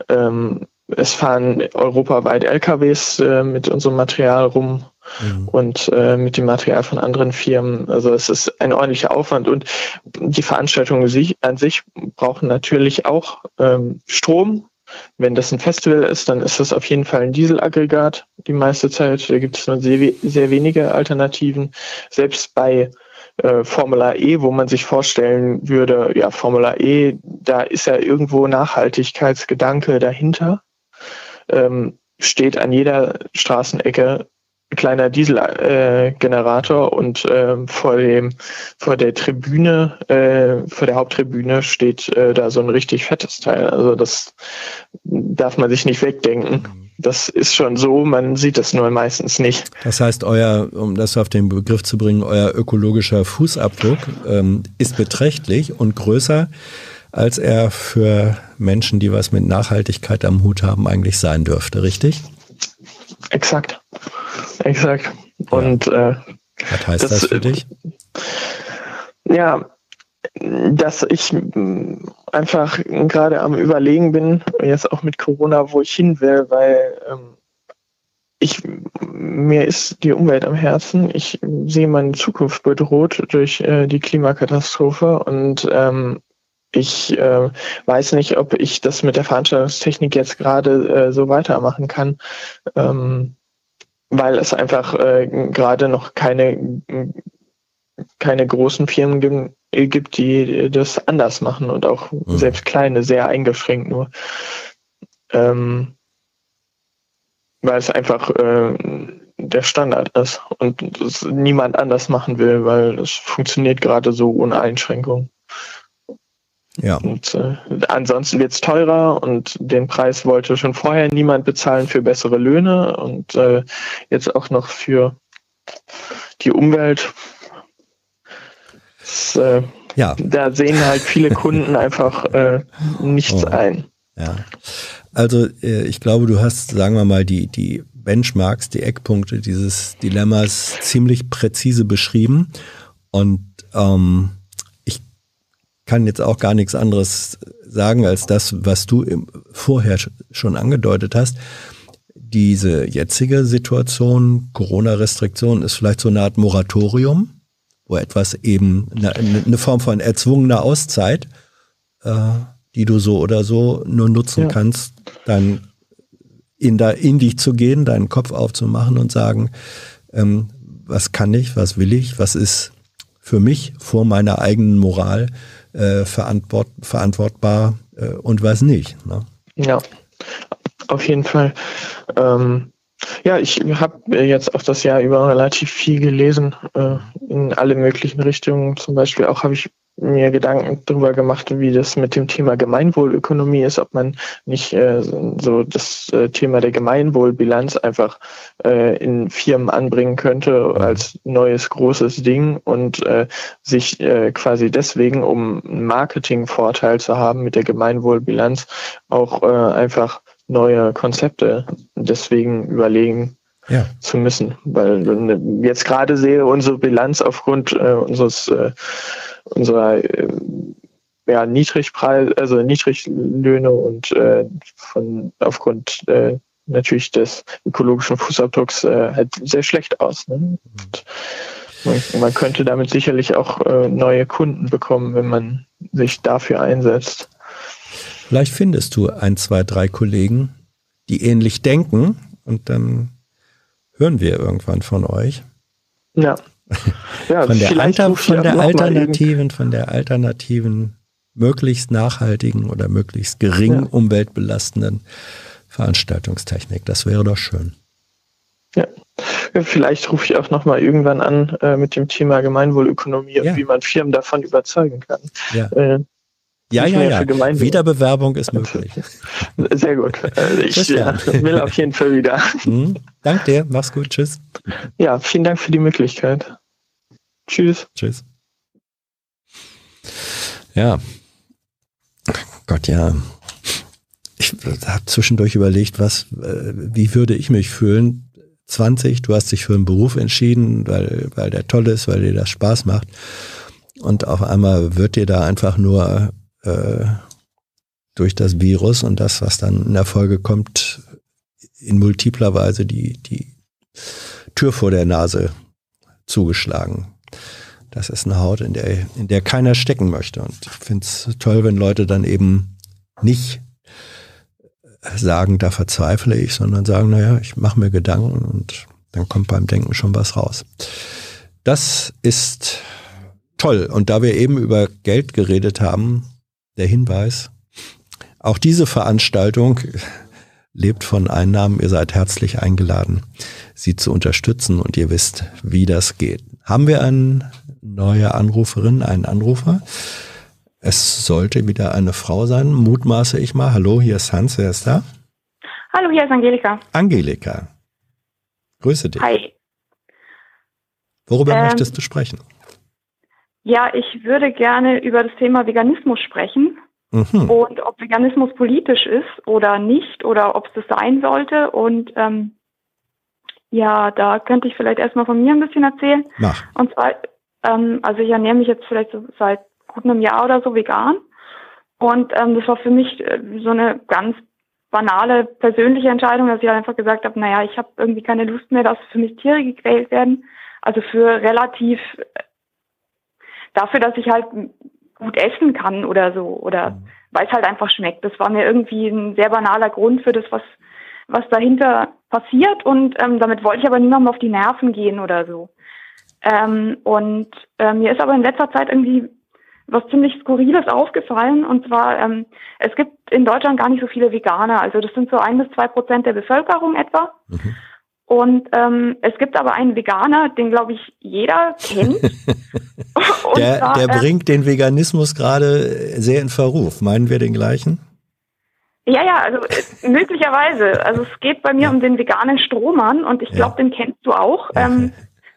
Ähm, es fahren europaweit LKWs äh, mit unserem Material rum mhm. und äh, mit dem Material von anderen Firmen. Also es ist ein ordentlicher Aufwand und die Veranstaltungen an sich brauchen natürlich auch ähm, Strom. Wenn das ein Festival ist, dann ist das auf jeden Fall ein Dieselaggregat die meiste Zeit. Da gibt es nur sehr, sehr wenige Alternativen. Selbst bei äh, Formula E, wo man sich vorstellen würde, ja, Formula E, da ist ja irgendwo Nachhaltigkeitsgedanke dahinter. Ähm, steht an jeder Straßenecke ein kleiner Dieselgenerator äh, und äh, vor dem vor der Tribüne äh, vor der Haupttribüne steht äh, da so ein richtig fettes Teil also das darf man sich nicht wegdenken das ist schon so, man sieht es nur meistens nicht. Das heißt, euer, um das auf den Begriff zu bringen, euer ökologischer Fußabdruck ähm, ist beträchtlich und größer, als er für Menschen, die was mit Nachhaltigkeit am Hut haben, eigentlich sein dürfte, richtig? Exakt. Exakt. Und ja. äh, was heißt das, das für dich? Ja, dass ich einfach gerade am Überlegen bin, jetzt auch mit Corona, wo ich hin will, weil ähm, ich, mir ist die Umwelt am Herzen. Ich sehe meine Zukunft bedroht durch äh, die Klimakatastrophe und ähm, ich äh, weiß nicht, ob ich das mit der Veranstaltungstechnik jetzt gerade äh, so weitermachen kann, ähm, weil es einfach äh, gerade noch keine keine großen Firmen gibt, gibt, die das anders machen und auch mhm. selbst kleine, sehr eingeschränkt nur. Ähm, weil es einfach äh, der Standard ist und es niemand anders machen will, weil es funktioniert gerade so ohne Einschränkung. Ja. Und äh, ansonsten wird es teurer und den Preis wollte schon vorher niemand bezahlen für bessere Löhne und äh, jetzt auch noch für die Umwelt das, äh, ja. Da sehen halt viele Kunden einfach äh, nichts oh. ein. Ja. Also äh, ich glaube, du hast, sagen wir mal, die, die Benchmarks, die Eckpunkte dieses Dilemmas ziemlich präzise beschrieben. Und ähm, kann jetzt auch gar nichts anderes sagen als das, was du im, vorher schon angedeutet hast. Diese jetzige Situation, Corona-Restriktion, ist vielleicht so eine Art Moratorium wo etwas eben eine, eine Form von erzwungener Auszeit, äh, die du so oder so nur nutzen ja. kannst, dann in, da, in dich zu gehen, deinen Kopf aufzumachen und sagen, ähm, was kann ich, was will ich, was ist für mich vor meiner eigenen Moral äh, verantwort, verantwortbar äh, und was nicht. Ne? Ja, auf jeden Fall. Ähm, ja, ich habe jetzt auch das Jahr über relativ viel gelesen äh, in alle möglichen Richtungen. Zum Beispiel auch habe ich mir Gedanken darüber gemacht, wie das mit dem Thema Gemeinwohlökonomie ist, ob man nicht äh, so das äh, Thema der Gemeinwohlbilanz einfach äh, in Firmen anbringen könnte als neues großes Ding und äh, sich äh, quasi deswegen, um einen Marketingvorteil zu haben mit der Gemeinwohlbilanz, auch äh, einfach neue Konzepte deswegen überlegen ja. zu müssen. Weil jetzt gerade sehe unsere Bilanz aufgrund unseres unserer äh, ja, Niedrigpreis, also Niedriglöhne und äh, von aufgrund äh, natürlich des ökologischen Fußabdrucks äh, halt sehr schlecht aus. Ne? Man, man, könnte damit sicherlich auch äh, neue Kunden bekommen, wenn man sich dafür einsetzt. Vielleicht findest du ein, zwei, drei Kollegen, die ähnlich denken und dann hören wir irgendwann von euch. Ja. ja von der, Alter, von der alternativen, von der alternativen, möglichst nachhaltigen oder möglichst gering ja. umweltbelastenden Veranstaltungstechnik. Das wäre doch schön. Ja. Vielleicht rufe ich auch nochmal irgendwann an äh, mit dem Thema Gemeinwohlökonomie und wie man Firmen davon überzeugen kann. Ja. Äh, ja, ja, ja. Wiederbewerbung ist möglich. Sehr gut. Also ich ja, will auf jeden Fall wieder. Mhm. Dank dir. Mach's gut. Tschüss. Ja, vielen Dank für die Möglichkeit. Tschüss. Tschüss. Ja. Gott, ja. Ich habe zwischendurch überlegt, was, äh, wie würde ich mich fühlen? 20, du hast dich für einen Beruf entschieden, weil, weil der toll ist, weil dir das Spaß macht. Und auf einmal wird dir da einfach nur äh, durch das Virus und das, was dann in der Folge kommt, in multipler Weise die, die Tür vor der Nase zugeschlagen. Das ist eine Haut, in der, in der keiner stecken möchte. Und ich finde es toll, wenn Leute dann eben nicht sagen, da verzweifle ich, sondern sagen, naja, ich mache mir Gedanken und dann kommt beim Denken schon was raus. Das ist toll. Und da wir eben über Geld geredet haben, der Hinweis, auch diese Veranstaltung lebt von Einnahmen. Ihr seid herzlich eingeladen, sie zu unterstützen und ihr wisst, wie das geht. Haben wir eine neue Anruferin, einen Anrufer? Es sollte wieder eine Frau sein, mutmaße ich mal. Hallo, hier ist Hans, wer ist da? Hallo, hier ist Angelika. Angelika. Grüße dich. Hi. Worüber ähm, möchtest du sprechen? Ja, ich würde gerne über das Thema Veganismus sprechen. Mhm. Und ob Veganismus politisch ist oder nicht oder ob es das sein sollte. Und ähm, ja, da könnte ich vielleicht erstmal von mir ein bisschen erzählen. Mach. Und zwar, ähm, also ich ernähre mich jetzt vielleicht so seit gut einem Jahr oder so vegan. Und ähm, das war für mich äh, so eine ganz banale persönliche Entscheidung, dass ich halt einfach gesagt habe, naja, ich habe irgendwie keine Lust mehr, dass für mich Tiere gequält werden. Also für relativ äh, dafür, dass ich halt gut essen kann oder so oder mhm. weil es halt einfach schmeckt. Das war mir irgendwie ein sehr banaler Grund für das, was was dahinter passiert und ähm, damit wollte ich aber niemandem auf die Nerven gehen oder so. Ähm, und äh, mir ist aber in letzter Zeit irgendwie was ziemlich Skurriles aufgefallen. Und zwar, ähm, es gibt in Deutschland gar nicht so viele Veganer. Also das sind so ein bis zwei Prozent der Bevölkerung etwa. Mhm. Und ähm, es gibt aber einen Veganer, den glaube ich jeder kennt. der, zwar, der äh, bringt den Veganismus gerade sehr in Verruf. Meinen wir den gleichen? Ja, ja, also äh, möglicherweise. Also es geht bei mir um den veganen Strohmann und ich glaube, ja. den kennst du auch. Ähm,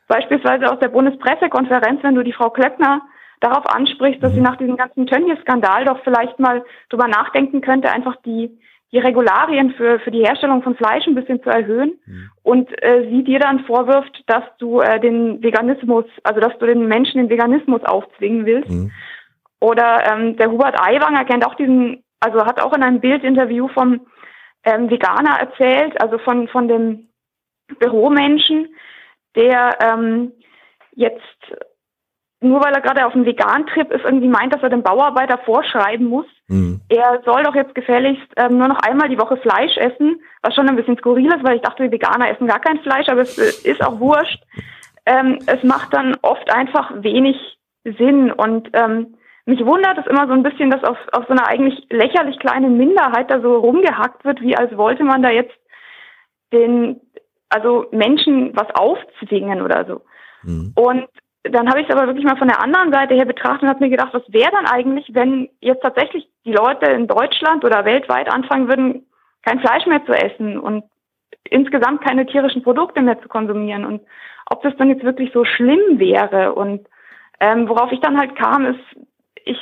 beispielsweise aus der Bundespressekonferenz, wenn du die Frau Klöckner darauf ansprichst, dass sie mhm. nach diesem ganzen Tönnies-Skandal doch vielleicht mal drüber nachdenken könnte, einfach die, die Regularien für, für die Herstellung von Fleisch ein bisschen zu erhöhen mhm. und äh, sie dir dann vorwirft, dass du äh, den Veganismus, also dass du den Menschen den Veganismus aufzwingen willst. Mhm. Oder ähm, der Hubert Aiwanger kennt auch diesen, also hat auch in einem Bildinterview vom ähm, Veganer erzählt, also von, von dem Büromenschen, der ähm, jetzt nur weil er gerade auf dem Vegan-Trip ist, irgendwie meint, dass er dem Bauarbeiter vorschreiben muss, mhm. er soll doch jetzt gefälligst ähm, nur noch einmal die Woche Fleisch essen, was schon ein bisschen skurril ist, weil ich dachte, die Veganer essen gar kein Fleisch, aber es äh, ist auch wurscht. Ähm, es macht dann oft einfach wenig Sinn und ähm, mich wundert es immer so ein bisschen, dass auf, auf so einer eigentlich lächerlich kleinen Minderheit da so rumgehackt wird, wie als wollte man da jetzt den, also Menschen was aufzwingen oder so. Mhm. Und dann habe ich es aber wirklich mal von der anderen Seite her betrachtet und habe mir gedacht, was wäre dann eigentlich, wenn jetzt tatsächlich die Leute in Deutschland oder weltweit anfangen würden, kein Fleisch mehr zu essen und insgesamt keine tierischen Produkte mehr zu konsumieren und ob das dann jetzt wirklich so schlimm wäre und ähm, worauf ich dann halt kam, ist, ich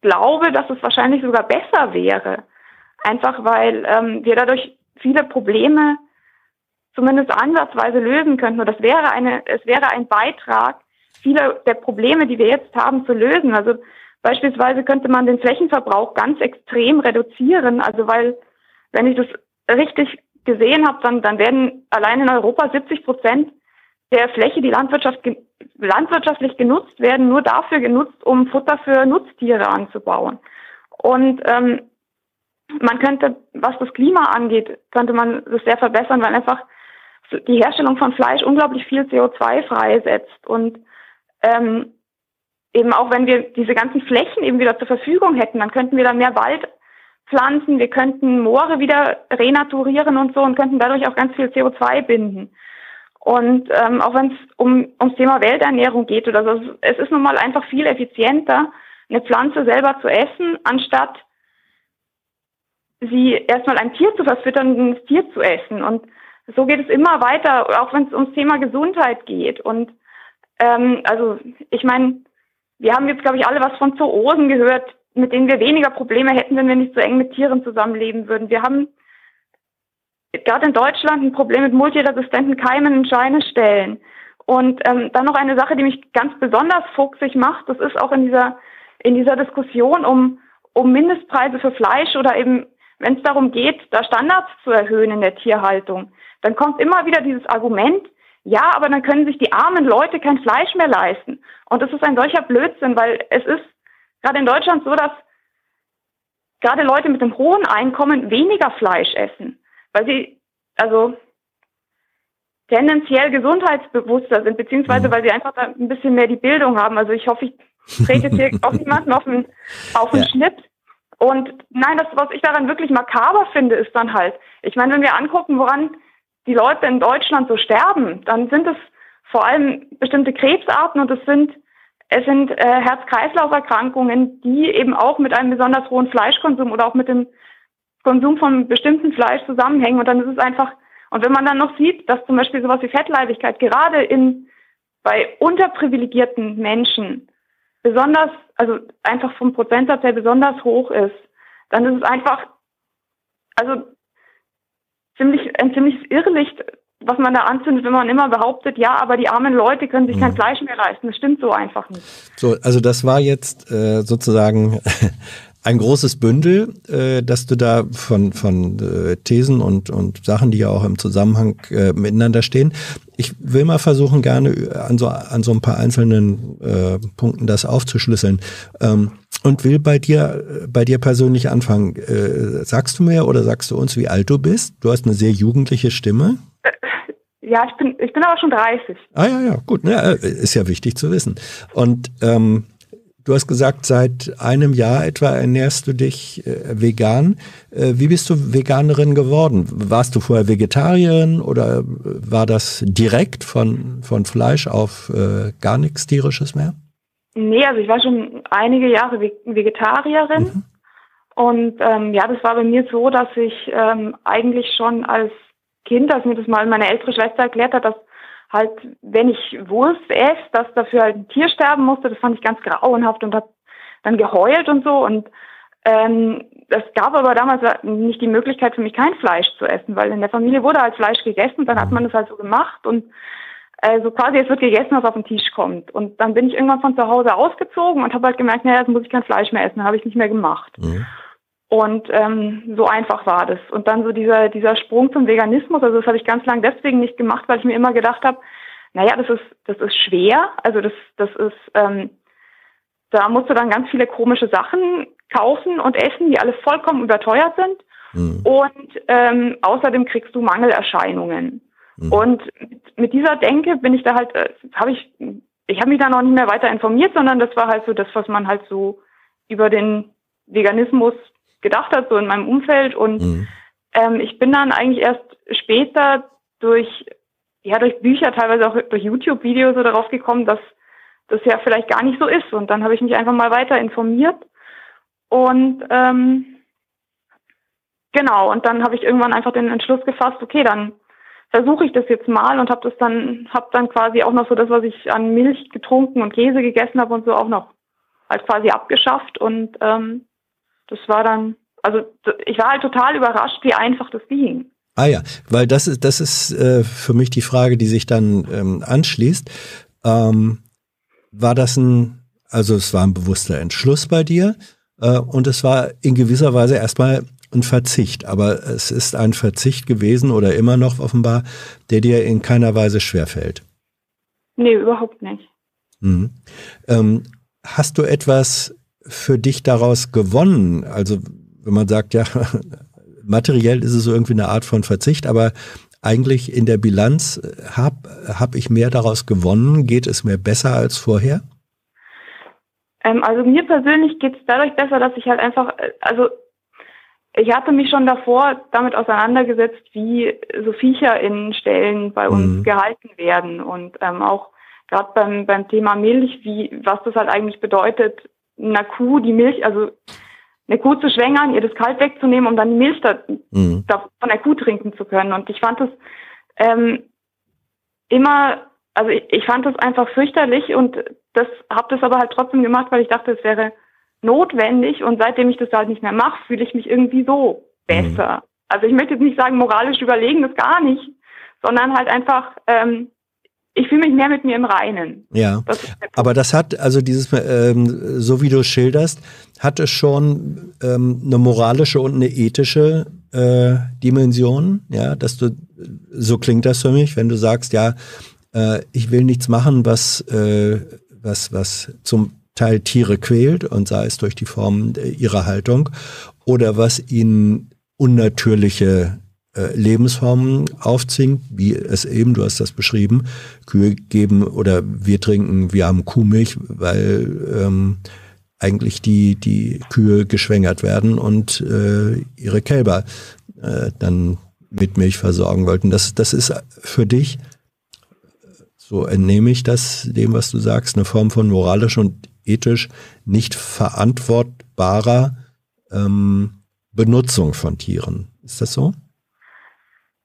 glaube, dass es wahrscheinlich sogar besser wäre, einfach weil ähm, wir dadurch viele Probleme zumindest ansatzweise lösen könnten. Und das wäre eine, es wäre ein Beitrag viele der Probleme, die wir jetzt haben, zu lösen. Also beispielsweise könnte man den Flächenverbrauch ganz extrem reduzieren. Also weil, wenn ich das richtig gesehen habe, dann, dann werden allein in Europa 70 Prozent der Fläche, die Landwirtschaft, landwirtschaftlich genutzt werden, nur dafür genutzt, um Futter für Nutztiere anzubauen. Und ähm, man könnte, was das Klima angeht, könnte man das sehr verbessern, weil einfach die Herstellung von Fleisch unglaublich viel CO2 freisetzt. Und ähm, eben auch wenn wir diese ganzen Flächen eben wieder zur Verfügung hätten, dann könnten wir da mehr Wald pflanzen, wir könnten Moore wieder renaturieren und so und könnten dadurch auch ganz viel CO2 binden. Und ähm, auch wenn es um, ums Thema Welternährung geht oder so, es ist nun mal einfach viel effizienter, eine Pflanze selber zu essen, anstatt sie erstmal ein Tier zu verfüttern und ein Tier zu essen. Und so geht es immer weiter, auch wenn es ums Thema Gesundheit geht. Und ähm, also ich meine, wir haben jetzt, glaube ich, alle was von Zoosen gehört, mit denen wir weniger Probleme hätten, wenn wir nicht so eng mit Tieren zusammenleben würden. Wir haben gerade in Deutschland ein Problem mit multiresistenten Keimen in Schweineställen. Und ähm, dann noch eine Sache, die mich ganz besonders fuchsig macht, das ist auch in dieser in dieser Diskussion um um Mindestpreise für Fleisch oder eben, wenn es darum geht, da Standards zu erhöhen in der Tierhaltung, dann kommt immer wieder dieses Argument, ja, aber dann können sich die armen Leute kein Fleisch mehr leisten. Und das ist ein solcher Blödsinn, weil es ist gerade in Deutschland so, dass gerade Leute mit einem hohen Einkommen weniger Fleisch essen, weil sie also tendenziell gesundheitsbewusster sind, beziehungsweise mhm. weil sie einfach ein bisschen mehr die Bildung haben. Also ich hoffe, ich trete jetzt hier auch niemanden auf den, auf den ja. Schnitt. Und nein, das, was ich daran wirklich makaber finde, ist dann halt, ich meine, wenn wir angucken, woran die Leute in Deutschland so sterben, dann sind es vor allem bestimmte Krebsarten und es sind es sind äh, Herz-Kreislauf-Erkrankungen, die eben auch mit einem besonders hohen Fleischkonsum oder auch mit dem Konsum von bestimmten Fleisch zusammenhängen. Und dann ist es einfach, und wenn man dann noch sieht, dass zum Beispiel sowas wie Fettleibigkeit gerade in, bei unterprivilegierten Menschen besonders, also einfach vom Prozentsatz her besonders hoch ist, dann ist es einfach, also ziemlich, ein ziemliches Irrlicht, was man da anzündet, wenn man immer behauptet, ja, aber die armen Leute können sich kein mhm. Fleisch mehr leisten. Das stimmt so einfach nicht. So, also das war jetzt äh, sozusagen ein großes Bündel, äh, dass du da von, von äh, Thesen und, und Sachen, die ja auch im Zusammenhang äh, miteinander stehen. Ich will mal versuchen, gerne an so, an so ein paar einzelnen äh, Punkten das aufzuschlüsseln. Ähm, und will bei dir, bei dir persönlich anfangen. Äh, sagst du mir oder sagst du uns, wie alt du bist? Du hast eine sehr jugendliche Stimme. Äh, ja, ich bin, ich bin aber schon 30. Ah ja, ja, gut. Ja, äh, ist ja wichtig zu wissen. Und ähm, Du hast gesagt, seit einem Jahr etwa ernährst du dich äh, vegan. Äh, wie bist du Veganerin geworden? Warst du vorher Vegetarierin oder war das direkt von, von Fleisch auf äh, gar nichts tierisches mehr? Nee, also ich war schon einige Jahre Vegetarierin. Mhm. Und ähm, ja, das war bei mir so, dass ich ähm, eigentlich schon als Kind, als mir das mal meine ältere Schwester erklärt hat, dass halt, wenn ich Wurst esse, dass dafür halt ein Tier sterben musste, das fand ich ganz grauenhaft und hat dann geheult und so. Und ähm, es gab aber damals nicht die Möglichkeit für mich, kein Fleisch zu essen, weil in der Familie wurde halt Fleisch gegessen, dann hat man das halt so gemacht und äh, so quasi es wird gegessen, was auf den Tisch kommt. Und dann bin ich irgendwann von zu Hause ausgezogen und habe halt gemerkt, naja, jetzt muss ich kein Fleisch mehr essen, habe ich nicht mehr gemacht. Mhm. Und ähm, so einfach war das. Und dann so dieser, dieser Sprung zum Veganismus, also das habe ich ganz lang deswegen nicht gemacht, weil ich mir immer gedacht habe, naja, das ist, das ist schwer. Also das, das ist, ähm, da musst du dann ganz viele komische Sachen kaufen und essen, die alle vollkommen überteuert sind. Mhm. Und ähm, außerdem kriegst du Mangelerscheinungen. Mhm. Und mit dieser Denke bin ich da halt, äh, habe ich, ich habe mich da noch nicht mehr weiter informiert, sondern das war halt so das, was man halt so über den Veganismus gedacht hat, so in meinem Umfeld. Und mhm. ähm, ich bin dann eigentlich erst später durch, ja, durch Bücher, teilweise auch durch YouTube-Videos so darauf gekommen, dass das ja vielleicht gar nicht so ist. Und dann habe ich mich einfach mal weiter informiert. Und ähm, genau, und dann habe ich irgendwann einfach den Entschluss gefasst, okay, dann versuche ich das jetzt mal und habe das dann, habe dann quasi auch noch so das, was ich an Milch getrunken und Käse gegessen habe und so auch noch halt quasi abgeschafft und ähm, das war dann, also ich war halt total überrascht, wie einfach das ging. Ah ja, weil das ist, das ist äh, für mich die Frage, die sich dann ähm, anschließt. Ähm, war das ein, also es war ein bewusster Entschluss bei dir äh, und es war in gewisser Weise erstmal ein Verzicht, aber es ist ein Verzicht gewesen oder immer noch offenbar, der dir in keiner Weise schwerfällt. Nee, überhaupt nicht. Mhm. Ähm, hast du etwas für dich daraus gewonnen? Also wenn man sagt, ja, materiell ist es so irgendwie eine Art von Verzicht, aber eigentlich in der Bilanz habe hab ich mehr daraus gewonnen? Geht es mir besser als vorher? Ähm, also mir persönlich geht es dadurch besser, dass ich halt einfach, also ich hatte mich schon davor damit auseinandergesetzt, wie so Viecher in Stellen bei uns mhm. gehalten werden und ähm, auch gerade beim, beim Thema Milch, wie was das halt eigentlich bedeutet, einer Kuh die Milch, also eine Kuh zu schwängern, ihr das Kalt wegzunehmen, um dann die Milch da, mhm. da von der Kuh trinken zu können. Und ich fand das ähm, immer, also ich, ich fand das einfach fürchterlich und das habe das aber halt trotzdem gemacht, weil ich dachte, es wäre notwendig und seitdem ich das halt nicht mehr mache, fühle ich mich irgendwie so besser. Mhm. Also ich möchte jetzt nicht sagen, moralisch überlegen das gar nicht, sondern halt einfach, ähm, ich fühle mich mehr mit mir im Reinen. Ja, das aber das hat, also dieses, ähm, so wie du schilderst, hat es schon ähm, eine moralische und eine ethische äh, Dimension, ja, dass du, so klingt das für mich, wenn du sagst, ja, äh, ich will nichts machen, was, äh, was, was zum Teil Tiere quält und sei es durch die Form ihrer Haltung oder was ihnen unnatürliche äh, Lebensformen aufzwingt, wie es eben, du hast das beschrieben, Kühe geben oder wir trinken, wir haben Kuhmilch, weil ähm, eigentlich die, die Kühe geschwängert werden und äh, ihre Kälber äh, dann mit Milch versorgen wollten. Das, das ist für dich, so entnehme ich das dem, was du sagst, eine Form von moralisch und ethisch nicht verantwortbarer ähm, Benutzung von Tieren. Ist das so?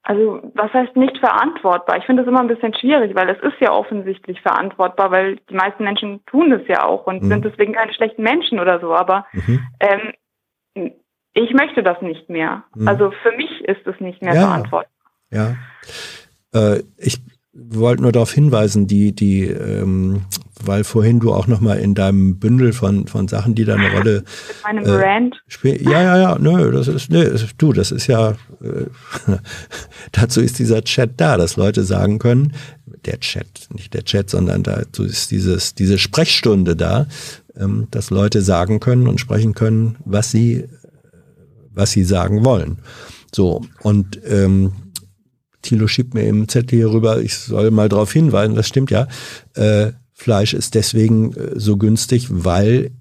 Also was heißt nicht verantwortbar? Ich finde das immer ein bisschen schwierig, weil es ist ja offensichtlich verantwortbar, weil die meisten Menschen tun das ja auch und mhm. sind deswegen keine schlechten Menschen oder so. Aber mhm. ähm, ich möchte das nicht mehr. Mhm. Also für mich ist es nicht mehr ja. verantwortbar. Ja. Äh, ich wollte nur darauf hinweisen, die, die, ähm, weil vorhin du auch nochmal in deinem Bündel von, von Sachen, die da eine Rolle Mit meinem äh. Ja, ja, ja, nö, das ist, nö, du, das ist ja, äh, dazu ist dieser Chat da, dass Leute sagen können, der Chat, nicht der Chat, sondern dazu ist dieses, diese Sprechstunde da, ähm, dass Leute sagen können und sprechen können, was sie, was sie sagen wollen. So, und ähm, Thilo schiebt mir im Zettel hier rüber, ich soll mal darauf hinweisen, das stimmt ja. Äh, Fleisch ist deswegen äh, so günstig, weil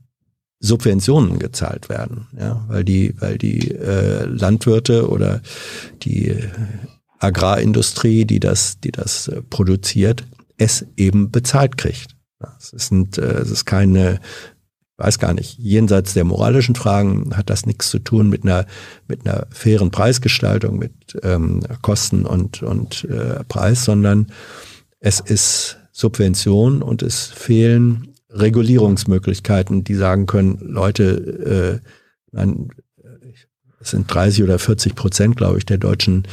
Subventionen gezahlt werden, ja, weil die, weil die äh, Landwirte oder die äh, Agrarindustrie, die das, die das äh, produziert, es eben bezahlt kriegt. Es ist, äh, es ist keine weiß gar nicht, jenseits der moralischen Fragen hat das nichts zu tun mit einer, mit einer fairen Preisgestaltung, mit ähm, Kosten und, und äh, Preis, sondern es ist Subvention und es fehlen Regulierungsmöglichkeiten, die sagen können, Leute, äh, nein, es sind 30 oder 40 Prozent, glaube ich, der deutschen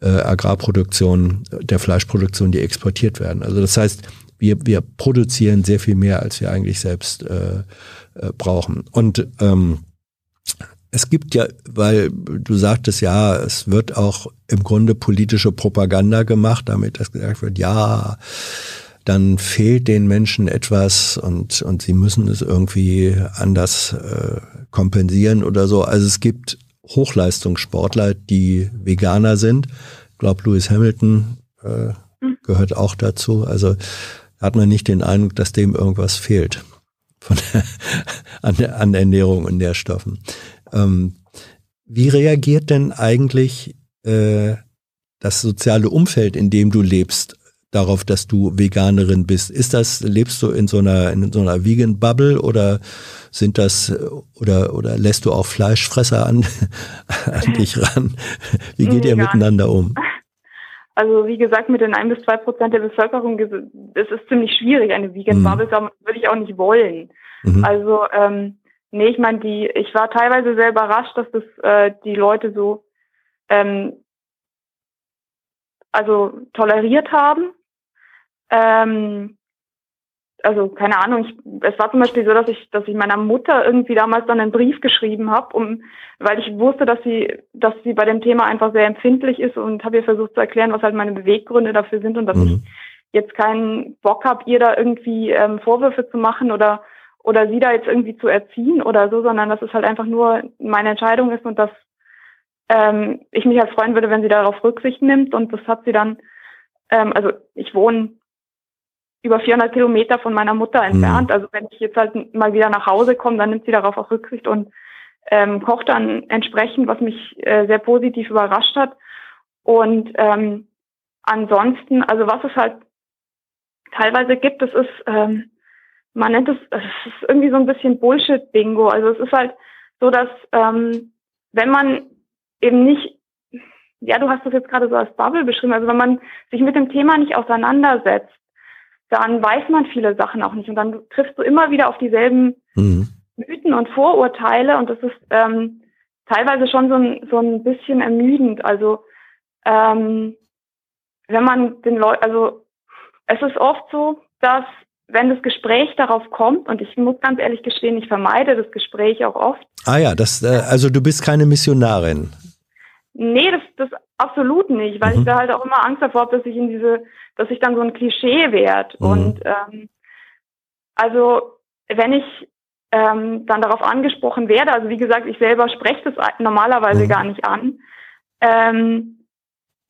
äh, Agrarproduktion, der Fleischproduktion, die exportiert werden. Also das heißt, wir, wir produzieren sehr viel mehr, als wir eigentlich selbst äh, äh, brauchen. Und ähm, es gibt ja, weil du sagtest ja, es wird auch im Grunde politische Propaganda gemacht, damit das gesagt wird, ja, dann fehlt den Menschen etwas und, und sie müssen es irgendwie anders äh, kompensieren oder so. Also es gibt Hochleistungssportler, die Veganer sind. Ich glaube, Lewis Hamilton äh, hm. gehört auch dazu. Also hat man nicht den Eindruck, dass dem irgendwas fehlt von der, an, der, an Ernährung und Nährstoffen. Ähm, wie reagiert denn eigentlich äh, das soziale Umfeld, in dem du lebst, darauf, dass du Veganerin bist? Ist das, lebst du in so einer, in so einer Vegan Bubble oder sind das, oder, oder lässt du auch Fleischfresser an, an dich ran? Wie geht ihr miteinander um? Also wie gesagt, mit den ein bis zwei Prozent der Bevölkerung, es ist ziemlich schwierig, eine Vegan. Bubble, mhm. würde ich auch nicht wollen. Mhm. Also ähm, nee, ich meine, die, ich war teilweise sehr überrascht, dass das äh, die Leute so ähm, also toleriert haben. Ähm, also keine Ahnung, ich, es war zum Beispiel so, dass ich, dass ich meiner Mutter irgendwie damals dann einen Brief geschrieben habe, um, weil ich wusste, dass sie, dass sie bei dem Thema einfach sehr empfindlich ist und habe ihr versucht zu erklären, was halt meine Beweggründe dafür sind und dass mhm. ich jetzt keinen Bock habe, ihr da irgendwie ähm, Vorwürfe zu machen oder oder sie da jetzt irgendwie zu erziehen oder so, sondern dass es halt einfach nur meine Entscheidung ist und dass ähm, ich mich halt freuen würde, wenn sie darauf Rücksicht nimmt und das hat sie dann, ähm, also ich wohne über 400 Kilometer von meiner Mutter entfernt. Mhm. Also wenn ich jetzt halt mal wieder nach Hause komme, dann nimmt sie darauf auch Rücksicht und ähm, kocht dann entsprechend, was mich äh, sehr positiv überrascht hat. Und ähm, ansonsten, also was es halt teilweise gibt, das ist, ähm, man nennt es, es ist irgendwie so ein bisschen Bullshit-Bingo. Also es ist halt so, dass ähm, wenn man eben nicht, ja, du hast das jetzt gerade so als Bubble beschrieben, also wenn man sich mit dem Thema nicht auseinandersetzt, dann weiß man viele Sachen auch nicht. Und dann triffst du immer wieder auf dieselben mhm. Mythen und Vorurteile und das ist ähm, teilweise schon so ein, so ein bisschen ermüdend. Also ähm, wenn man den Leuten, also es ist oft so, dass wenn das Gespräch darauf kommt, und ich muss ganz ehrlich gestehen, ich vermeide das Gespräch auch oft. Ah ja, das, äh, also du bist keine Missionarin. Nee, das, das absolut nicht, weil Mhm. ich da halt auch immer Angst davor habe, dass ich in diese, dass ich dann so ein Klischee werde. Mhm. Und ähm, also wenn ich ähm, dann darauf angesprochen werde, also wie gesagt, ich selber spreche das normalerweise Mhm. gar nicht an, ähm,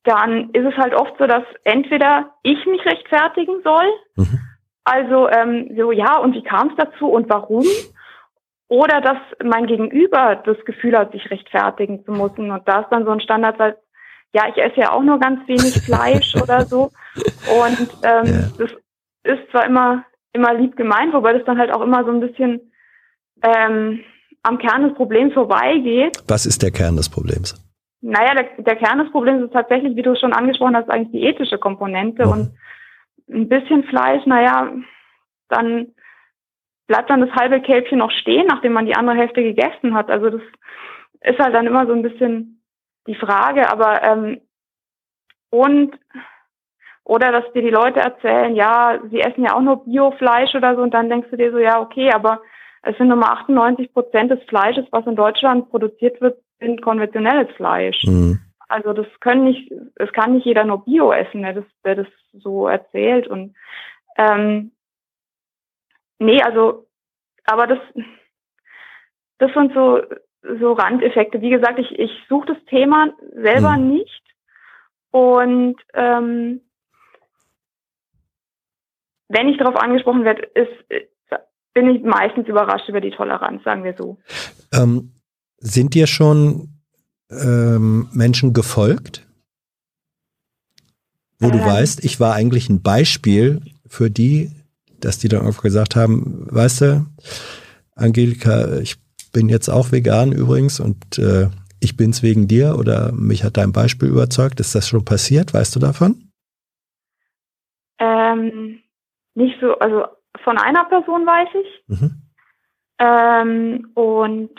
dann ist es halt oft so, dass entweder ich mich rechtfertigen soll, Mhm. also ähm, so ja, und wie kam es dazu und warum? Oder dass mein Gegenüber das Gefühl hat, sich rechtfertigen zu müssen. Und da ist dann so ein Standard, als ja, ich esse ja auch nur ganz wenig Fleisch oder so. Und ähm, Ja. das ist zwar immer, immer lieb gemeint, wobei das dann halt auch immer so ein bisschen ähm, am Kern des Problems vorbeigeht. Was ist der Kern des Problems? Naja, der, der Kern des Problems ist tatsächlich, wie du es schon angesprochen hast, eigentlich die ethische Komponente. Mhm. Und ein bisschen Fleisch, naja, dann bleibt dann das halbe Kälbchen noch stehen, nachdem man die andere Hälfte gegessen hat. Also das ist halt dann immer so ein bisschen die Frage. Aber ähm, und oder dass dir die Leute erzählen, ja, sie essen ja auch nur Biofleisch oder so, und dann denkst du dir so, ja, okay, aber es sind nur mal 98 Prozent des Fleisches, was in Deutschland produziert wird, sind konventionelles Fleisch. Mhm. Also das können nicht, es kann nicht jeder nur Bio essen, der das, der das so erzählt. Und ähm, nee, also, aber das, das sind so so Randeffekte. Wie gesagt, ich, ich suche das Thema selber Hm. nicht und ähm, wenn ich darauf angesprochen werde, ist, äh, bin ich meistens überrascht über die Toleranz, sagen wir so. Ähm, sind dir schon ähm, Menschen gefolgt, wo du Ähm. weißt, ich war eigentlich ein Beispiel für die, dass die dann einfach gesagt haben, weißt du, Angelika, ich bin jetzt auch vegan übrigens und äh, ich bin's wegen dir oder mich hat dein Beispiel überzeugt. Ist das schon passiert? Weißt du davon? Ähm, nicht so, also von einer Person weiß ich. Mhm. Ähm, und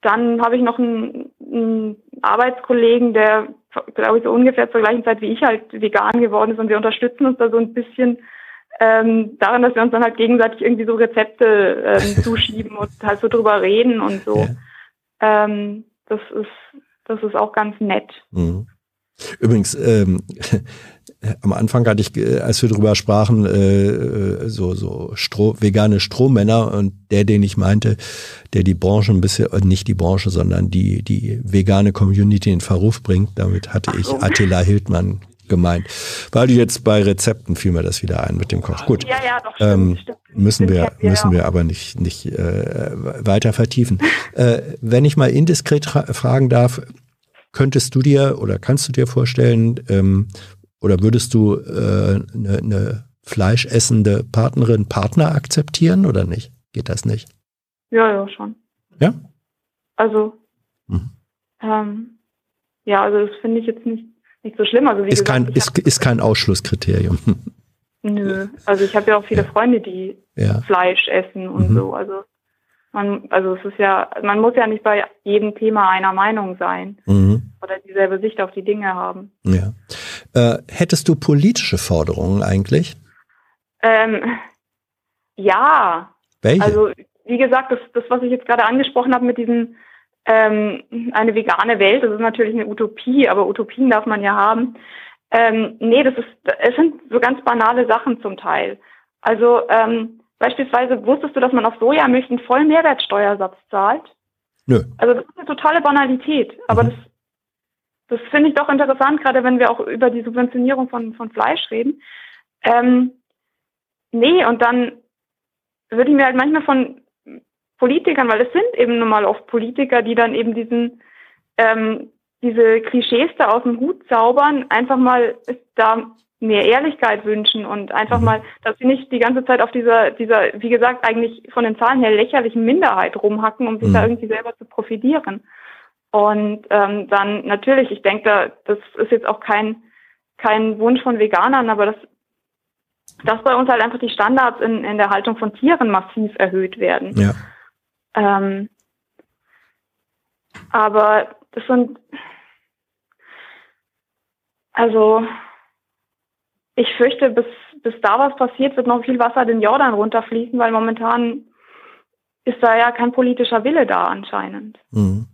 dann habe ich noch einen, einen Arbeitskollegen, der, glaube ich, so ungefähr zur gleichen Zeit wie ich halt vegan geworden ist und wir unterstützen uns da so ein bisschen ähm, daran, dass wir uns dann halt gegenseitig irgendwie so Rezepte ähm, zuschieben und halt so drüber reden und so. Ähm, das ist, das ist auch ganz nett. Mhm. Übrigens, ähm, am Anfang hatte ich, äh, als wir drüber sprachen, äh, so, so Stroh, vegane Strohmänner und der, den ich meinte, der die Branche ein bisschen, äh, nicht die Branche, sondern die, die vegane Community in Verruf bringt, damit hatte ich Attila Hildmann gemeint. Weil du jetzt bei Rezepten fiel mir das wieder ein mit dem Koch. Gut. Ja, ja, doch, Ähm, stimmt, stimmt. müssen wir müssen wir aber nicht nicht äh, weiter vertiefen. äh, wenn ich mal indiskret fra- fragen darf, könntest du dir oder kannst du dir vorstellen ähm, oder würdest du eine äh, ne- ne fleischessende Partnerin Partner akzeptieren oder nicht? Geht das nicht? Ja, ja, schon. Ja? Also, Mhm. ähm, ja, also das finde ich jetzt nicht, nicht so schlimm. Also wie Ist gesagt, kein ist, ist kein Ausschlusskriterium. nö. Also ich habe ja auch viele Freunde, die ja. Fleisch essen und Mhm. so. Also man, also es ist ja, man muss ja nicht bei jedem Thema einer Meinung sein Mhm. oder dieselbe Sicht auf die Dinge haben. Ja. Äh, hättest du politische Forderungen eigentlich? Ähm, ja, Welche? Also, wie gesagt, das, das, was ich jetzt gerade angesprochen habe mit diesem ähm, eine vegane Welt, das ist natürlich eine Utopie, aber Utopien darf man ja haben. Ähm, nee, das ist, es sind so ganz banale Sachen zum Teil. Also ähm, beispielsweise wusstest du, dass man auf Sojamilch einen vollen Mehrwertsteuersatz zahlt? Nö. Also das ist eine totale Banalität. Aber Mhm. das, das finde ich doch interessant, gerade wenn wir auch über die Subventionierung von, von Fleisch reden. Ähm, nee, und dann würde ich mir halt manchmal von Politikern, weil es sind eben nun mal oft Politiker, die dann eben diesen ähm, diese Klischees da aus dem Hut zaubern, einfach mal da mehr Ehrlichkeit wünschen und einfach Mhm. mal, dass sie nicht die ganze Zeit auf dieser, dieser, wie gesagt, eigentlich von den Zahlen her lächerlichen Minderheit rumhacken, um sich Mhm. da irgendwie selber zu profitieren. Und ähm, dann natürlich, ich denke, da, das ist jetzt auch kein, kein Wunsch von Veganern, aber das, dass bei uns halt einfach die Standards in, in der Haltung von Tieren massiv erhöht werden. Ja. Ähm, aber das sind, also, ich fürchte, bis, bis da was passiert, wird noch viel Wasser den Jordan runterfließen, weil momentan ist da ja kein politischer Wille da anscheinend. Mhm.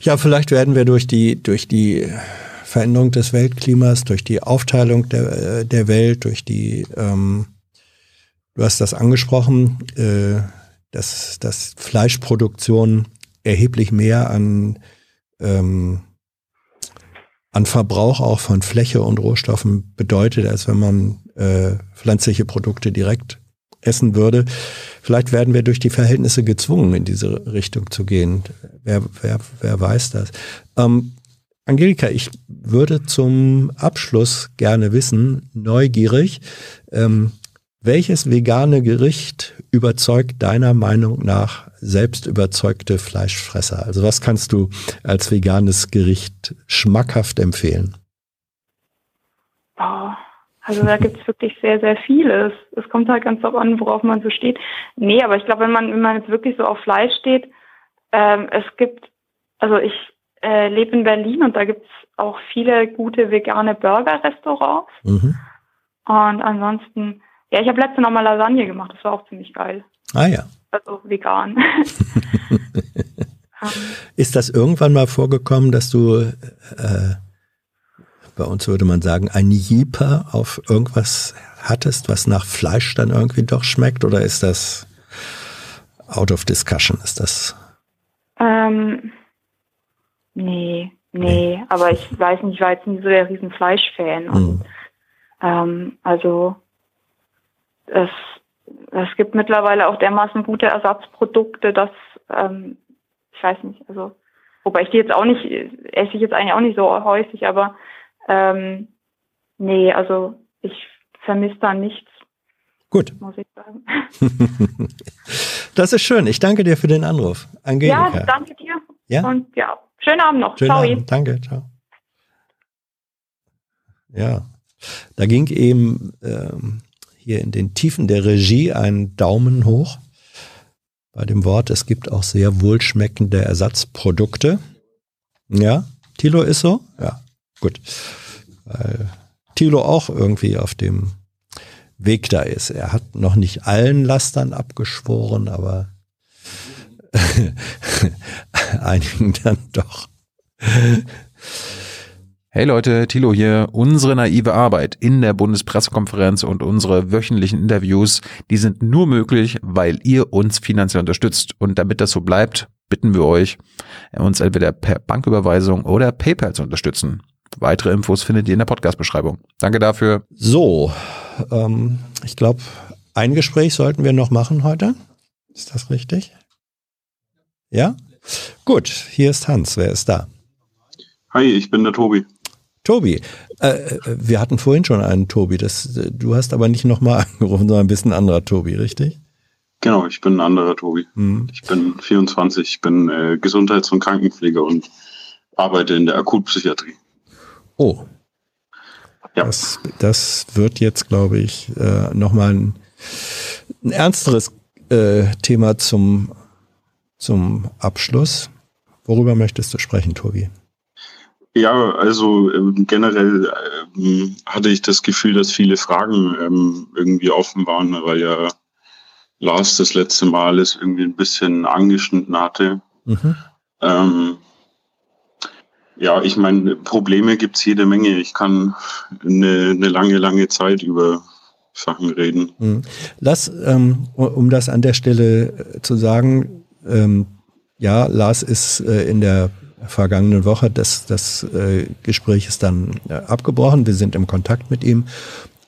Ja, vielleicht werden wir durch die, durch die Veränderung des Weltklimas, durch die Aufteilung der, äh, der Welt, durch die, ähm, du hast das angesprochen, äh, dass, dass Fleischproduktion erheblich mehr an, ähm, an Verbrauch auch von Fläche und Rohstoffen bedeutet, als wenn man äh, pflanzliche Produkte direkt essen würde. Vielleicht werden wir durch die Verhältnisse gezwungen, in diese Richtung zu gehen. Wer, wer, wer weiß das? Ähm, Angelika, ich würde zum Abschluss gerne wissen, neugierig, ähm, welches vegane Gericht überzeugt deiner Meinung nach selbst überzeugte Fleischfresser? Also was kannst du als veganes Gericht schmackhaft empfehlen? Oh, also da gibt es wirklich sehr, sehr vieles. Es kommt halt ganz darauf an, worauf man so steht. Nee, aber ich glaube, wenn man, wenn man jetzt wirklich so auf Fleisch steht, ähm, es gibt, also ich äh, lebe in Berlin und da gibt es auch viele gute vegane Burger-Restaurants. Mhm. Und ansonsten, ja, ich habe letzte noch mal Lasagne gemacht, das war auch ziemlich geil. Ah ja. Also vegan. Ist das irgendwann mal vorgekommen, dass du äh, bei uns würde man sagen, ein Jeeper auf irgendwas hattest, was nach Fleisch dann irgendwie doch schmeckt? Oder ist das out of discussion? Ist das? Ähm, nee, nee, nee. aber ich weiß nicht, ich war jetzt nicht so der riesen Fleischfan. Und, mhm. ähm, also es, es gibt mittlerweile auch dermaßen gute Ersatzprodukte, dass ähm, ich weiß nicht, also wobei ich die jetzt auch nicht, esse ich jetzt eigentlich auch nicht so häufig, aber ähm, nee, also ich vermisse da nichts. Gut. Muss ich sagen. das ist schön. Ich danke dir für den Anruf. Angelika. Ja, danke dir. Ja? Und ja, schönen Abend noch. Schönen ciao. Abend. Danke, ciao. Ja, da ging eben ähm, hier in den Tiefen der Regie ein Daumen hoch bei dem Wort, es gibt auch sehr wohlschmeckende Ersatzprodukte. Ja, Tilo ist so? Ja. Gut. Weil Thilo auch irgendwie auf dem Weg da ist. Er hat noch nicht allen Lastern abgeschworen, aber einigen dann doch. Hey Leute, Thilo hier. Unsere naive Arbeit in der Bundespressekonferenz und unsere wöchentlichen Interviews, die sind nur möglich, weil ihr uns finanziell unterstützt. Und damit das so bleibt, bitten wir euch, uns entweder per Banküberweisung oder PayPal zu unterstützen. Weitere Infos findet ihr in der Podcast-Beschreibung. Danke dafür. So, ähm, ich glaube, ein Gespräch sollten wir noch machen heute. Ist das richtig? Ja? Gut, hier ist Hans. Wer ist da? Hi, ich bin der Tobi. Tobi, äh, wir hatten vorhin schon einen Tobi. Das, du hast aber nicht nochmal angerufen, sondern ein bisschen anderer Tobi, richtig? Genau, ich bin ein anderer Tobi. Hm. Ich bin 24, ich bin äh, Gesundheits- und Krankenpfleger und arbeite in der Akutpsychiatrie. Oh. Ja. Das, das wird jetzt, glaube ich, äh, nochmal ein, ein ernsteres äh, Thema zum, zum Abschluss. Worüber möchtest du sprechen, Tobi? Ja, also ähm, generell ähm, hatte ich das Gefühl, dass viele Fragen ähm, irgendwie offen waren, weil ja Lars das letzte Mal es irgendwie ein bisschen angeschnitten hatte. Mhm. Ähm, ja, ich meine, Probleme gibt es jede Menge. Ich kann eine, eine, lange, lange Zeit über Sachen reden. Hm. Lass, ähm, um das an der Stelle äh, zu sagen, ähm, ja, Lars ist äh, in der vergangenen Woche, das, das äh, Gespräch ist dann äh, abgebrochen. Wir sind im Kontakt mit ihm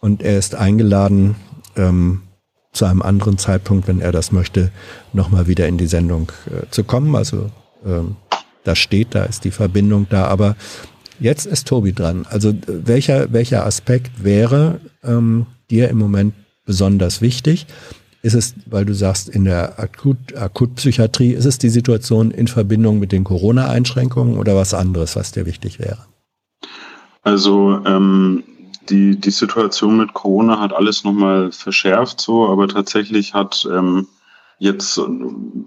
und er ist eingeladen, ähm, zu einem anderen Zeitpunkt, wenn er das möchte, nochmal wieder in die Sendung äh, zu kommen. Also ähm, das steht, da ist die Verbindung da. Aber jetzt ist Tobi dran. Also welcher, welcher Aspekt wäre ähm, dir im Moment besonders wichtig? Ist es, weil du sagst, in der Akut, Akutpsychiatrie, ist es die Situation in Verbindung mit den Corona-Einschränkungen oder was anderes, was dir wichtig wäre? Also ähm, die, die Situation mit Corona hat alles nochmal verschärft so, aber tatsächlich hat ähm, jetzt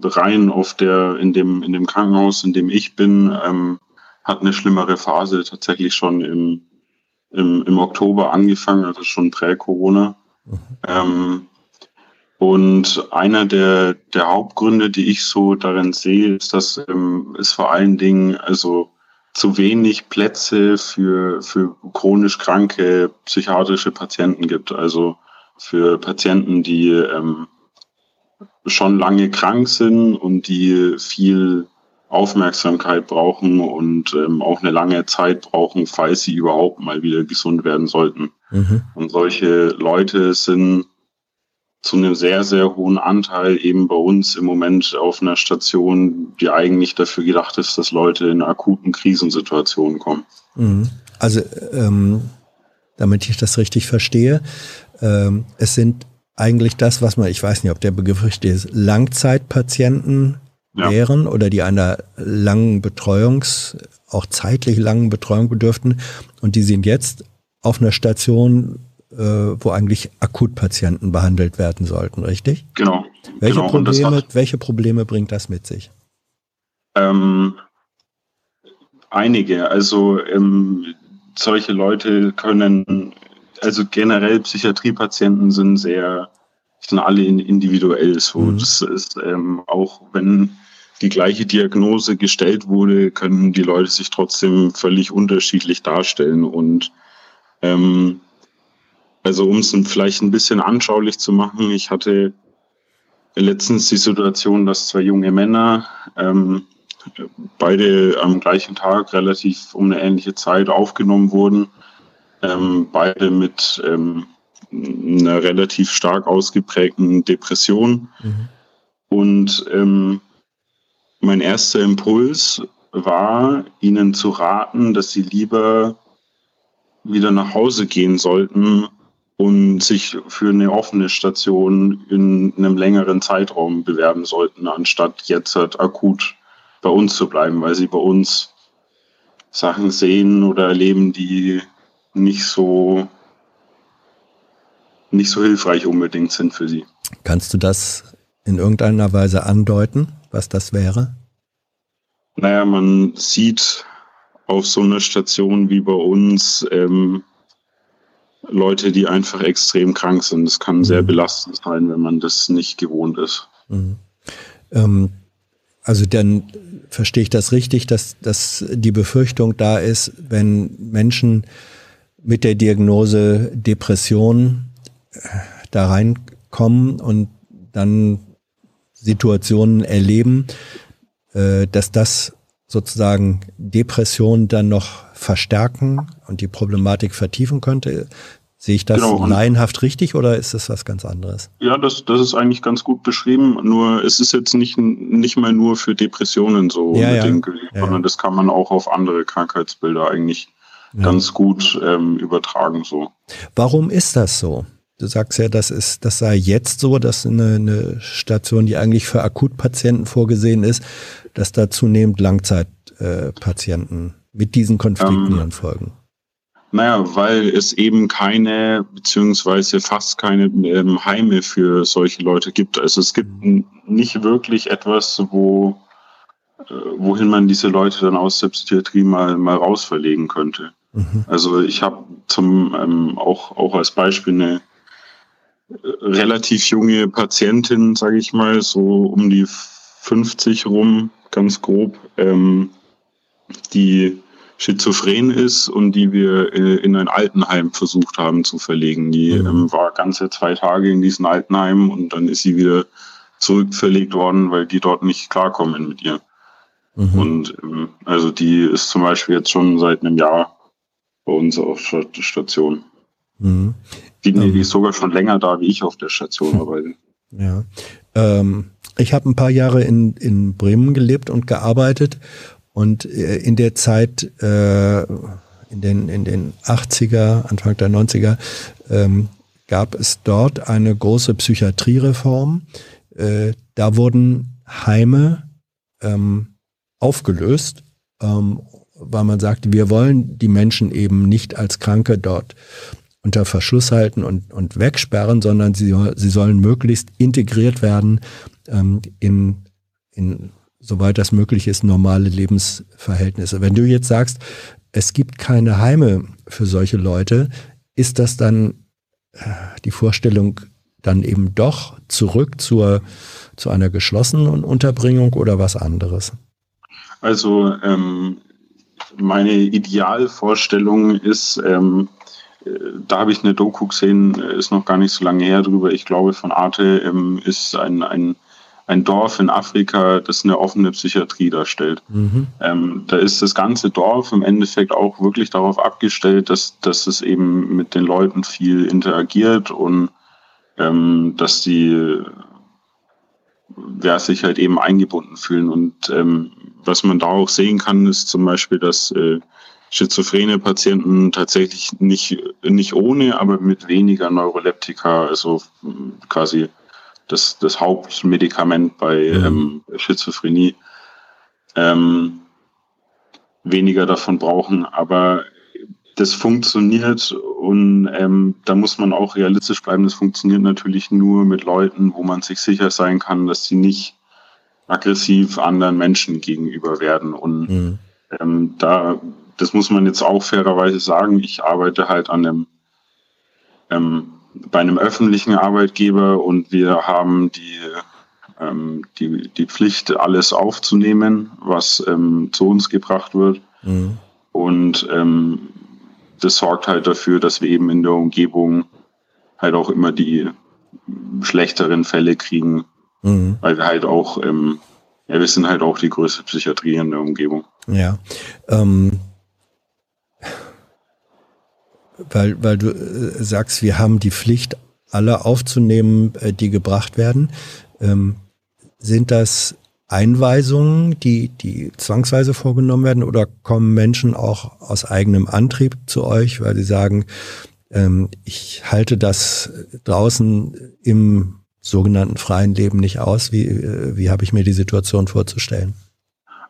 rein auf der, in dem, in dem Krankenhaus, in dem ich bin, ähm, hat eine schlimmere Phase tatsächlich schon im, im, im Oktober angefangen, also schon prä-Corona. Mhm. Ähm, und einer der, der Hauptgründe, die ich so darin sehe, ist, dass ähm, es vor allen Dingen also zu wenig Plätze für, für chronisch kranke psychiatrische Patienten gibt. Also für Patienten, die ähm, schon lange krank sind und die viel Aufmerksamkeit brauchen und ähm, auch eine lange Zeit brauchen, falls sie überhaupt mal wieder gesund werden sollten. Mhm. Und solche Leute sind zu einem sehr, sehr hohen Anteil eben bei uns im Moment auf einer Station, die eigentlich dafür gedacht ist, dass Leute in akuten Krisensituationen kommen. Mhm. Also, ähm, damit ich das richtig verstehe, ähm, es sind eigentlich das, was man, ich weiß nicht, ob der Begriff richtig ist, Langzeitpatienten ja. wären oder die einer langen Betreuungs, auch zeitlich langen Betreuung bedürften und die sind jetzt auf einer Station, wo eigentlich Akutpatienten behandelt werden sollten, richtig? Genau. Welche, genau. Probleme, welche Probleme bringt das mit sich? Ähm, einige. Also ähm, solche Leute können, also generell Psychiatriepatienten sind sehr, sind alle individuell so. Mhm. Das ist ähm, auch, wenn die gleiche Diagnose gestellt wurde, können die Leute sich trotzdem völlig unterschiedlich darstellen und ähm, also um es vielleicht ein bisschen anschaulich zu machen, ich hatte letztens die Situation, dass zwei junge Männer, ähm, beide am gleichen Tag relativ um eine ähnliche Zeit aufgenommen wurden, ähm, beide mit ähm, einer relativ stark ausgeprägten Depression. Mhm. Und ähm, mein erster Impuls war, ihnen zu raten, dass sie lieber wieder nach Hause gehen sollten und sich für eine offene Station in einem längeren Zeitraum bewerben sollten, anstatt jetzt halt akut bei uns zu bleiben, weil sie bei uns Sachen sehen oder erleben, die nicht so nicht so hilfreich unbedingt sind für sie. Kannst du das in irgendeiner Weise andeuten, was das wäre? Naja, man sieht auf so einer Station wie bei uns ähm, Leute, die einfach extrem krank sind. Das kann sehr mhm. belastend sein, wenn man das nicht gewohnt ist. Mhm. Ähm, also dann verstehe ich das richtig, dass, dass die Befürchtung da ist, wenn Menschen mit der Diagnose Depression äh, da reinkommen und dann Situationen erleben, äh, dass das sozusagen Depression dann noch verstärken und die Problematik vertiefen könnte. Sehe ich das genau. laienhaft richtig oder ist das was ganz anderes? Ja, das, das ist eigentlich ganz gut beschrieben. Nur es ist jetzt nicht, nicht mal nur für Depressionen so ja, ja. sondern ja. das kann man auch auf andere Krankheitsbilder eigentlich ganz gut ähm, übertragen. So. Warum ist das so? Du sagst ja, das ist, das sei jetzt so, dass eine, eine Station, die eigentlich für Akutpatienten vorgesehen ist, dass da zunehmend Langzeitpatienten äh, mit diesen Konflikten ähm, folgen. Naja, weil es eben keine, beziehungsweise fast keine ähm, Heime für solche Leute gibt. Also es gibt nicht wirklich etwas, wo, äh, wohin man diese Leute dann aus der Psychiatrie mal, mal rausverlegen könnte. Mhm. Also ich habe zum ähm, auch, auch als Beispiel eine relativ junge Patientin, sage ich mal, so um die 50 rum, ganz grob, ähm, die schizophren ist und die wir äh, in ein Altenheim versucht haben zu verlegen. Die mhm. ähm, war ganze zwei Tage in diesem Altenheim und dann ist sie wieder zurückverlegt worden, weil die dort nicht klarkommen mit ihr. Mhm. Und ähm, also die ist zum Beispiel jetzt schon seit einem Jahr bei uns auf Station. Mhm. Die, ähm, die ist sogar schon länger da, wie ich auf der Station hm. arbeite. Ja. Ähm, ich habe ein paar Jahre in, in Bremen gelebt und gearbeitet und äh, in der Zeit, äh, in, den, in den 80er, Anfang der 90er, ähm, gab es dort eine große Psychiatriereform. Äh, da wurden Heime ähm, aufgelöst, ähm, weil man sagte, wir wollen die Menschen eben nicht als Kranke dort unter Verschluss halten und, und wegsperren, sondern sie, sie sollen möglichst integriert werden ähm, in, in, soweit das möglich ist, normale Lebensverhältnisse. Wenn du jetzt sagst, es gibt keine Heime für solche Leute, ist das dann äh, die Vorstellung dann eben doch zurück zur, zu einer geschlossenen Unterbringung oder was anderes? Also ähm, meine Idealvorstellung ist, ähm, äh, da habe ich eine Doku gesehen, ist noch gar nicht so lange her drüber. Ich glaube, von Arte ähm, ist ein, ein ein Dorf in Afrika, das eine offene Psychiatrie darstellt. Mhm. Ähm, da ist das ganze Dorf im Endeffekt auch wirklich darauf abgestellt, dass, dass es eben mit den Leuten viel interagiert und ähm, dass die ja, sich halt eben eingebunden fühlen. Und ähm, was man da auch sehen kann, ist zum Beispiel, dass äh, schizophrene Patienten tatsächlich nicht, nicht ohne, aber mit weniger Neuroleptika, also quasi das, das Hauptmedikament bei mhm. ähm, Schizophrenie, ähm, weniger davon brauchen. Aber das funktioniert und ähm, da muss man auch realistisch bleiben. Das funktioniert natürlich nur mit Leuten, wo man sich sicher sein kann, dass sie nicht aggressiv anderen Menschen gegenüber werden. Und mhm. ähm, da, das muss man jetzt auch fairerweise sagen. Ich arbeite halt an einem ähm, bei einem öffentlichen Arbeitgeber und wir haben die, ähm, die, die Pflicht, alles aufzunehmen, was ähm, zu uns gebracht wird. Mhm. Und ähm, das sorgt halt dafür, dass wir eben in der Umgebung halt auch immer die schlechteren Fälle kriegen, mhm. weil wir halt auch, ähm, ja, wir sind halt auch die größte Psychiatrie in der Umgebung. Ja. Ähm, weil, weil du äh, sagst, wir haben die Pflicht, alle aufzunehmen, äh, die gebracht werden. Ähm, sind das Einweisungen, die, die zwangsweise vorgenommen werden oder kommen Menschen auch aus eigenem Antrieb zu euch, weil sie sagen, ähm, ich halte das draußen im sogenannten freien Leben nicht aus? Wie, äh, wie habe ich mir die Situation vorzustellen?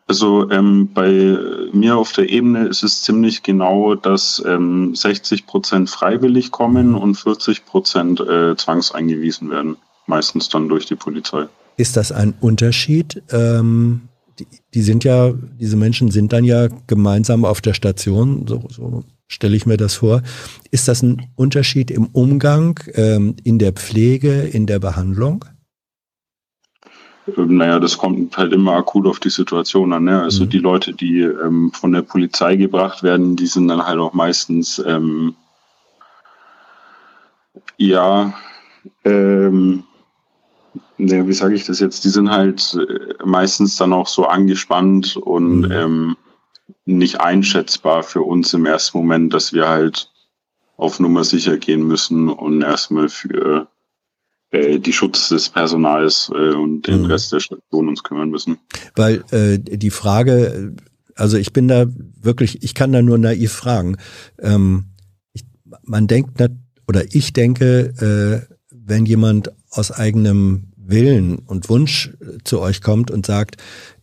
Also ähm, bei mir auf der Ebene ist es ziemlich genau, dass ähm, 60 Prozent freiwillig kommen und 40 Prozent äh, zwangseingewiesen werden, meistens dann durch die Polizei. Ist das ein Unterschied? Ähm, die, die, sind ja, diese Menschen sind dann ja gemeinsam auf der Station, so, so stelle ich mir das vor. Ist das ein Unterschied im Umgang, ähm, in der Pflege, in der Behandlung? Naja, das kommt halt immer akut auf die Situation an. Ne? Also mhm. die Leute, die ähm, von der Polizei gebracht werden, die sind dann halt auch meistens, ähm, ja, ähm, ja, wie sage ich das jetzt? Die sind halt äh, meistens dann auch so angespannt und mhm. ähm, nicht einschätzbar für uns im ersten Moment, dass wir halt auf Nummer sicher gehen müssen und erstmal für äh, die Schutz des Personals äh, und den mhm. Rest der Station uns kümmern müssen. Weil äh, die Frage, also ich bin da wirklich, ich kann da nur naiv fragen. Ähm, ich, man denkt, oder ich denke, äh, wenn jemand aus eigenem Willen und Wunsch äh, zu euch kommt und sagt,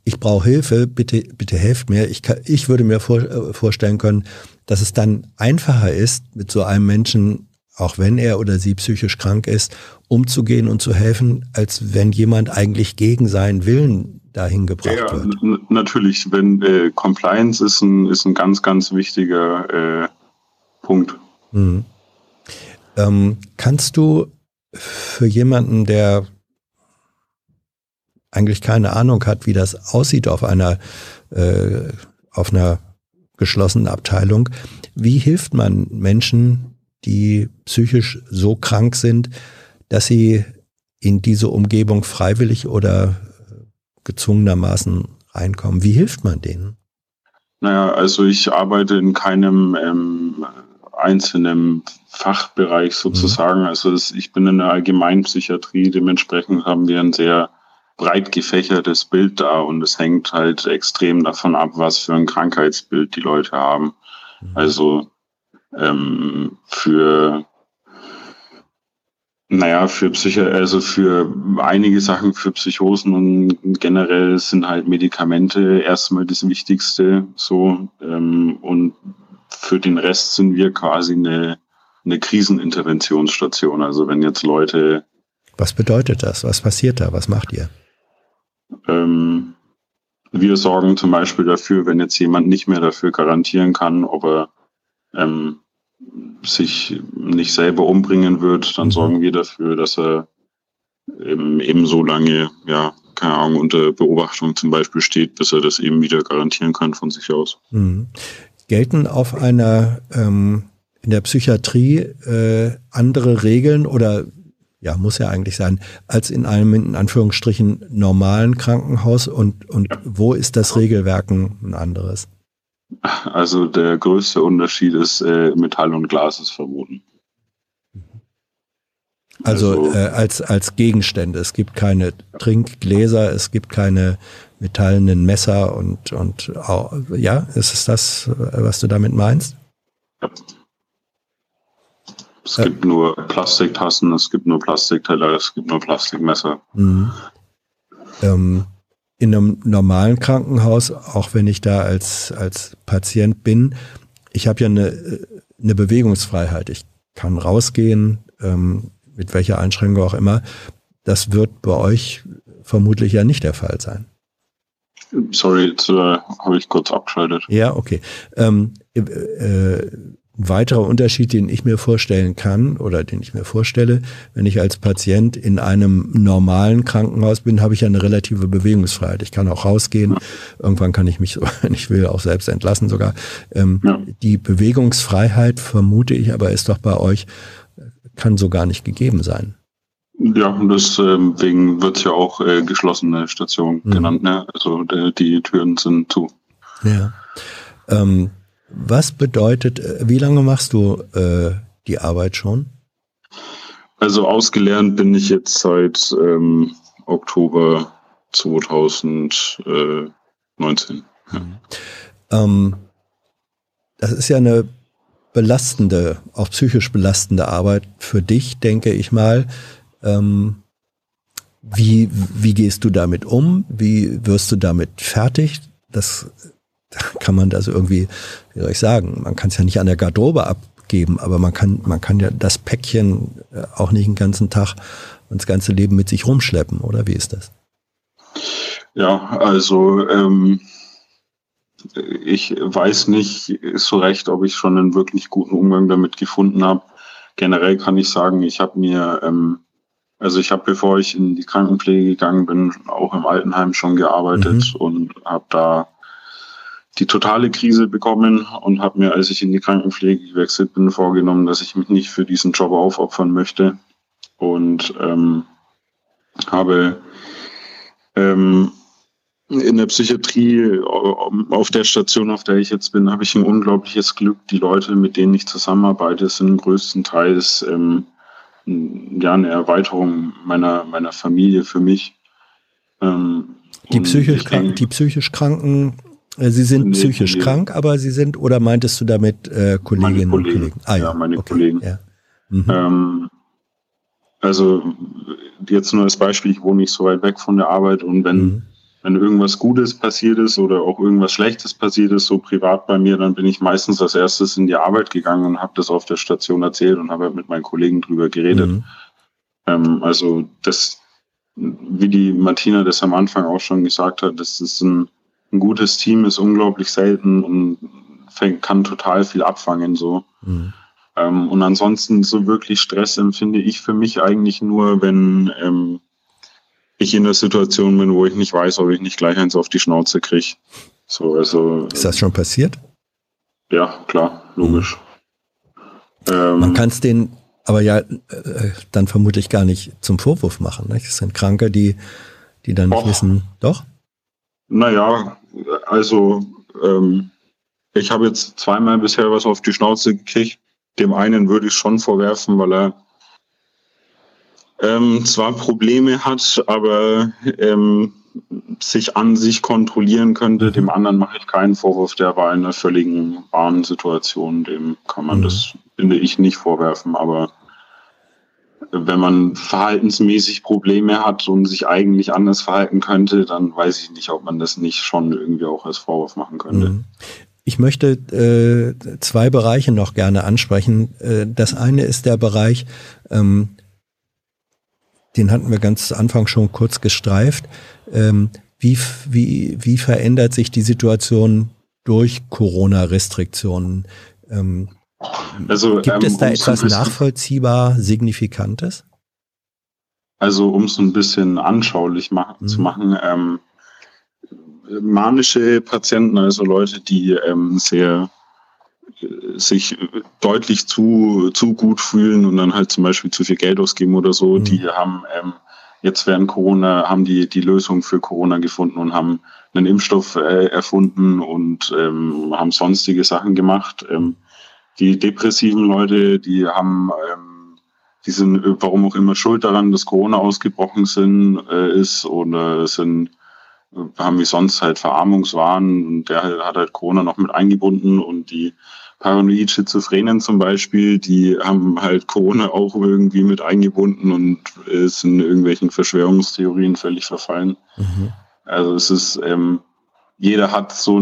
ich brauche Hilfe, bitte, bitte helft mir. Ich, kann, ich würde mir vor, äh, vorstellen können, dass es dann einfacher ist, mit so einem Menschen auch wenn er oder sie psychisch krank ist, umzugehen und zu helfen, als wenn jemand eigentlich gegen seinen Willen dahin gebracht ja, wird. Natürlich, wenn äh, Compliance ist ein, ist ein ganz, ganz wichtiger äh, Punkt. Mhm. Ähm, kannst du für jemanden, der eigentlich keine Ahnung hat, wie das aussieht auf einer, äh, auf einer geschlossenen Abteilung, wie hilft man Menschen, die psychisch so krank sind, dass sie in diese Umgebung freiwillig oder gezwungenermaßen reinkommen. Wie hilft man denen? Naja, also ich arbeite in keinem ähm, einzelnen Fachbereich sozusagen. Mhm. Also ich bin in der Allgemeinpsychiatrie, dementsprechend haben wir ein sehr breit gefächertes Bild da und es hängt halt extrem davon ab, was für ein Krankheitsbild die Leute haben. Mhm. Also ähm, für naja, für Psycho, also für einige Sachen für Psychosen und generell sind halt Medikamente erstmal das Wichtigste so. Ähm, und für den Rest sind wir quasi eine, eine Kriseninterventionsstation. Also wenn jetzt Leute. Was bedeutet das? Was passiert da? Was macht ihr? Ähm, wir sorgen zum Beispiel dafür, wenn jetzt jemand nicht mehr dafür garantieren kann, ob er ähm, sich nicht selber umbringen wird, dann mhm. sorgen wir dafür, dass er eben, eben so lange, ja, keine Ahnung, unter Beobachtung zum Beispiel steht, bis er das eben wieder garantieren kann von sich aus. Mhm. Gelten auf einer ähm, in der Psychiatrie äh, andere Regeln oder ja, muss ja eigentlich sein, als in einem in Anführungsstrichen normalen Krankenhaus und, und ja. wo ist das Regelwerk ein anderes? Also der größte Unterschied ist, äh, Metall und Glas ist verboten. Also, also äh, als, als Gegenstände. Es gibt keine Trinkgläser, es gibt keine metallenen Messer und, und ja, ist es das, was du damit meinst? Ja. Es gibt äh, nur Plastiktassen, es gibt nur Plastikteller, es gibt nur Plastikmesser. Mhm. Ähm, in einem normalen Krankenhaus, auch wenn ich da als, als Patient bin, ich habe ja eine, eine Bewegungsfreiheit. Ich kann rausgehen, ähm, mit welcher Einschränkung auch immer. Das wird bei euch vermutlich ja nicht der Fall sein. Sorry, jetzt äh, habe ich kurz abgeschaltet. Ja, okay. Ähm, äh, äh ein weiterer Unterschied, den ich mir vorstellen kann oder den ich mir vorstelle, wenn ich als Patient in einem normalen Krankenhaus bin, habe ich ja eine relative Bewegungsfreiheit. Ich kann auch rausgehen. Irgendwann kann ich mich, wenn ich will, auch selbst entlassen sogar. Ähm, ja. Die Bewegungsfreiheit, vermute ich, aber ist doch bei euch, kann so gar nicht gegeben sein. Ja, und deswegen wird es ja auch äh, geschlossene Station mhm. genannt. Ne? Also der, die Türen sind zu. Ja. Ähm, was bedeutet, äh, wie lange machst du äh, die Arbeit schon? Also ausgelernt bin ich jetzt seit ähm, Oktober 2019. Ja. Ähm, das ist ja eine belastende, auch psychisch belastende Arbeit für dich, denke ich mal. Ähm, wie, wie gehst du damit um? Wie wirst du damit fertig? Das kann man das irgendwie, wie soll ich sagen, man kann es ja nicht an der Garderobe abgeben, aber man kann, man kann ja das Päckchen äh, auch nicht den ganzen Tag und das ganze Leben mit sich rumschleppen, oder wie ist das? Ja, also ähm, ich weiß nicht so recht, ob ich schon einen wirklich guten Umgang damit gefunden habe. Generell kann ich sagen, ich habe mir, ähm, also ich habe, bevor ich in die Krankenpflege gegangen bin, auch im Altenheim schon gearbeitet mhm. und habe da die totale Krise bekommen und habe mir, als ich in die Krankenpflege gewechselt bin, vorgenommen, dass ich mich nicht für diesen Job aufopfern möchte und ähm, habe ähm, in der Psychiatrie auf der Station, auf der ich jetzt bin, habe ich ein unglaubliches Glück. Die Leute, mit denen ich zusammenarbeite, sind größtenteils ähm, ja eine Erweiterung meiner meiner Familie für mich. Ähm, die psychisch, krank, die psychisch Kranken äh, Sie sind nee, psychisch nee. krank, aber Sie sind, oder meintest du damit äh, Kolleginnen und Kollegen? Ah, ja, ja meine okay. Kollegen. Ja. Mhm. Ähm, also jetzt nur als Beispiel, ich wohne nicht so weit weg von der Arbeit und wenn, mhm. wenn irgendwas Gutes passiert ist oder auch irgendwas Schlechtes passiert ist, so privat bei mir, dann bin ich meistens als erstes in die Arbeit gegangen und habe das auf der Station erzählt und habe halt mit meinen Kollegen drüber geredet. Mhm. Ähm, also das, wie die Martina das am Anfang auch schon gesagt hat, das ist ein ein gutes Team ist unglaublich selten und kann total viel abfangen so. Mhm. Ähm, und ansonsten so wirklich Stress empfinde ich für mich eigentlich nur, wenn ähm, ich in der Situation bin, wo ich nicht weiß, ob ich nicht gleich eins auf die Schnauze kriege. So, also, ist das schon passiert? Ja, klar, logisch. Mhm. Ähm, Man kann es den aber ja äh, dann vermutlich gar nicht zum Vorwurf machen. Ne? Das sind Kranke, die, die dann nicht wissen, doch? Naja, also ähm, ich habe jetzt zweimal bisher was auf die Schnauze gekriegt. Dem einen würde ich schon vorwerfen, weil er ähm, zwar Probleme hat, aber ähm, sich an sich kontrollieren könnte. Dem anderen mache ich keinen Vorwurf, der war in einer völligen Bahnsituation. Dem kann man mhm. das, finde ich, nicht vorwerfen. Aber wenn man verhaltensmäßig Probleme hat und sich eigentlich anders verhalten könnte, dann weiß ich nicht, ob man das nicht schon irgendwie auch als Vorwurf machen könnte. Mhm. Ich möchte äh, zwei Bereiche noch gerne ansprechen. Äh, das eine ist der Bereich, ähm, den hatten wir ganz zu Anfang schon kurz gestreift. Ähm, Wie, wie, wie verändert sich die Situation durch Corona-Restriktionen? Ähm, also, gibt es ähm, da etwas nachvollziehbar Signifikantes? Also um es ein bisschen anschaulich mach mhm. zu machen, ähm, manische Patienten, also Leute, die ähm, sehr äh, sich deutlich zu, zu gut fühlen und dann halt zum Beispiel zu viel Geld ausgeben oder so, mhm. die haben ähm, jetzt während Corona, haben die die Lösung für Corona gefunden und haben einen Impfstoff äh, erfunden und ähm, haben sonstige Sachen gemacht. Ähm, die depressiven Leute, die haben ähm, die sind warum auch immer schuld daran, dass Corona ausgebrochen sind, äh, ist oder sind haben wie sonst halt Verarmungswahn und der hat halt Corona noch mit eingebunden und die paranoid Schizophrenen zum Beispiel, die haben halt Corona auch irgendwie mit eingebunden und äh, sind irgendwelchen Verschwörungstheorien völlig verfallen. Mhm. Also es ist, ähm, jeder hat so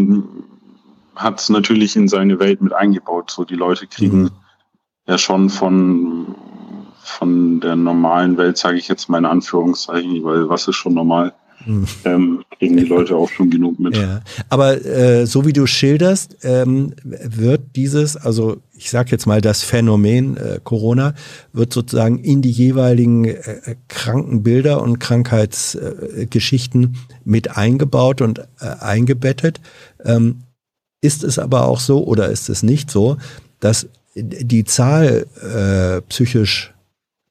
hat es natürlich in seine Welt mit eingebaut. So die Leute kriegen mhm. ja schon von von der normalen Welt, sage ich jetzt mal in Anführungszeichen, weil was ist schon normal? Hm. Ähm, kriegen die Leute auch schon genug mit. Ja. Aber äh, so wie du schilderst, ähm, wird dieses, also ich sage jetzt mal das Phänomen äh, Corona, wird sozusagen in die jeweiligen äh, Krankenbilder und Krankheitsgeschichten äh, mit eingebaut und äh, eingebettet. Ähm, ist es aber auch so oder ist es nicht so, dass die Zahl äh, psychisch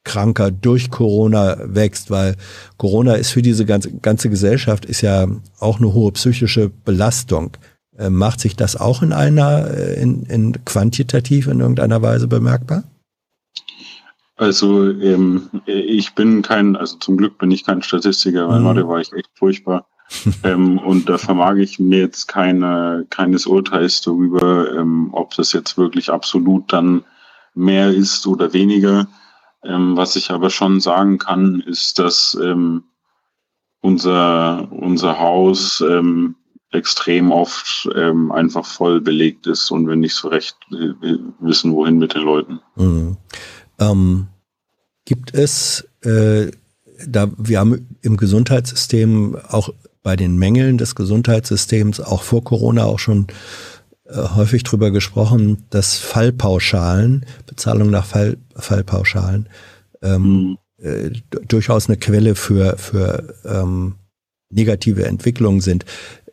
Kranker durch Corona wächst, weil Corona ist für diese ganze, ganze Gesellschaft ist ja auch eine hohe psychische Belastung. Äh, macht sich das auch in einer, äh, in, in quantitativ in irgendeiner Weise bemerkbar? Also ähm, ich bin kein, also zum Glück bin ich kein Statistiker, weil mhm. war ich echt furchtbar. ähm, und da vermag ich mir jetzt keine, keines Urteils darüber, ähm, ob das jetzt wirklich absolut dann mehr ist oder weniger. Ähm, was ich aber schon sagen kann, ist, dass ähm, unser, unser Haus ähm, extrem oft ähm, einfach voll belegt ist und wir nicht so recht äh, wissen, wohin mit den Leuten. Mhm. Gibt es, äh, da wir haben im Gesundheitssystem auch bei den Mängeln des Gesundheitssystems auch vor Corona auch schon äh, häufig drüber gesprochen, dass Fallpauschalen, Bezahlung nach Fall, Fallpauschalen, ähm, mhm. äh, durchaus eine Quelle für, für ähm, negative Entwicklungen sind.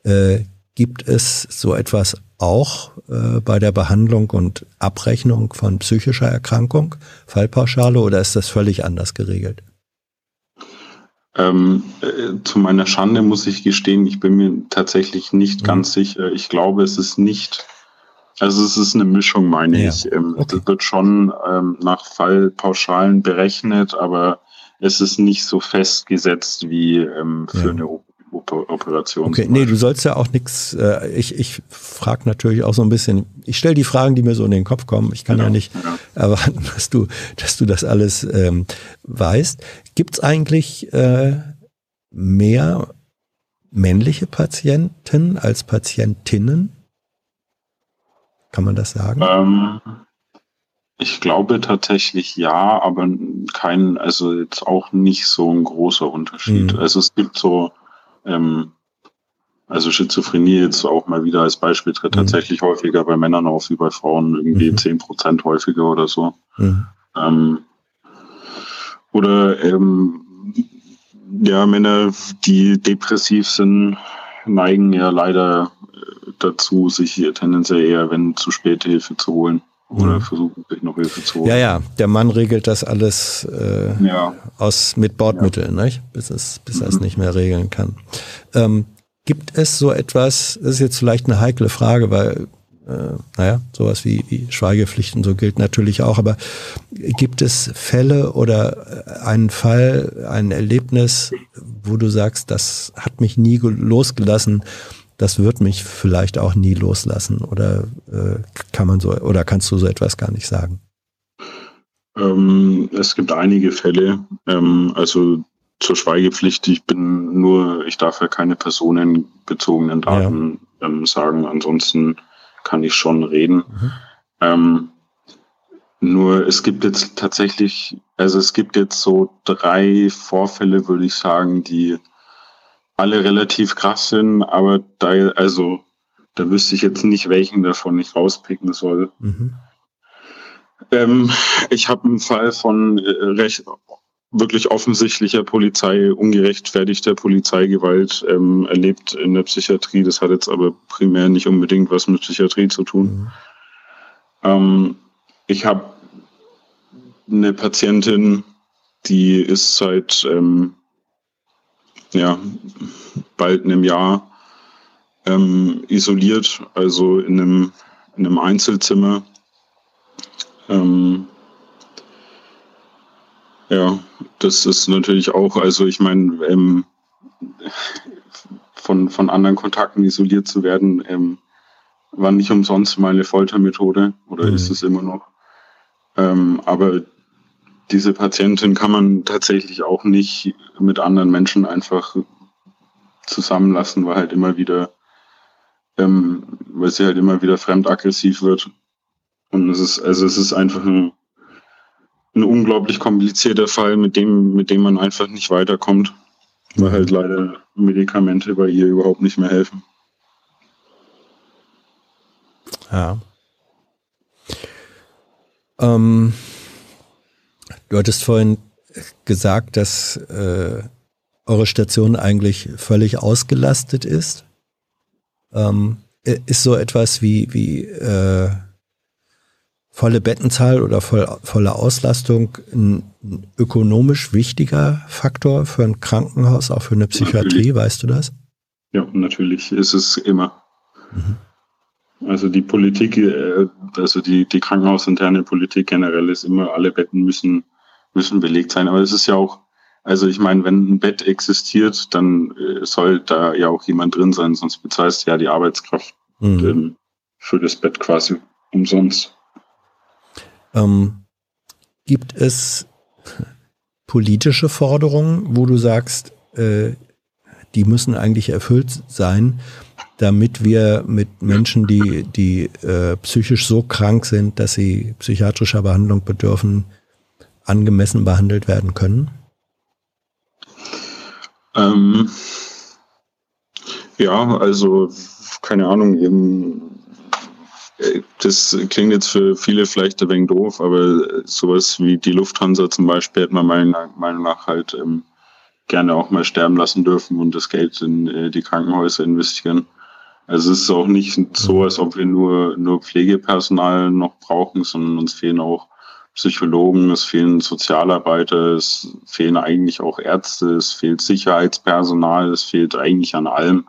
Äh, gibt es so etwas auch äh, bei der Behandlung und Abrechnung von psychischer Erkrankung, Fallpauschale, oder ist das völlig anders geregelt? Ähm, äh, zu meiner Schande muss ich gestehen, ich bin mir tatsächlich nicht mhm. ganz sicher. Ich glaube, es ist nicht, also es ist eine Mischung, meine ja. ich. Ähm, okay. Es wird schon ähm, nach Fallpauschalen berechnet, aber es ist nicht so festgesetzt wie ähm, für ja. eine Operation. Okay, nee, du sollst ja auch nichts, äh, ich, ich frage natürlich auch so ein bisschen, ich stelle die Fragen, die mir so in den Kopf kommen. Ich kann genau, ja nicht ja. erwarten, dass du, dass du das alles ähm, weißt. Gibt es eigentlich äh, mehr männliche Patienten als Patientinnen? Kann man das sagen? Ähm, ich glaube tatsächlich ja, aber kein, also jetzt auch nicht so ein großer Unterschied. Mhm. Also es gibt so ähm, also Schizophrenie jetzt auch mal wieder als Beispiel tritt mhm. tatsächlich häufiger bei Männern auf wie bei Frauen, irgendwie zehn mhm. Prozent häufiger oder so. Mhm. Ähm, oder ähm, ja, Männer, die depressiv sind, neigen ja leider äh, dazu, sich hier tendenziell eher, wenn zu spät Hilfe zu holen oder mhm. versuchen sich noch Hilfe zu holen. Ja, ja, der Mann regelt das alles äh, ja. aus mit Bordmitteln, ja. nicht? bis es, bis mhm. er es nicht mehr regeln kann. Ähm, gibt es so etwas, das ist jetzt vielleicht eine heikle Frage, weil äh, naja, sowas wie, wie Schweigepflicht und so gilt natürlich auch, aber gibt es Fälle oder äh, einen Fall, ein Erlebnis, wo du sagst, das hat mich nie losgelassen, das wird mich vielleicht auch nie loslassen oder äh, kann man so oder kannst du so etwas gar nicht sagen? Ähm, es gibt einige Fälle. Ähm, also zur Schweigepflicht, ich bin nur, ich darf ja keine personenbezogenen Daten ja. ähm, sagen, ansonsten kann ich schon reden. Mhm. Ähm, nur es gibt jetzt tatsächlich, also es gibt jetzt so drei Vorfälle, würde ich sagen, die alle relativ krass sind, aber da, also, da wüsste ich jetzt nicht, welchen davon ich rauspicken soll. Mhm. Ähm, ich habe einen Fall von äh, recht wirklich offensichtlicher Polizei, ungerechtfertigter Polizeigewalt ähm, erlebt in der Psychiatrie. Das hat jetzt aber primär nicht unbedingt was mit Psychiatrie zu tun. Mhm. Ähm, ich habe eine Patientin, die ist seit ähm, ja, bald einem Jahr ähm, isoliert, also in einem, in einem Einzelzimmer. Ähm, ja, das ist natürlich auch, also ich meine, ähm, von, von anderen Kontakten isoliert zu werden, ähm, war nicht umsonst mal eine Foltermethode oder mhm. ist es immer noch. Ähm, aber diese Patientin kann man tatsächlich auch nicht mit anderen Menschen einfach zusammenlassen, weil halt immer wieder, ähm, weil sie halt immer wieder fremdaggressiv wird. Und es ist, also es ist einfach ein, ein unglaublich komplizierter Fall, mit dem, mit dem man einfach nicht weiterkommt, weil halt leider Medikamente bei ihr überhaupt nicht mehr helfen. Ja. Ähm, du hattest vorhin gesagt, dass äh, eure Station eigentlich völlig ausgelastet ist. Ähm, ist so etwas wie, wie äh, volle Bettenzahl oder voll, volle Auslastung ein, ein, ökonomisch wichtiger Faktor für ein Krankenhaus, auch für eine Psychiatrie, natürlich. weißt du das? Ja, natürlich ist es immer. Mhm. Also die Politik, äh, also die, die krankenhausinterne Politik generell ist immer, alle Betten müssen, müssen belegt sein. Aber es ist ja auch, also ich meine, wenn ein Bett existiert, dann äh, soll da ja auch jemand drin sein, sonst bezahlst du ja die Arbeitskraft mhm. ähm, für das Bett quasi umsonst. Ähm, gibt es politische Forderungen, wo du sagst, äh, die müssen eigentlich erfüllt sein, damit wir mit Menschen, die, die äh, psychisch so krank sind, dass sie psychiatrischer Behandlung bedürfen, angemessen behandelt werden können? Ähm, ja, also keine Ahnung, eben das klingt jetzt für viele vielleicht ein wenig doof, aber sowas wie die Lufthansa zum Beispiel hätte man meiner Meinung nach halt ähm, gerne auch mal sterben lassen dürfen und das Geld in äh, die Krankenhäuser investieren. Also es ist auch nicht so, als ob wir nur, nur Pflegepersonal noch brauchen, sondern uns fehlen auch Psychologen, es fehlen Sozialarbeiter, es fehlen eigentlich auch Ärzte, es fehlt Sicherheitspersonal, es fehlt eigentlich an allem.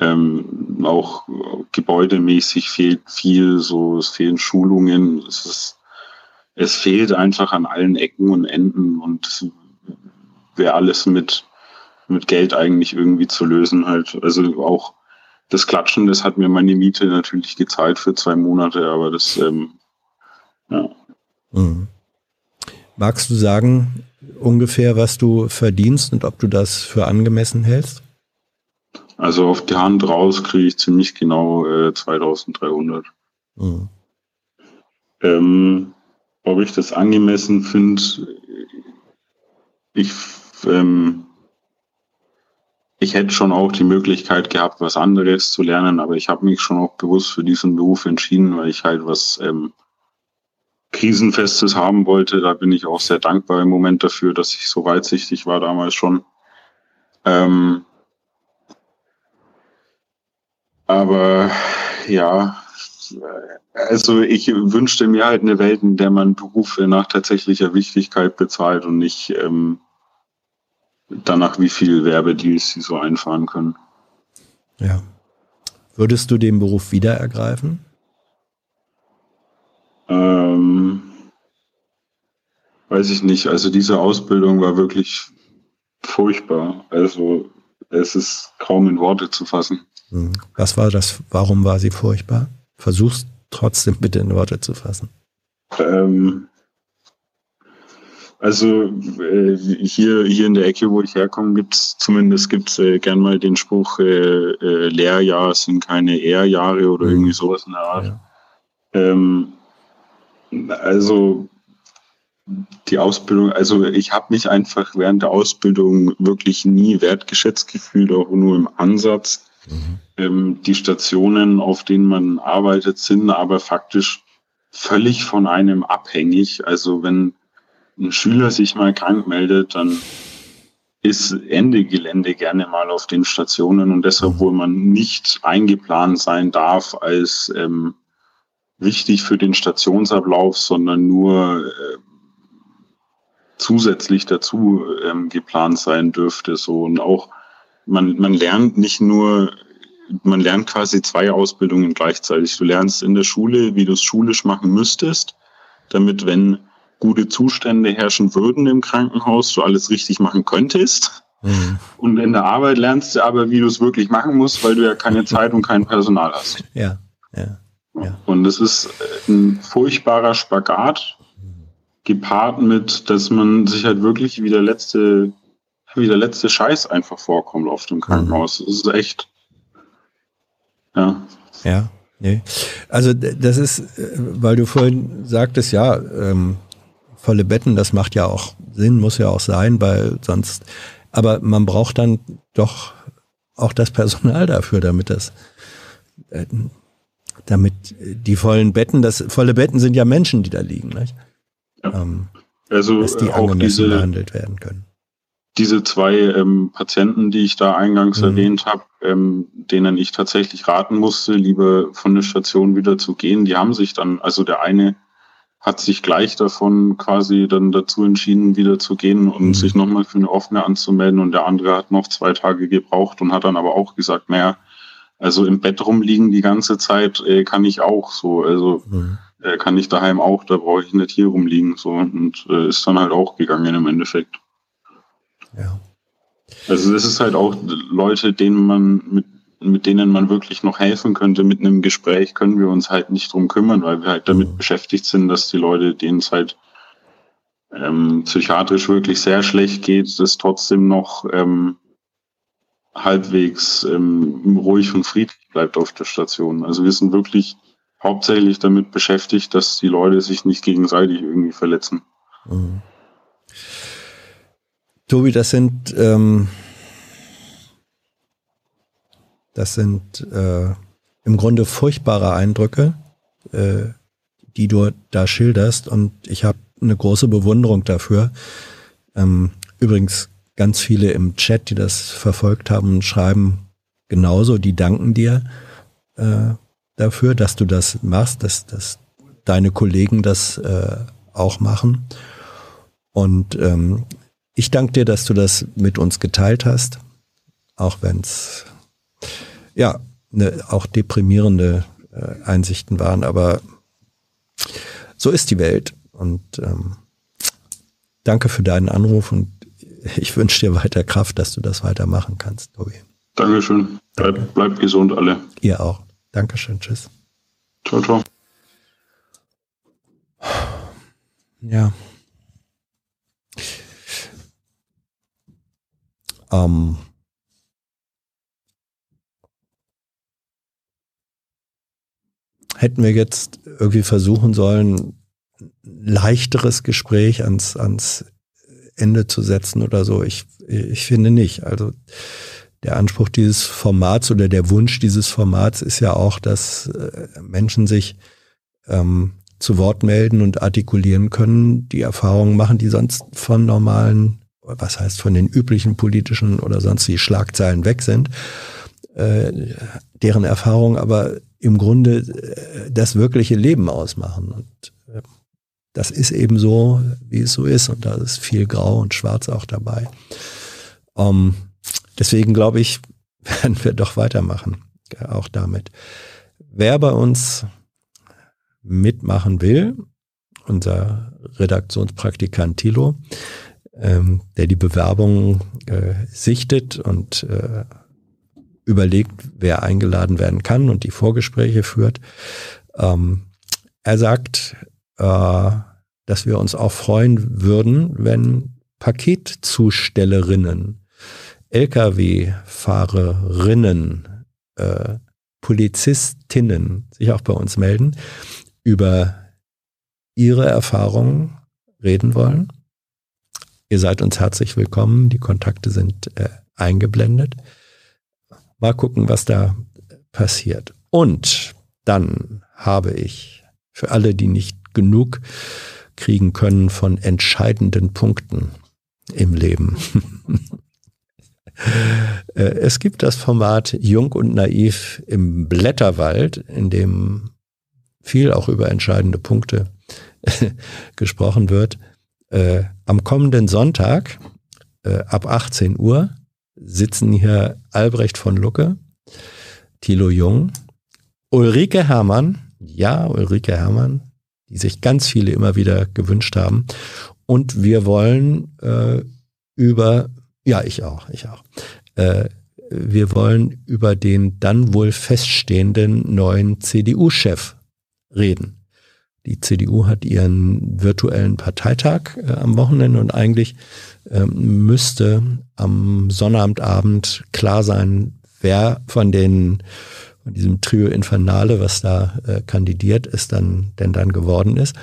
Ähm, auch gebäudemäßig fehlt viel, so es fehlen Schulungen, es ist, es fehlt einfach an allen Ecken und Enden und wäre alles mit, mit Geld eigentlich irgendwie zu lösen halt. Also auch das Klatschen, das hat mir meine Miete natürlich gezahlt für zwei Monate, aber das, ähm, ja. Mhm. Magst du sagen ungefähr, was du verdienst und ob du das für angemessen hältst? Also auf die Hand raus kriege ich ziemlich genau äh, 2300. Mhm. Ähm, ob ich das angemessen finde, ich, ähm, ich hätte schon auch die Möglichkeit gehabt, was anderes zu lernen, aber ich habe mich schon auch bewusst für diesen Beruf entschieden, weil ich halt was ähm, Krisenfestes haben wollte. Da bin ich auch sehr dankbar im Moment dafür, dass ich so weitsichtig war damals schon. Ähm, aber ja, also ich wünschte mir halt eine Welt, in der man Berufe nach tatsächlicher Wichtigkeit bezahlt und nicht ähm, danach, wie viel Werbedeals sie so einfahren können. Ja. Würdest du den Beruf wieder ergreifen? Ähm, weiß ich nicht. Also diese Ausbildung war wirklich furchtbar. Also es ist kaum in Worte zu fassen. Hm. Was war das? Warum war sie furchtbar? Versuch's trotzdem bitte in Worte zu fassen. Ähm, also äh, hier, hier in der Ecke, wo ich herkomme, gibt's zumindest gibt's äh, gern mal den Spruch, äh, äh, Lehrjahr sind keine Ehrjahre oder mhm. irgendwie sowas in der Art. Ja. Ähm, also die Ausbildung, also ich habe mich einfach während der Ausbildung wirklich nie wertgeschätzt gefühlt, auch nur im Ansatz. Mhm. Die Stationen, auf denen man arbeitet, sind aber faktisch völlig von einem abhängig. Also wenn ein Schüler sich mal krank meldet, dann ist Ende Gelände gerne mal auf den Stationen und deshalb, wo man nicht eingeplant sein darf als ähm, wichtig für den Stationsablauf, sondern nur äh, zusätzlich dazu ähm, geplant sein dürfte. So und auch man, man lernt nicht nur, man lernt quasi zwei Ausbildungen gleichzeitig. Du lernst in der Schule, wie du es schulisch machen müsstest, damit, wenn gute Zustände herrschen würden im Krankenhaus, du alles richtig machen könntest. Mhm. Und in der Arbeit lernst du aber, wie du es wirklich machen musst, weil du ja keine Zeit und kein Personal hast. Ja, ja. ja. Und es ist ein furchtbarer Spagat, gepaart mit, dass man sich halt wirklich wie der letzte, wie der letzte Scheiß einfach vorkommt auf dem Krankenhaus. Mhm. Das ist echt, ja. Ja, nee. Also das ist, äh, weil du vorhin sagtest, ja, ähm, volle Betten, das macht ja auch Sinn, muss ja auch sein, weil sonst, aber man braucht dann doch auch das Personal dafür, damit das, äh, damit die vollen Betten, das volle Betten sind ja Menschen, die da liegen, nicht? Ja. Ähm, also dass die auch diese, behandelt werden können. Diese zwei ähm, Patienten, die ich da eingangs mhm. erwähnt habe, ähm, denen ich tatsächlich raten musste, lieber von der Station wieder zu gehen, die haben sich dann, also der eine hat sich gleich davon quasi dann dazu entschieden, wieder zu gehen und mhm. sich nochmal für eine offene anzumelden. Und der andere hat noch zwei Tage gebraucht und hat dann aber auch gesagt, naja, also im Bett rumliegen die ganze Zeit äh, kann ich auch so. Also mhm. äh, kann ich daheim auch, da brauche ich nicht hier rumliegen. So und äh, ist dann halt auch gegangen im Endeffekt. Ja. Also das ist halt auch Leute, denen man mit mit denen man wirklich noch helfen könnte. Mit einem Gespräch können wir uns halt nicht drum kümmern, weil wir halt damit mhm. beschäftigt sind, dass die Leute, denen es halt ähm, psychiatrisch wirklich sehr schlecht geht, das trotzdem noch ähm, halbwegs ähm, ruhig und friedlich bleibt auf der Station. Also wir sind wirklich hauptsächlich damit beschäftigt, dass die Leute sich nicht gegenseitig irgendwie verletzen. Mhm. Tobi, das sind ähm, das sind äh, im Grunde furchtbare Eindrücke, äh, die du da schilderst. Und ich habe eine große Bewunderung dafür. Ähm, übrigens ganz viele im Chat, die das verfolgt haben, schreiben genauso, die danken dir äh, dafür, dass du das machst, dass, dass deine Kollegen das äh, auch machen. Und ähm, ich danke dir, dass du das mit uns geteilt hast, auch wenn es ja, ne, auch deprimierende äh, Einsichten waren, aber so ist die Welt. Und ähm, danke für deinen Anruf und ich wünsche dir weiter Kraft, dass du das weitermachen kannst, Tobi. Dankeschön. Bleib, bleib gesund alle. Ihr auch. Dankeschön. Tschüss. Ciao, ciao. Ja. Ähm, hätten wir jetzt irgendwie versuchen sollen, leichteres Gespräch ans, ans Ende zu setzen oder so. Ich, ich finde nicht. Also der Anspruch dieses Formats oder der Wunsch dieses Formats ist ja auch, dass äh, Menschen sich ähm, zu Wort melden und artikulieren können, die Erfahrungen machen, die sonst von normalen, was heißt von den üblichen politischen oder sonst die Schlagzeilen weg sind, äh, deren Erfahrungen aber im Grunde äh, das wirkliche Leben ausmachen. Und äh, das ist eben so, wie es so ist. Und da ist viel Grau und Schwarz auch dabei. Ähm, deswegen glaube ich, werden wir doch weitermachen, auch damit. Wer bei uns mitmachen will, unser Redaktionspraktikant Thilo, ähm, der die Bewerbungen äh, sichtet und äh, überlegt, wer eingeladen werden kann und die Vorgespräche führt. Ähm, er sagt, äh, dass wir uns auch freuen würden, wenn Paketzustellerinnen, Lkw-Fahrerinnen, äh, Polizistinnen sich auch bei uns melden, über ihre Erfahrungen reden wollen Ihr seid uns herzlich willkommen. Die Kontakte sind äh, eingeblendet. Mal gucken, was da passiert. Und dann habe ich für alle, die nicht genug kriegen können von entscheidenden Punkten im Leben. Äh, es gibt das Format Jung und Naiv im Blätterwald, in dem viel auch über entscheidende Punkte gesprochen wird. Äh, am kommenden Sonntag äh, ab 18 Uhr sitzen hier Albrecht von Lucke, Thilo Jung, Ulrike Hermann, ja, Ulrike Hermann, die sich ganz viele immer wieder gewünscht haben. Und wir wollen äh, über, ja, ich auch, ich auch, äh, wir wollen über den dann wohl feststehenden neuen CDU-Chef reden. Die CDU hat ihren virtuellen Parteitag äh, am Wochenende und eigentlich ähm, müsste am Sonnabendabend klar sein, wer von den von diesem Trio Infernale, was da äh, kandidiert ist, dann denn dann geworden ist.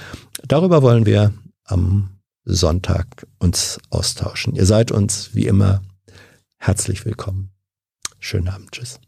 Darüber wollen wir am Sonntag uns austauschen. Ihr seid uns wie immer herzlich willkommen. Schönen Abend. Tschüss.